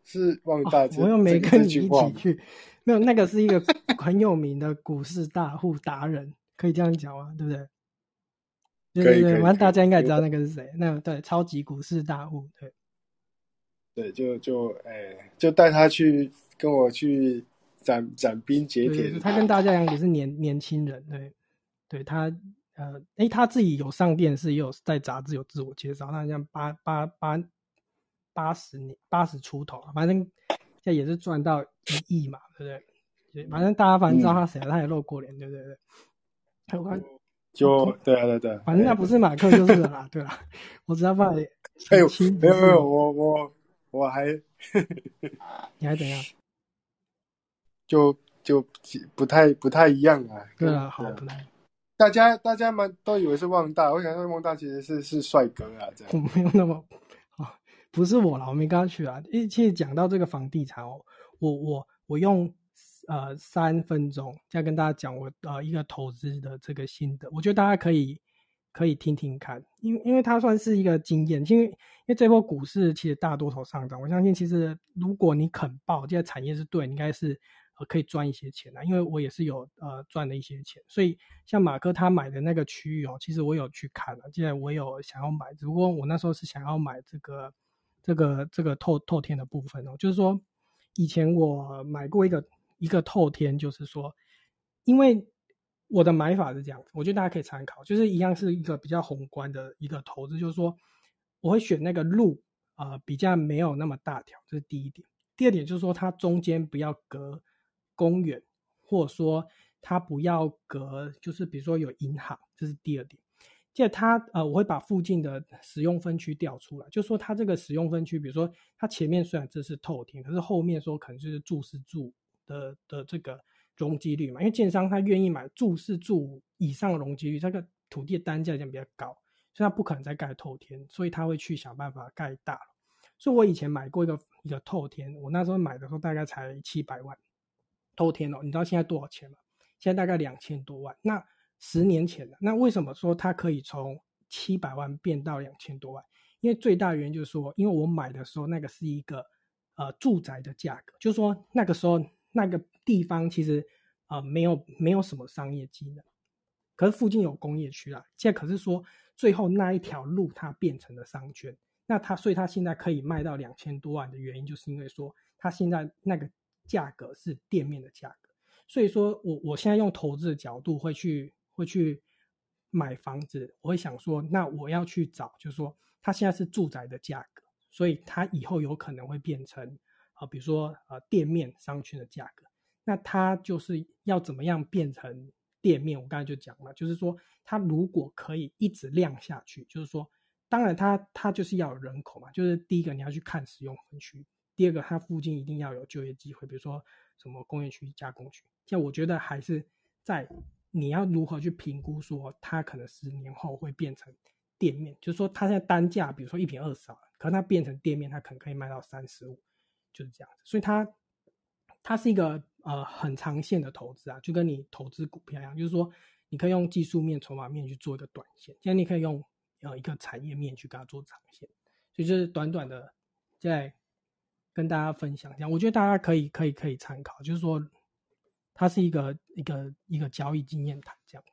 是旺大我又没跟你一起去，没有，那个是一个很有名的股市大户达人，可以这样讲吗？对不对？对对对，反正大家应该也知道那个是谁。那对，超级股市大户，对，对，就就哎、就带他去跟我去斩斩冰解对铁，他跟大家一样也是年年轻人，对，对他呃，诶，他自己有上电视，也有在杂志有自我介绍，那像八八八八十年八十出头，反正现在也是赚到一亿嘛，对不对？对反正大家反正知道他谁了，他也露过脸，对不对对？我看就对啊对啊对啊，反正那不是马克就是了啦，*laughs* 对啦，我只要把你哎呦没有没有，我我我还你还怎样？就就不太不太一样啊。对啊，好，不太，大家大家蛮都以为是旺大，我想说旺大其实是是帅哥啊，这样 *laughs* 我样。没有那么啊，不是我啦，我没跟他去啊。因为其实讲到这个房地产哦，我我我用呃三分钟再跟大家讲我呃一个投资的这个心得，我觉得大家可以可以听听看，因为因为它算是一个经验，因为因为这波股市其实大多头上涨，我相信其实如果你肯报，这个产业是对，应该是。呃，可以赚一些钱的，因为我也是有呃赚了一些钱，所以像马哥他买的那个区域哦，其实我有去看了，现在我有想要买，只不过我那时候是想要买这个这个这个透透天的部分哦，就是说以前我买过一个一个透天，就是说，因为我的买法是这样，我觉得大家可以参考，就是一样是一个比较宏观的一个投资，就是说我会选那个路呃比较没有那么大条，这是第一点。第二点就是说它中间不要隔公园，或者说它不要隔，就是比如说有银行，这是第二点。接着它呃，我会把附近的使用分区调出来，就说它这个使用分区，比如说它前面虽然这是透天，可是后面说可能就是住是住的的这个容积率嘛，因为建商他愿意买住是住以上的容积率，这个土地的单价讲比较高，所以他不可能再盖透天，所以他会去想办法盖大。所以我以前买过一个一个透天，我那时候买的时候大概才七百万透天哦，你知道现在多少钱吗？现在大概两千多万。那十年前的那为什么说它可以从七百万变到两千多万？因为最大原因就是说，因为我买的时候那个是一个呃住宅的价格，就是说那个时候那个地方其实呃没有没有什么商业机能，可是附近有工业区啦。现在可是说最后那一条路它变成了商圈，那它所以它现在可以卖到两千多万的原因，就是因为说它现在那个价格是店面的价格，所以说我我现在用投资的角度会去。会去买房子，我会想说，那我要去找，就是说，它现在是住宅的价格，所以它以后有可能会变成啊，比如说呃店面商圈的价格，那它就是要怎么样变成店面？我刚才就讲了，就是说，它如果可以一直量下去，就是说，当然它它就是要有人口嘛，就是第一个你要去看使用分区，第二个它附近一定要有就业机会，比如说什么工业区、加工区，像我觉得还是在。你要如何去评估说它可能十年后会变成店面？就是说它现在单价，比如说一平二十万，可能它变成店面，它可能可以卖到三十五，就是这样子。所以它它是一个呃很长线的投资啊，就跟你投资股票一样，就是说你可以用技术面、筹码面去做一个短线，现在你可以用呃一个产业面去给它做长线。所以就是短短的在跟大家分享这样，我觉得大家可以可以可以参考，就是说。它是一个一个一个交易经验谈这样子。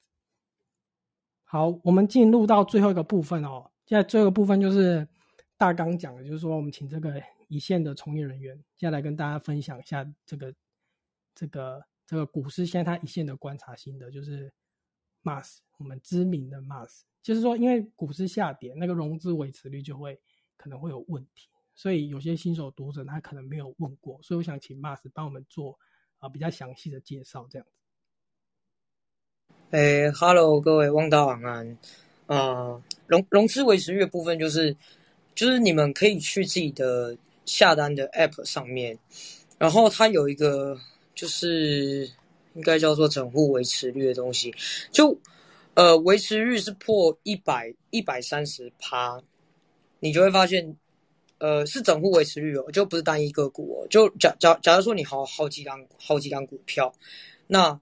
好，我们进入到最后一个部分哦。现在最后一个部分就是大纲讲的，就是说我们请这个一线的从业人员，现在来跟大家分享一下这个这个这个股市现在它一线的观察心得，就是 Mas 我们知名的 Mas，就是说因为股市下跌，那个融资维持率就会可能会有问题，所以有些新手读者他可能没有问过，所以我想请 Mas 帮我们做。啊，比较详细的介绍这样子。诶，Hello，各位汪达晚安。啊，融融资维持率的部分就是，就是你们可以去自己的下单的 App 上面，然后它有一个就是应该叫做整户维持率的东西，就呃维持率是破一百一百三十趴，你就会发现。呃，是整户维持率哦，就不是单一个股哦。就假假假如说你好好几张好几张股票，那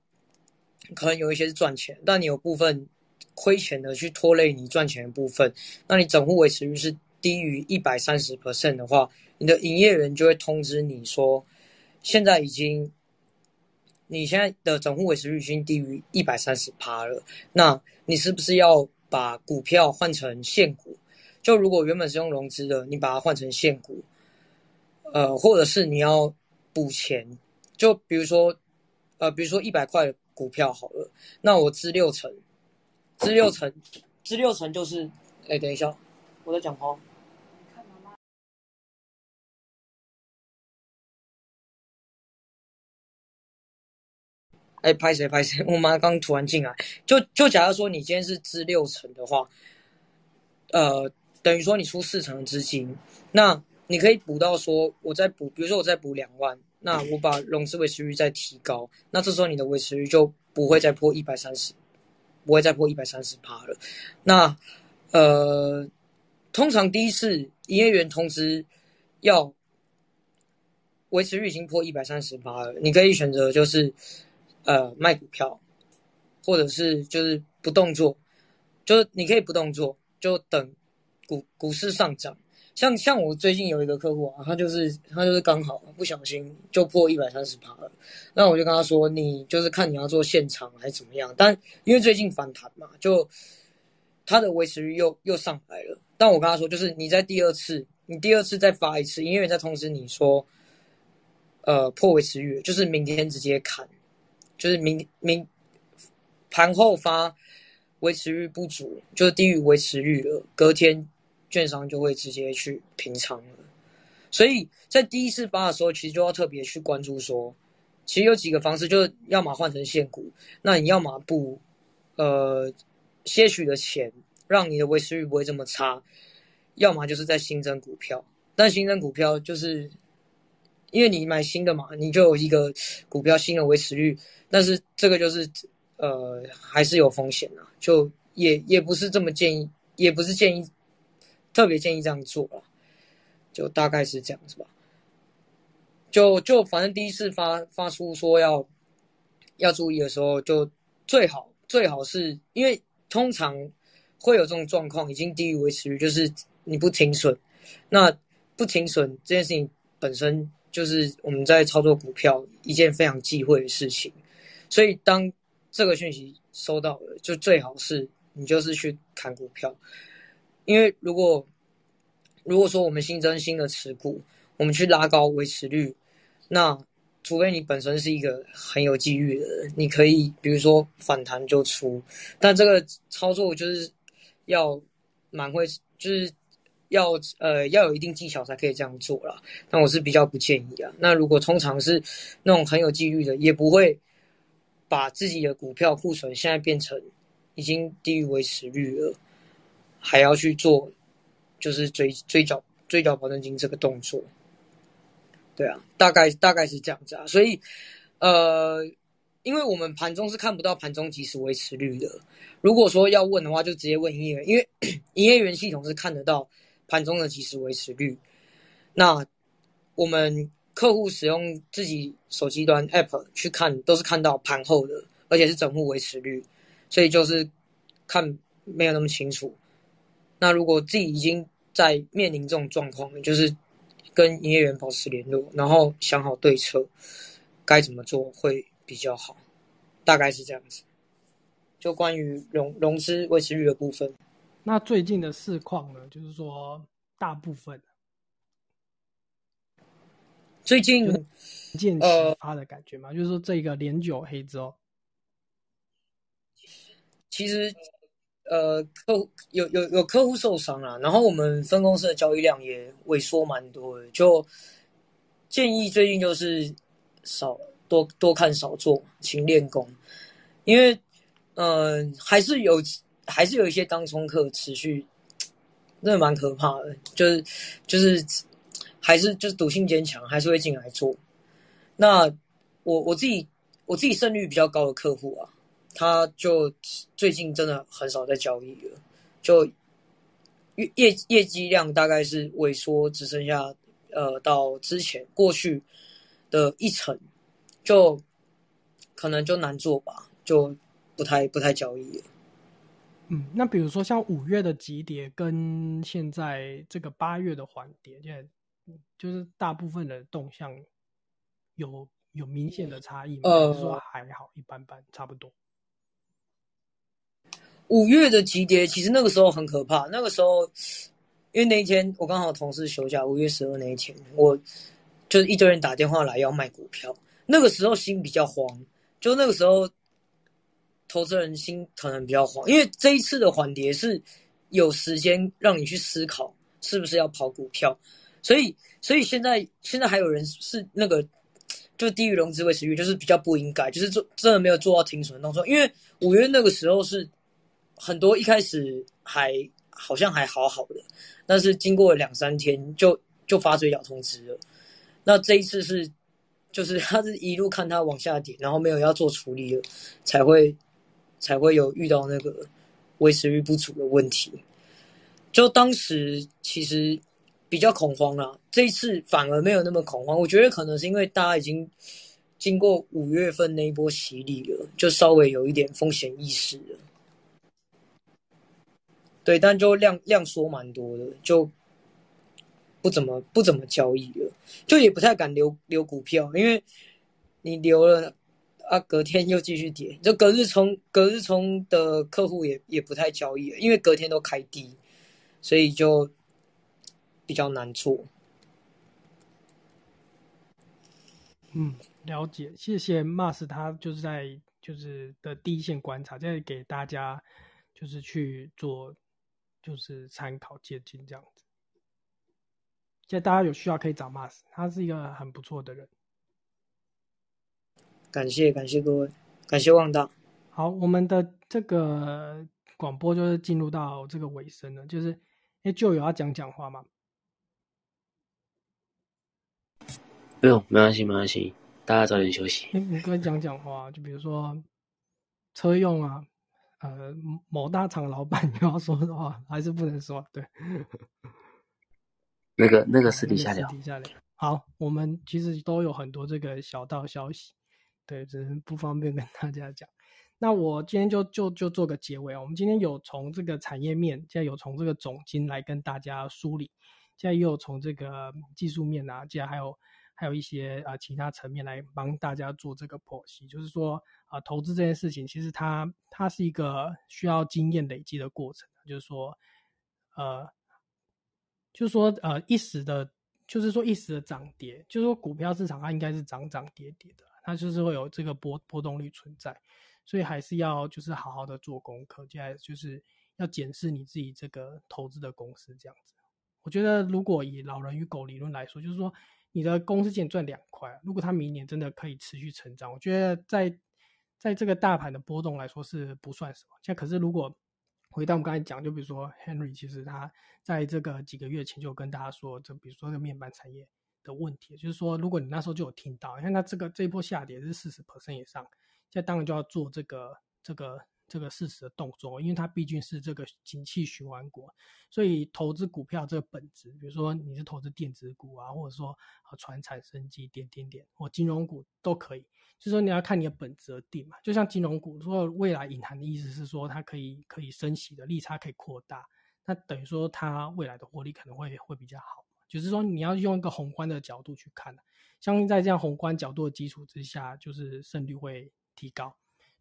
可能有一些是赚钱，但你有部分亏钱的去拖累你赚钱的部分，那你整户维持率是低于一百三十 percent 的话，你的营业员就会通知你说，现在已经你现在的整户维持率已经低于一百三十趴了，那你是不是要把股票换成现股？就如果原本是用融资的，你把它换成现股，呃，或者是你要补钱，就比如说，呃，比如说一百块股票好了，那我支六成，支六成，支六成就是，哎，等一下，我在讲话。哎，拍谁拍谁？*laughs* 我妈刚突然进来，就就假如说你今天是支六成的话，呃。等于说你出四成的资金，那你可以补到说，我再补，比如说我再补两万，那我把融资维持率再提高，那这时候你的维持率就不会再破一百三十，不会再破一百三十趴了。那呃，通常第一次营业员通知要维持率已经破一百三十趴了，你可以选择就是呃卖股票，或者是就是不动作，就是你可以不动作，就等。股股市上涨，像像我最近有一个客户啊，他就是他就是刚好不小心就破一百三十趴了，那我就跟他说，你就是看你要做现场还是怎么样，但因为最近反弹嘛，就他的维持率又又上来了，但我跟他说，就是你在第二次，你第二次再发一次，营业员再通知你说，呃破维持率，就是明天直接砍，就是明明盘后发。维持率不足，就是低于维持率了。隔天券商就会直接去平仓了。所以在第一次发的时候，其实就要特别去关注说，其实有几个方式，就是要么换成现股，那你要么不，呃，些许的钱，让你的维持率不会这么差，要么就是在新增股票，但新增股票就是，因为你买新的嘛，你就有一个股票新的维持率，但是这个就是，呃，还是有风险啊，就也也不是这么建议，也不是建议，特别建议这样做了。就大概是这样子吧。就就反正第一次发发出说要要注意的时候，就最好最好是因为通常会有这种状况，已经低于维持率，就是你不停损。那不停损这件事情本身就是我们在操作股票一件非常忌讳的事情。所以当这个讯息收到了，就最好是你就是去砍股票，因为如果如果说我们新增新的持股，我们去拉高维持率，那除非你本身是一个很有机遇的人，你可以比如说反弹就出，但这个操作就是要蛮会，就是要呃要有一定技巧才可以这样做啦。那我是比较不建议啊。那如果通常是那种很有机遇的，也不会把自己的股票库存现在变成已经低于维持率了，还要去做。就是追追缴追缴保证金这个动作，对啊，大概大概是这样子啊。所以，呃，因为我们盘中是看不到盘中即时维持率的。如果说要问的话，就直接问营业员，因为 *coughs* 营业员系统是看得到盘中的即时维持率。那我们客户使用自己手机端 App 去看，都是看到盘后的，而且是整户维持率，所以就是看没有那么清楚。那如果自己已经在面临这种状况，就是跟营业员保持联络，然后想好对策，该怎么做会比较好，大概是这样子。就关于融融资维持率的部分，那最近的市况呢，就是说大部分最近见启发的感觉嘛，就是说这个连九黑之后，其实。呃，客户有有有客户受伤了，然后我们分公司的交易量也萎缩蛮多的，就建议最近就是少多多看少做，勤练功，因为嗯、呃、还是有还是有一些当冲客持续，那蛮可怕的，就是就是还是就是赌性坚强，还是会进来做。那我我自己我自己胜率比较高的客户啊。他就最近真的很少在交易了，就业业业绩量大概是萎缩，只剩下呃到之前过去的一成，就可能就难做吧，就不太不太交易了。嗯，那比如说像五月的急跌跟现在这个八月的缓跌，现在就是大部分的动向有有明显的差异吗？呃，还是说还好，一般般，差不多。五月的急跌，其实那个时候很可怕。那个时候，因为那一天我刚好同事休假，五月十二那一天，我就是一堆人打电话来要卖股票。那个时候心比较慌，就那个时候，投资人心可能比较慌，因为这一次的缓跌是有时间让你去思考是不是要跑股票，所以，所以现在现在还有人是那个就低于融资维持率，就是比较不应该，就是做真的没有做到停损动作，因为五月那个时候是。很多一开始还好像还好好的，但是经过两三天就就发追缴通知了。那这一次是，就是他是一路看他往下跌，然后没有要做处理了，才会才会有遇到那个维持率不足的问题。就当时其实比较恐慌啦，这一次反而没有那么恐慌。我觉得可能是因为大家已经经过五月份那一波洗礼了，就稍微有一点风险意识了。对，但就量量缩蛮多的，就不怎么不怎么交易了，就也不太敢留留股票，因为你留了啊，隔天又继续跌，就隔日冲隔日冲的客户也也不太交易了，因为隔天都开低，所以就比较难做。嗯，了解，谢谢 Mas，他就是在就是的第一线观察，在给大家就是去做。就是参考借鉴这样子。现在大家有需要可以找 Mas，他是一个很不错的人。感谢感谢各位，感谢旺大。好，我们的这个广播就是进入到这个尾声了，就是哎，就有要讲讲话吗？不用，没关系，没关系，大家早点休息。你你跟讲讲话，就比如说车用啊，呃，某大厂老板 *laughs* 你要说的话，还是不能说？对，那个那个私底下聊私。底下聊。好，我们其实都有很多这个小道消息，对，只是不方便跟大家讲。那我今天就就就做个结尾啊。我们今天有从这个产业面，现在有从这个总经来跟大家梳理，现在也有从这个技术面啊，现在还有还有一些啊、其他层面来帮大家做这个剖析。就是说啊、投资这件事情，其实它它是一个需要经验累积的过程。就是说，呃，就是说呃一时的，就是说一时的涨跌，就是说股票市场它应该是涨涨跌跌的，它就是会有这个波波动率存在。所以还是要就是好好的做功课，接下来就是要检视你自己这个投资的公司这样子。我觉得如果以老人与狗理论来说，就是说你的公司今年赚两块，如果它明年真的可以持续成长，我觉得在在这个大盘的波动来说是不算什么。现在可是如果回到我们刚才讲，就比如说 Henry，其实他在这个几个月前就跟大家说，就比如说这个面板产业的问题，就是说如果你那时候就有听到，你看它这个这一波下跌是四十 percent 以上。现在当然就要做这个这个这个事实的动作，因为它毕竟是这个景气循环国，所以投资股票这个本质，比如说你是投资电子股啊，或者说啊船产生技点点点或金融股都可以，就是说你要看你的本质而定嘛。就像金融股，如果未来隐含的意思是说它可以可以升息的利差可以扩大，那等于说它未来的获利可能会会比较好。就是说你要用一个宏观的角度去看，相信在这样宏观角度的基础之下，就是胜率会提高。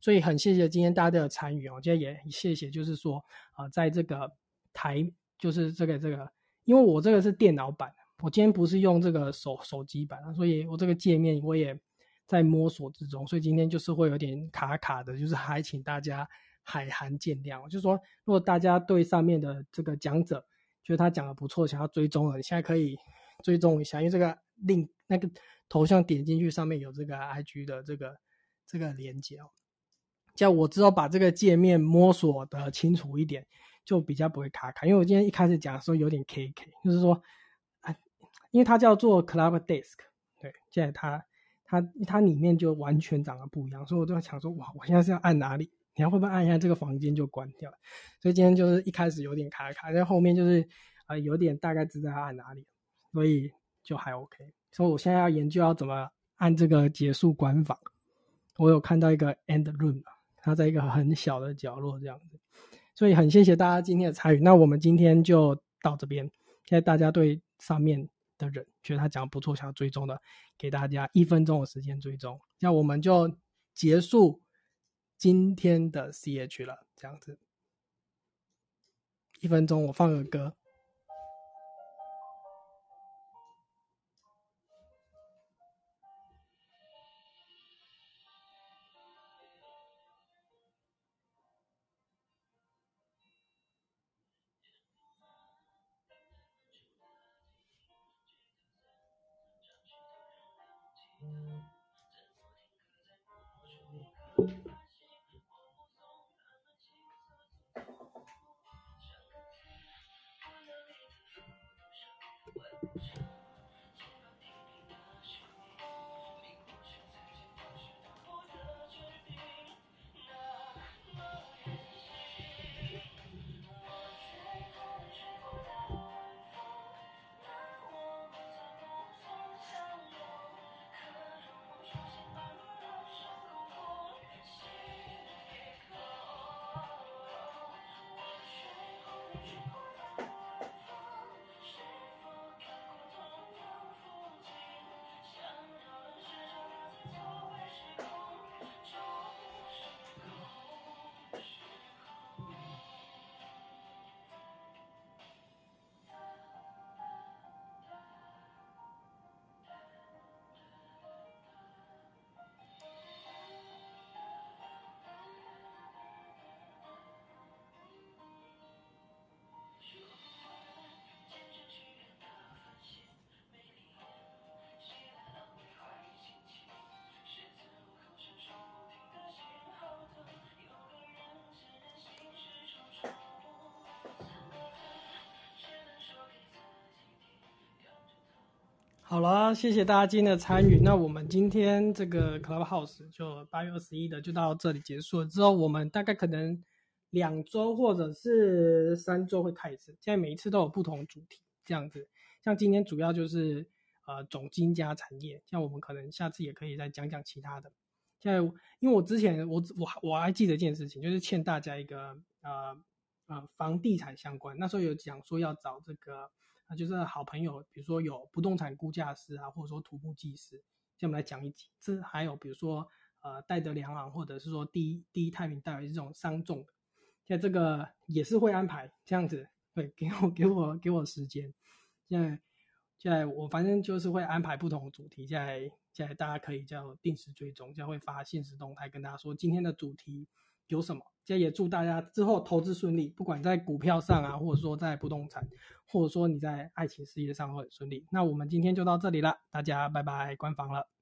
所以很谢谢今天大家的参与哦，今天也谢谢，就是说啊、在这个台，就是这个这个，因为我这个是电脑版，我今天不是用这个手手机版，所以我这个界面我也在摸索之中，所以今天就是会有点卡卡的，就是还请大家海涵见谅。就是说，如果大家对上面的这个讲者觉得他讲的不错，想要追踪的，你现在可以追踪一下，因为这个令那个头像点进去上面有这个 IG 的这个这个连接哦。叫我之后把这个界面摸索的清楚一点，就比较不会卡卡。因为我今天一开始讲的时候有点 KK，就是说，啊，因为它叫做 Club Desk，对，现在它它它里面就完全长得不一样，所以我就想说，哇，我现在是要按哪里？你要会不会按一下这个房间就关掉了？所以今天就是一开始有点卡卡，但后面就是啊、呃有点大概知道要按哪里，所以就还 OK。所以我现在要研究要怎么按这个结束关房。我有看到一个 end room 啊它在一个很小的角落这样子，所以很谢谢大家今天的参与。那我们今天就到这边，现在大家对上面的人觉得他讲的不错，想要追踪的，给大家一分钟的时间追踪，那我们就结束今天的 CH 了，这样子，一分钟我放个歌。好了，谢谢大家今天的参与。那我们今天这个 Clubhouse 就八月二十一的就到这里结束了。之后我们大概可能两周或者是三周会开一次，现在每一次都有不同主题这样子。像今天主要就是呃总经加产业，像我们可能下次也可以再讲讲其他的。现在因为我之前我我我还记得一件事情，就是欠大家一个呃呃房地产相关，那时候有讲说要找这个。那，就是好朋友，比如说有不动产估价师啊，或者说土木技师，我们来讲一集。这还有比如说呃戴德梁行，或者是说第一第一太平戴维这种商众的，在这个也是会安排这样子，对，给我给我给我时间。现在现在我反正就是会安排不同主题，现在现在大家可以叫定时追踪，将会发现实动态跟大家说今天的主题有什么。今天也祝大家之后投资顺利，不管在股票上啊，或者说在不动产，或者说你在爱情事业上会很顺利。那我们今天就到这里了，大家拜拜，关房了。